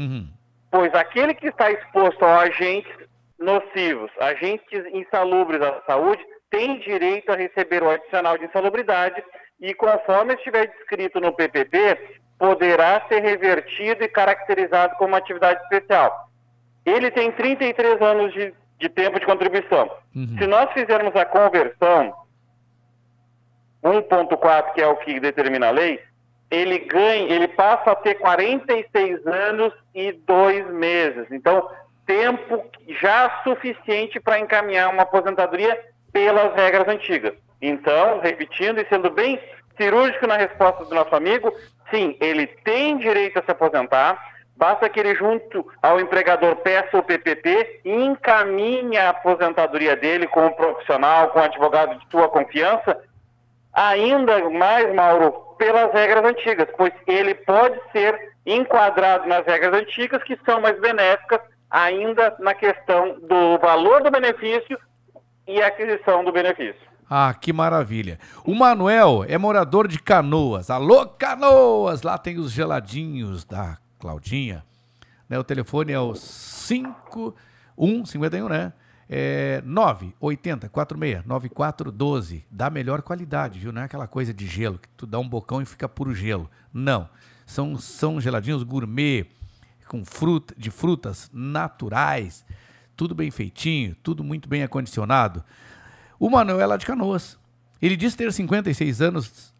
Pois aquele que está exposto a agentes nocivos, agentes insalubres à saúde, tem direito a receber o adicional de insalubridade e, conforme estiver descrito no PPP, poderá ser revertido e caracterizado como atividade especial. Ele tem 33 anos de, de tempo de contribuição. Se nós fizermos a conversão 1.4, que é o que determina a lei, ele ganha, ele passa a ter 46 anos e dois meses. Então, tempo já suficiente para encaminhar uma aposentadoria pelas regras antigas. Então, repetindo e sendo bem cirúrgico na resposta do nosso amigo, sim, ele tem direito a se aposentar, basta que ele, junto ao empregador, peça o PPP e encaminhe a aposentadoria dele com um profissional, com um advogado de sua confiança, ainda mais, Mauro, pelas regras antigas, pois ele pode ser enquadrado nas regras antigas que são mais benéficas ainda na questão do valor do benefício e aquisição do benefício. Ah, que maravilha. O Manuel é morador de Canoas. Alô, Canoas! Lá tem os geladinhos da Claudinha. Né, o telefone é o 5151, né? É 980 46 9412. Da melhor qualidade, viu? Não é aquela coisa de gelo que tu dá um bocão e fica puro gelo. Não. São, são geladinhos gourmet, com fruta, de frutas naturais, tudo bem feitinho, tudo muito bem acondicionado. O Manuel é lá de Canoas. Ele diz ter 56 anos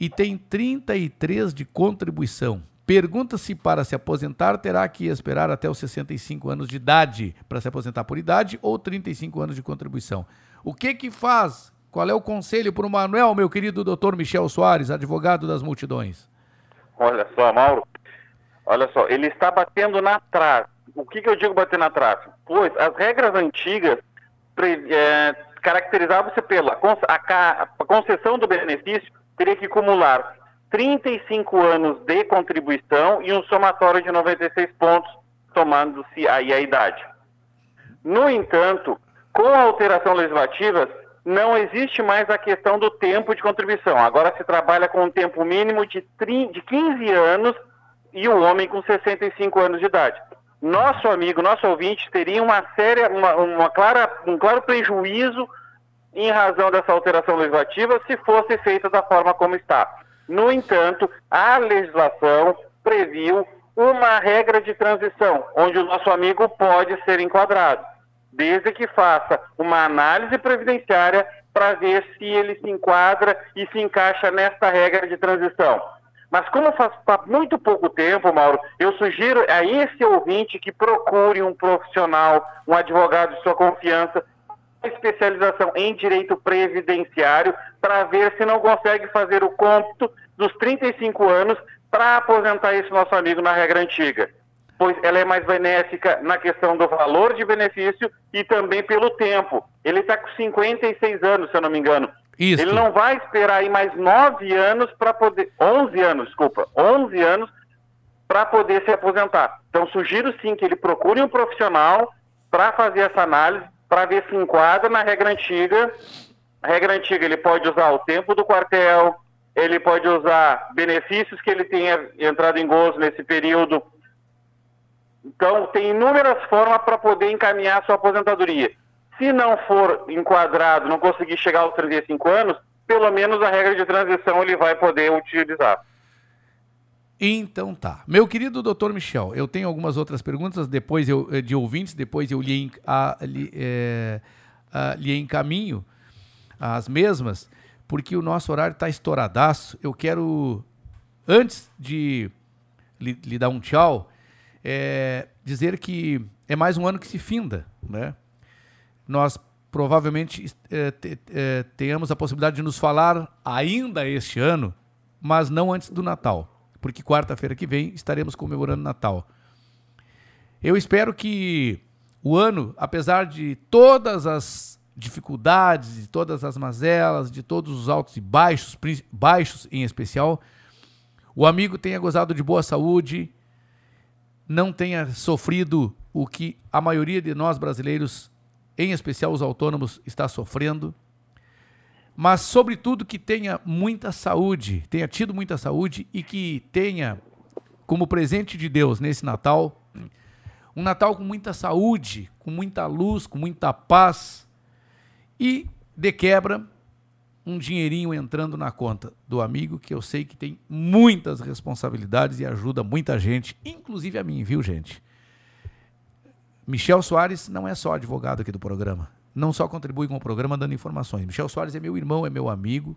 e tem 33 de contribuição. Pergunta se para se aposentar terá que esperar até os 65 anos de idade para se aposentar por idade ou 35 anos de contribuição. O que que faz? Qual é o conselho para o Manuel, meu querido doutor Michel Soares, advogado das multidões? Olha só, Mauro. Olha só, ele está batendo na trave. O que, que eu digo bater na trave? Pois as regras antigas é, caracterizavam-se pela a concessão do benefício teria que acumular 35 anos de contribuição e um somatório de 96 pontos, tomando-se aí a idade. No entanto, com a alteração legislativa, não existe mais a questão do tempo de contribuição. Agora se trabalha com um tempo mínimo de, tri- de 15 anos e o homem com 65 anos de idade. Nosso amigo, nosso ouvinte, teria uma séria, uma, uma clara, um claro prejuízo em razão dessa alteração legislativa se fosse feita da forma como está. No entanto, a legislação previu uma regra de transição, onde o nosso amigo pode ser enquadrado, desde que faça uma análise previdenciária para ver se ele se enquadra e se encaixa nesta regra de transição. Mas como faz muito pouco tempo, Mauro, eu sugiro a esse ouvinte que procure um profissional, um advogado de sua confiança, especialização em direito previdenciário para ver se não consegue fazer o cômputo dos 35 anos para aposentar esse nosso amigo na regra antiga. pois ela é mais benéfica na questão do valor de benefício e também pelo tempo. Ele está com 56 anos, se eu não me engano. Isso. Ele não vai esperar aí mais 9 anos para poder. 11 anos, desculpa. 11 anos para poder se aposentar. Então, sugiro sim que ele procure um profissional para fazer essa análise, para ver se enquadra na regra antiga. A regra antiga, ele pode usar o tempo do quartel, ele pode usar benefícios que ele tenha entrado em gozo nesse período. Então, tem inúmeras formas para poder encaminhar sua aposentadoria. Se não for enquadrado, não conseguir chegar aos 35 anos, pelo menos a regra de transição ele vai poder utilizar. Então tá. Meu querido doutor Michel, eu tenho algumas outras perguntas depois eu, eh, de ouvintes, depois eu lhe, a- lhe, eh, a- lhe encaminho as mesmas, porque o nosso horário está estouradaço. Eu quero, antes de lhe, lhe dar um tchau, eh, dizer que é mais um ano que se finda, né? Nós provavelmente eh, te- tenhamos a possibilidade de nos falar ainda este ano, mas não antes do Natal, porque quarta-feira que vem estaremos comemorando Natal. Eu espero que o ano, apesar de todas as dificuldades, de todas as mazelas, de todos os altos e baixos, baixos em especial, o amigo tenha gozado de boa saúde, não tenha sofrido o que a maioria de nós brasileiros, em especial os autônomos, está sofrendo. Mas, sobretudo, que tenha muita saúde, tenha tido muita saúde e que tenha, como presente de Deus nesse Natal, um Natal com muita saúde, com muita luz, com muita paz e, de quebra, um dinheirinho entrando na conta do amigo, que eu sei que tem muitas responsabilidades e ajuda muita gente, inclusive a mim, viu, gente? Michel Soares não é só advogado aqui do programa. Não só contribui com o programa dando informações. Michel Soares é meu irmão, é meu amigo.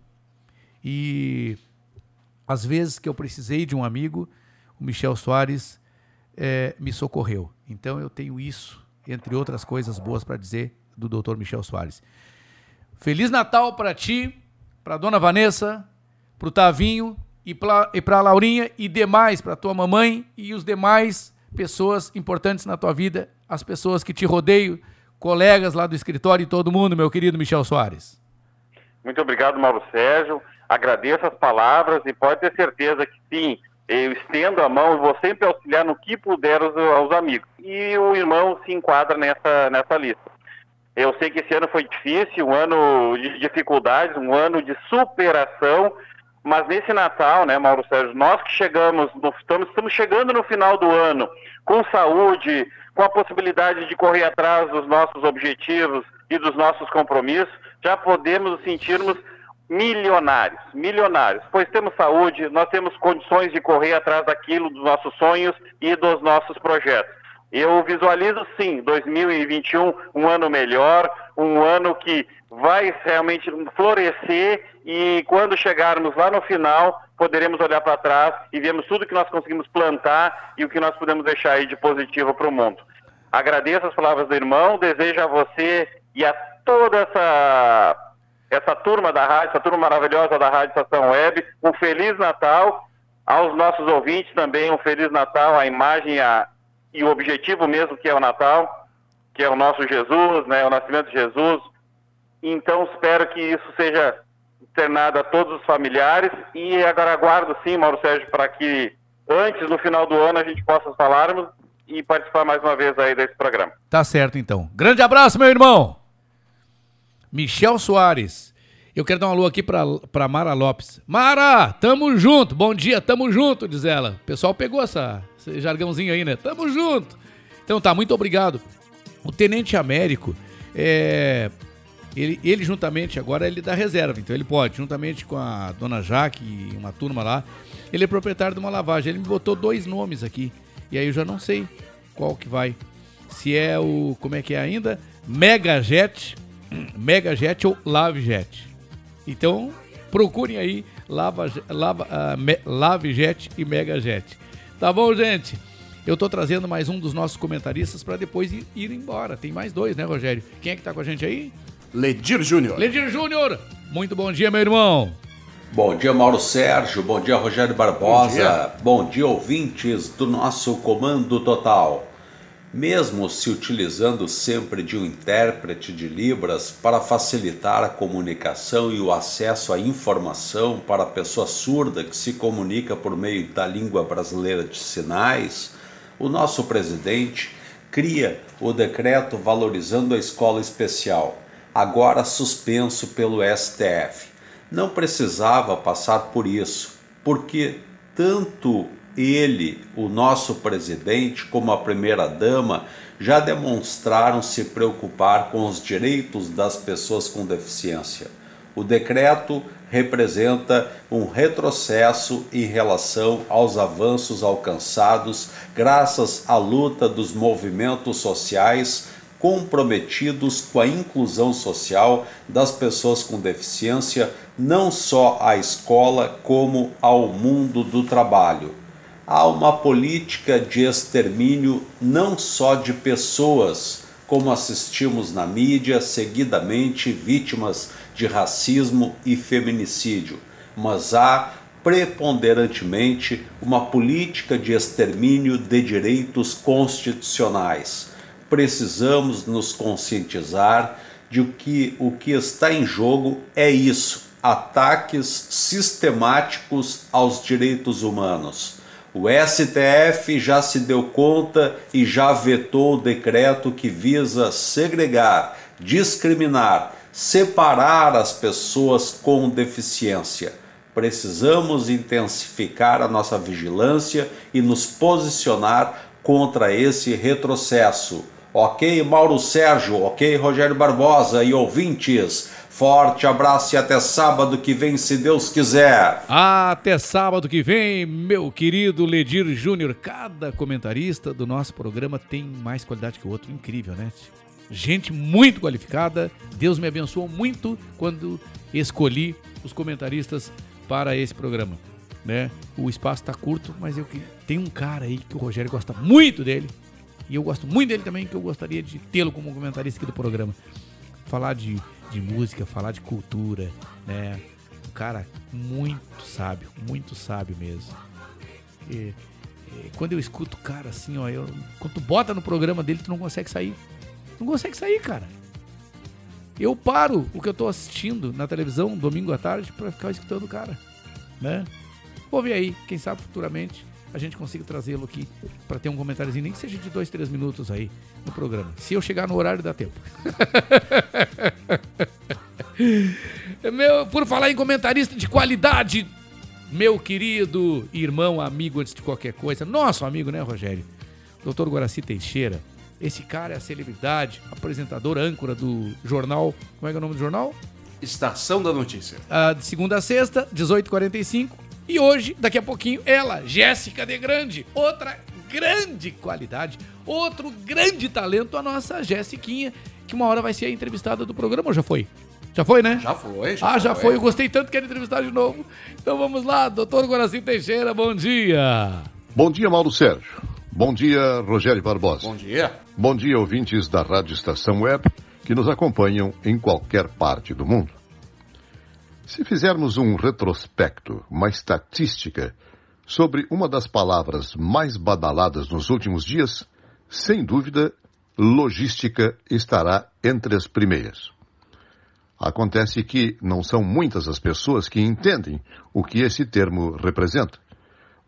E às vezes que eu precisei de um amigo, o Michel Soares eh, me socorreu. Então eu tenho isso, entre outras coisas boas para dizer do Dr. Michel Soares. Feliz Natal para ti, para dona Vanessa, para o Tavinho e para a Laurinha e demais, para tua mamãe e os demais pessoas importantes na tua vida, as pessoas que te rodeiam, colegas lá do escritório e todo mundo, meu querido Michel Soares. Muito obrigado, Mauro Sérgio. Agradeço as palavras e pode ter certeza que sim, eu estendo a mão e vou sempre auxiliar no que puder aos, aos amigos. E o irmão se enquadra nessa, nessa lista. Eu sei que esse ano foi difícil, um ano de dificuldades, um ano de superação, mas nesse Natal, né, Mauro Sérgio, nós que chegamos, no, estamos, estamos chegando no final do ano com saúde, com a possibilidade de correr atrás dos nossos objetivos e dos nossos compromissos, já podemos nos sentirmos milionários, milionários, pois temos saúde, nós temos condições de correr atrás daquilo, dos nossos sonhos e dos nossos projetos. Eu visualizo sim 2021 um ano melhor, um ano que vai realmente florescer e quando chegarmos lá no final poderemos olhar para trás e vermos tudo que nós conseguimos plantar e o que nós podemos deixar aí de positivo para o mundo. Agradeço as palavras do irmão, desejo a você e a toda essa essa turma da rádio, essa turma maravilhosa da Rádio Estação Web, um feliz Natal aos nossos ouvintes também um feliz Natal, a imagem a, e o objetivo mesmo que é o Natal, que é o nosso Jesus, né, o nascimento de Jesus. Então espero que isso seja externado a todos os familiares e agora aguardo sim, Mauro Sérgio, para que antes, no final do ano, a gente possa falarmos e participar mais uma vez aí desse programa. Tá certo então. Grande abraço, meu irmão. Michel Soares. Eu quero dar um alô aqui pra Mara Lopes. Mara, tamo junto. Bom dia, tamo junto, diz ela. O pessoal pegou essa, esse jargãozinho aí, né? Tamo junto. Então tá, muito obrigado. O Tenente Américo, é, ele, ele juntamente, agora ele dá reserva, então ele pode, juntamente com a dona Jaque e uma turma lá, ele é proprietário de uma lavagem. Ele me botou dois nomes aqui. E aí eu já não sei qual que vai. Se é o. Como é que é ainda? Megajet. Megajet ou Lavejet. Então, procurem aí Lava, Lava, uh, Me, Lavejet e Megajet. Tá bom, gente? Eu tô trazendo mais um dos nossos comentaristas para depois ir, ir, embora. Tem mais dois, né, Rogério? Quem é que tá com a gente aí? Ledir Júnior. Ledir Júnior. Muito bom dia, meu irmão. Bom dia, Mauro Sérgio. Bom dia, Rogério Barbosa. Bom dia. Bom dia, ouvintes do nosso Comando Total. Mesmo se utilizando sempre de um intérprete de Libras para facilitar a comunicação e o acesso à informação para a pessoa surda que se comunica por meio da língua brasileira de sinais, o nosso presidente cria o decreto valorizando a escola especial, agora suspenso pelo STF. Não precisava passar por isso, porque tanto ele, o nosso presidente, como a primeira-dama, já demonstraram se preocupar com os direitos das pessoas com deficiência. O decreto representa um retrocesso em relação aos avanços alcançados graças à luta dos movimentos sociais comprometidos com a inclusão social das pessoas com deficiência, não só à escola, como ao mundo do trabalho há uma política de extermínio não só de pessoas, como assistimos na mídia, seguidamente vítimas de racismo e feminicídio, mas há preponderantemente uma política de extermínio de direitos constitucionais. Precisamos nos conscientizar de que o que está em jogo é isso: ataques sistemáticos aos direitos humanos. O STF já se deu conta e já vetou o decreto que visa segregar, discriminar, separar as pessoas com deficiência. Precisamos intensificar a nossa vigilância e nos posicionar contra esse retrocesso. Ok, Mauro Sérgio, ok, Rogério Barbosa e ouvintes. Forte abraço e até sábado que vem, se Deus quiser. Até sábado que vem, meu querido Ledir Júnior. Cada comentarista do nosso programa tem mais qualidade que o outro. Incrível, né? Gente muito qualificada. Deus me abençoou muito quando escolhi os comentaristas para esse programa. Né? O espaço está curto, mas eu tem um cara aí que o Rogério gosta muito dele. E eu gosto muito dele também, que eu gostaria de tê-lo como comentarista aqui do programa. Falar de de música, falar de cultura, né? Um cara muito sábio, muito sábio mesmo. E, e quando eu escuto o cara assim, ó, eu, quando tu bota no programa dele, tu não consegue sair. Não consegue sair, cara. Eu paro o que eu tô assistindo na televisão domingo à tarde para ficar escutando o cara, né? Vou ver aí, quem sabe futuramente a gente consiga trazê-lo aqui para ter um comentáriozinho, nem que seja de dois, três minutos aí no programa. Se eu chegar no horário, dá tempo. <laughs> meu, por falar em comentarista de qualidade, meu querido irmão, amigo, antes de qualquer coisa, nosso amigo, né, Rogério? Doutor Guaraci Teixeira. Esse cara é a celebridade, apresentador, âncora do jornal. Como é que é o nome do jornal? Estação da Notícia. Ah, de segunda a sexta, 18h45. E hoje, daqui a pouquinho, ela, Jéssica de Grande, outra grande qualidade, outro grande talento, a nossa Jéssiquinha, que uma hora vai ser a entrevistada do programa, ou já foi? Já foi, né? Já foi, já Ah, já foi. foi. Eu gostei tanto que quero entrevistar de novo. Então vamos lá, doutor Guaraci Teixeira, bom dia. Bom dia, Mauro Sérgio. Bom dia, Rogério Barbosa. Bom dia. Bom dia, ouvintes da Rádio Estação Web que nos acompanham em qualquer parte do mundo. Se fizermos um retrospecto, uma estatística sobre uma das palavras mais badaladas nos últimos dias, sem dúvida, logística estará entre as primeiras. Acontece que não são muitas as pessoas que entendem o que esse termo representa.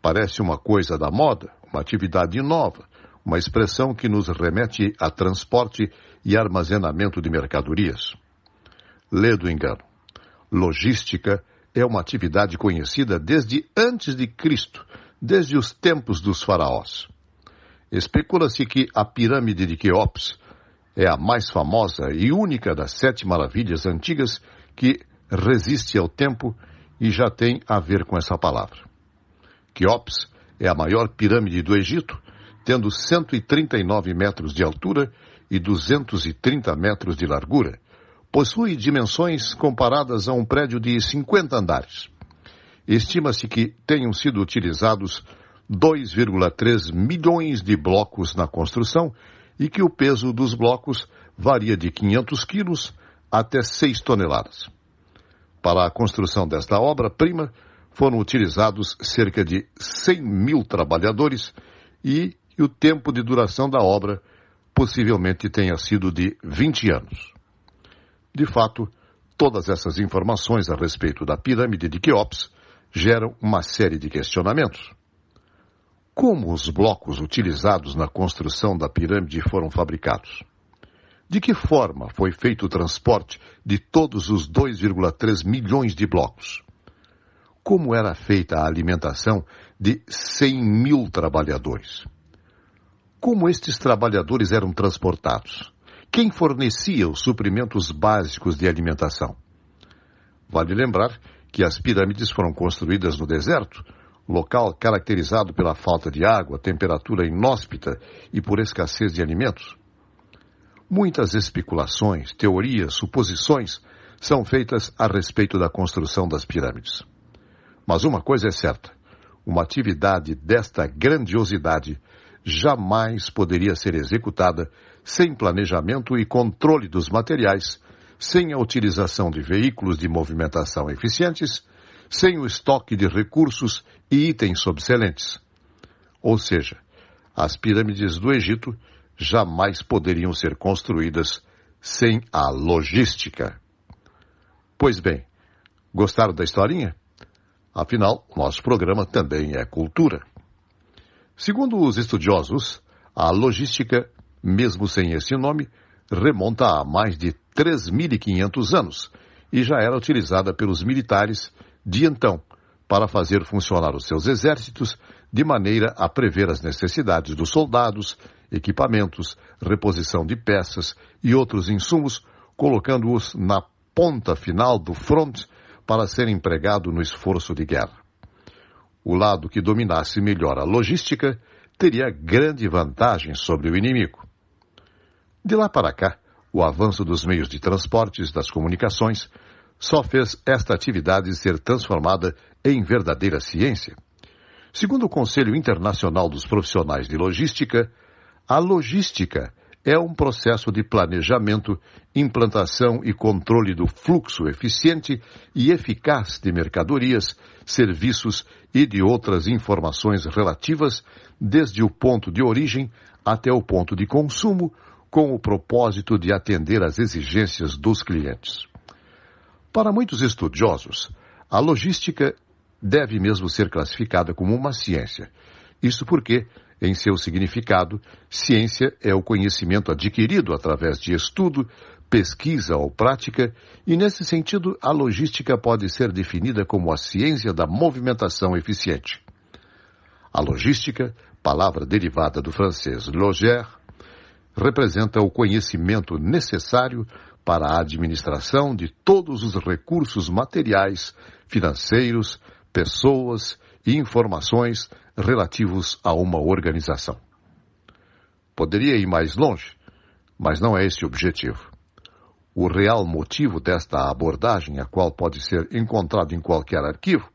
Parece uma coisa da moda, uma atividade nova, uma expressão que nos remete a transporte e armazenamento de mercadorias. Lê do engano. Logística é uma atividade conhecida desde antes de Cristo, desde os tempos dos faraós. Especula-se que a pirâmide de Queops é a mais famosa e única das sete maravilhas antigas que resiste ao tempo e já tem a ver com essa palavra. Queops é a maior pirâmide do Egito, tendo 139 metros de altura e 230 metros de largura. Possui dimensões comparadas a um prédio de 50 andares. Estima-se que tenham sido utilizados 2,3 milhões de blocos na construção e que o peso dos blocos varia de 500 quilos até 6 toneladas. Para a construção desta obra-prima, foram utilizados cerca de 100 mil trabalhadores e, o tempo de duração da obra possivelmente tenha sido de 20 anos. De fato, todas essas informações a respeito da pirâmide de Queops geram uma série de questionamentos. Como os blocos utilizados na construção da pirâmide foram fabricados? De que forma foi feito o transporte de todos os 2,3 milhões de blocos? Como era feita a alimentação de 100 mil trabalhadores? Como estes trabalhadores eram transportados? Quem fornecia os suprimentos básicos de alimentação? Vale lembrar que as pirâmides foram construídas no deserto, local caracterizado pela falta de água, temperatura inóspita e por escassez de alimentos. Muitas especulações, teorias, suposições são feitas a respeito da construção das pirâmides. Mas uma coisa é certa: uma atividade desta grandiosidade jamais poderia ser executada sem planejamento e controle dos materiais, sem a utilização de veículos de movimentação eficientes, sem o estoque de recursos e itens sobressalentes. Ou seja, as pirâmides do Egito jamais poderiam ser construídas sem a logística. Pois bem, gostaram da historinha? Afinal, nosso programa também é cultura. Segundo os estudiosos, a logística, mesmo sem esse nome, remonta a mais de 3.500 anos e já era utilizada pelos militares de então para fazer funcionar os seus exércitos de maneira a prever as necessidades dos soldados, equipamentos, reposição de peças e outros insumos, colocando-os na ponta final do front para ser empregado no esforço de guerra. O lado que dominasse melhor a logística teria grande vantagem sobre o inimigo. De lá para cá, o avanço dos meios de transportes, das comunicações, só fez esta atividade ser transformada em verdadeira ciência. Segundo o Conselho Internacional dos Profissionais de Logística, a logística é um processo de planejamento, implantação e controle do fluxo eficiente e eficaz de mercadorias, serviços e de outras informações relativas, desde o ponto de origem até o ponto de consumo, com o propósito de atender às exigências dos clientes. Para muitos estudiosos, a logística deve mesmo ser classificada como uma ciência. Isso porque, em seu significado, ciência é o conhecimento adquirido através de estudo, pesquisa ou prática, e nesse sentido, a logística pode ser definida como a ciência da movimentação eficiente. A logística, palavra derivada do francês loger, representa o conhecimento necessário para a administração de todos os recursos materiais, financeiros, pessoas e informações relativos a uma organização. Poderia ir mais longe, mas não é esse o objetivo. O real motivo desta abordagem, a qual pode ser encontrado em qualquer arquivo,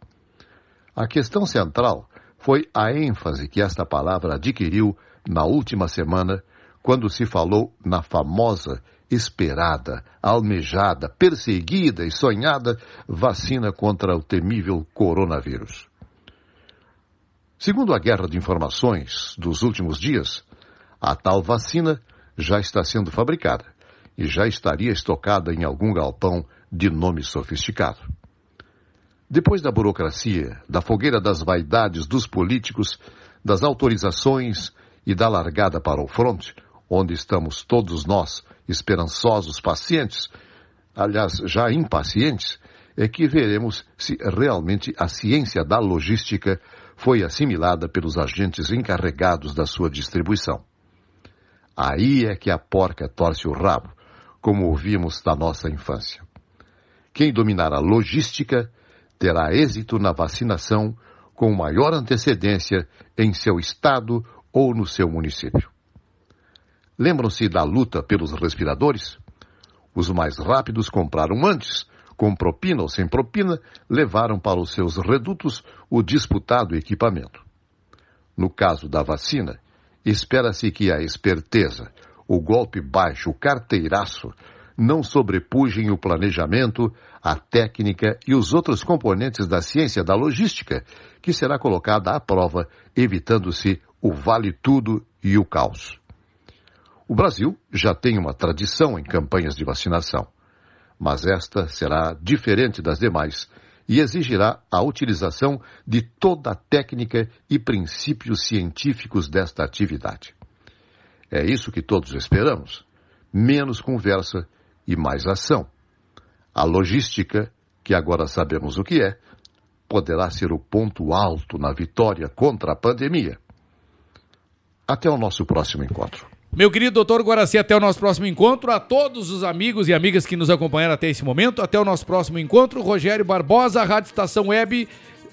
a questão central foi a ênfase que esta palavra adquiriu na última semana quando se falou na famosa, esperada, almejada, perseguida e sonhada vacina contra o temível coronavírus. Segundo a guerra de informações dos últimos dias, a tal vacina já está sendo fabricada e já estaria estocada em algum galpão de nome sofisticado. Depois da burocracia, da fogueira das vaidades dos políticos, das autorizações e da largada para o fronte, onde estamos todos nós, esperançosos, pacientes, aliás, já impacientes, é que veremos se realmente a ciência da logística foi assimilada pelos agentes encarregados da sua distribuição. Aí é que a porca torce o rabo, como ouvimos da nossa infância. Quem dominar a logística terá êxito na vacinação com maior antecedência em seu estado ou no seu município. Lembram-se da luta pelos respiradores? Os mais rápidos compraram antes, com propina ou sem propina, levaram para os seus redutos o disputado equipamento. No caso da vacina, espera-se que a esperteza, o golpe baixo, o carteiraço, não sobrepujem o planejamento, a técnica e os outros componentes da ciência da logística, que será colocada à prova, evitando-se o vale tudo e o caos. O Brasil já tem uma tradição em campanhas de vacinação, mas esta será diferente das demais e exigirá a utilização de toda a técnica e princípios científicos desta atividade. É isso que todos esperamos. Menos conversa e mais ação. A logística, que agora sabemos o que é, poderá ser o ponto alto na vitória contra a pandemia. Até o nosso próximo encontro. Meu querido doutor Guaraci, até o nosso próximo encontro. A todos os amigos e amigas que nos acompanharam até esse momento, até o nosso próximo encontro. Rogério Barbosa, Rádio Estação Web,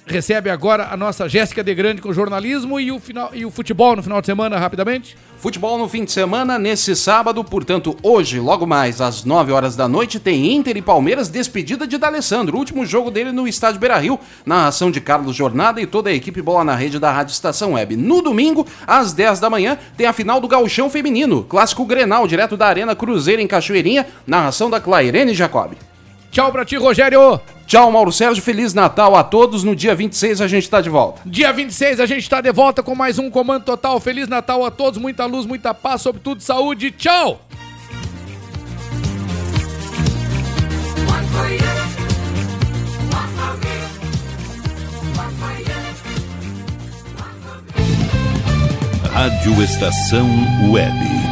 recebe agora a nossa Jéssica de Grande com jornalismo e o, final, e o futebol no final de semana, rapidamente. Futebol no fim de semana, nesse sábado, portanto, hoje, logo mais às 9 horas da noite, tem Inter e Palmeiras despedida de D'Alessandro. Último jogo dele no estádio Beira Rio, narração de Carlos Jornada e toda a equipe bola na rede da Rádio Estação Web. No domingo, às 10 da manhã, tem a final do Gauchão Feminino, clássico Grenal, direto da Arena Cruzeiro em Cachoeirinha, narração da Clairene Jacob. Tchau pra ti, Rogério! Tchau, Mauro Sérgio. Feliz Natal a todos. No dia 26 a gente tá de volta. Dia 26 a gente tá de volta com mais um Comando Total. Feliz Natal a todos, muita luz, muita paz, sobretudo saúde. Tchau! Rádio Estação Web.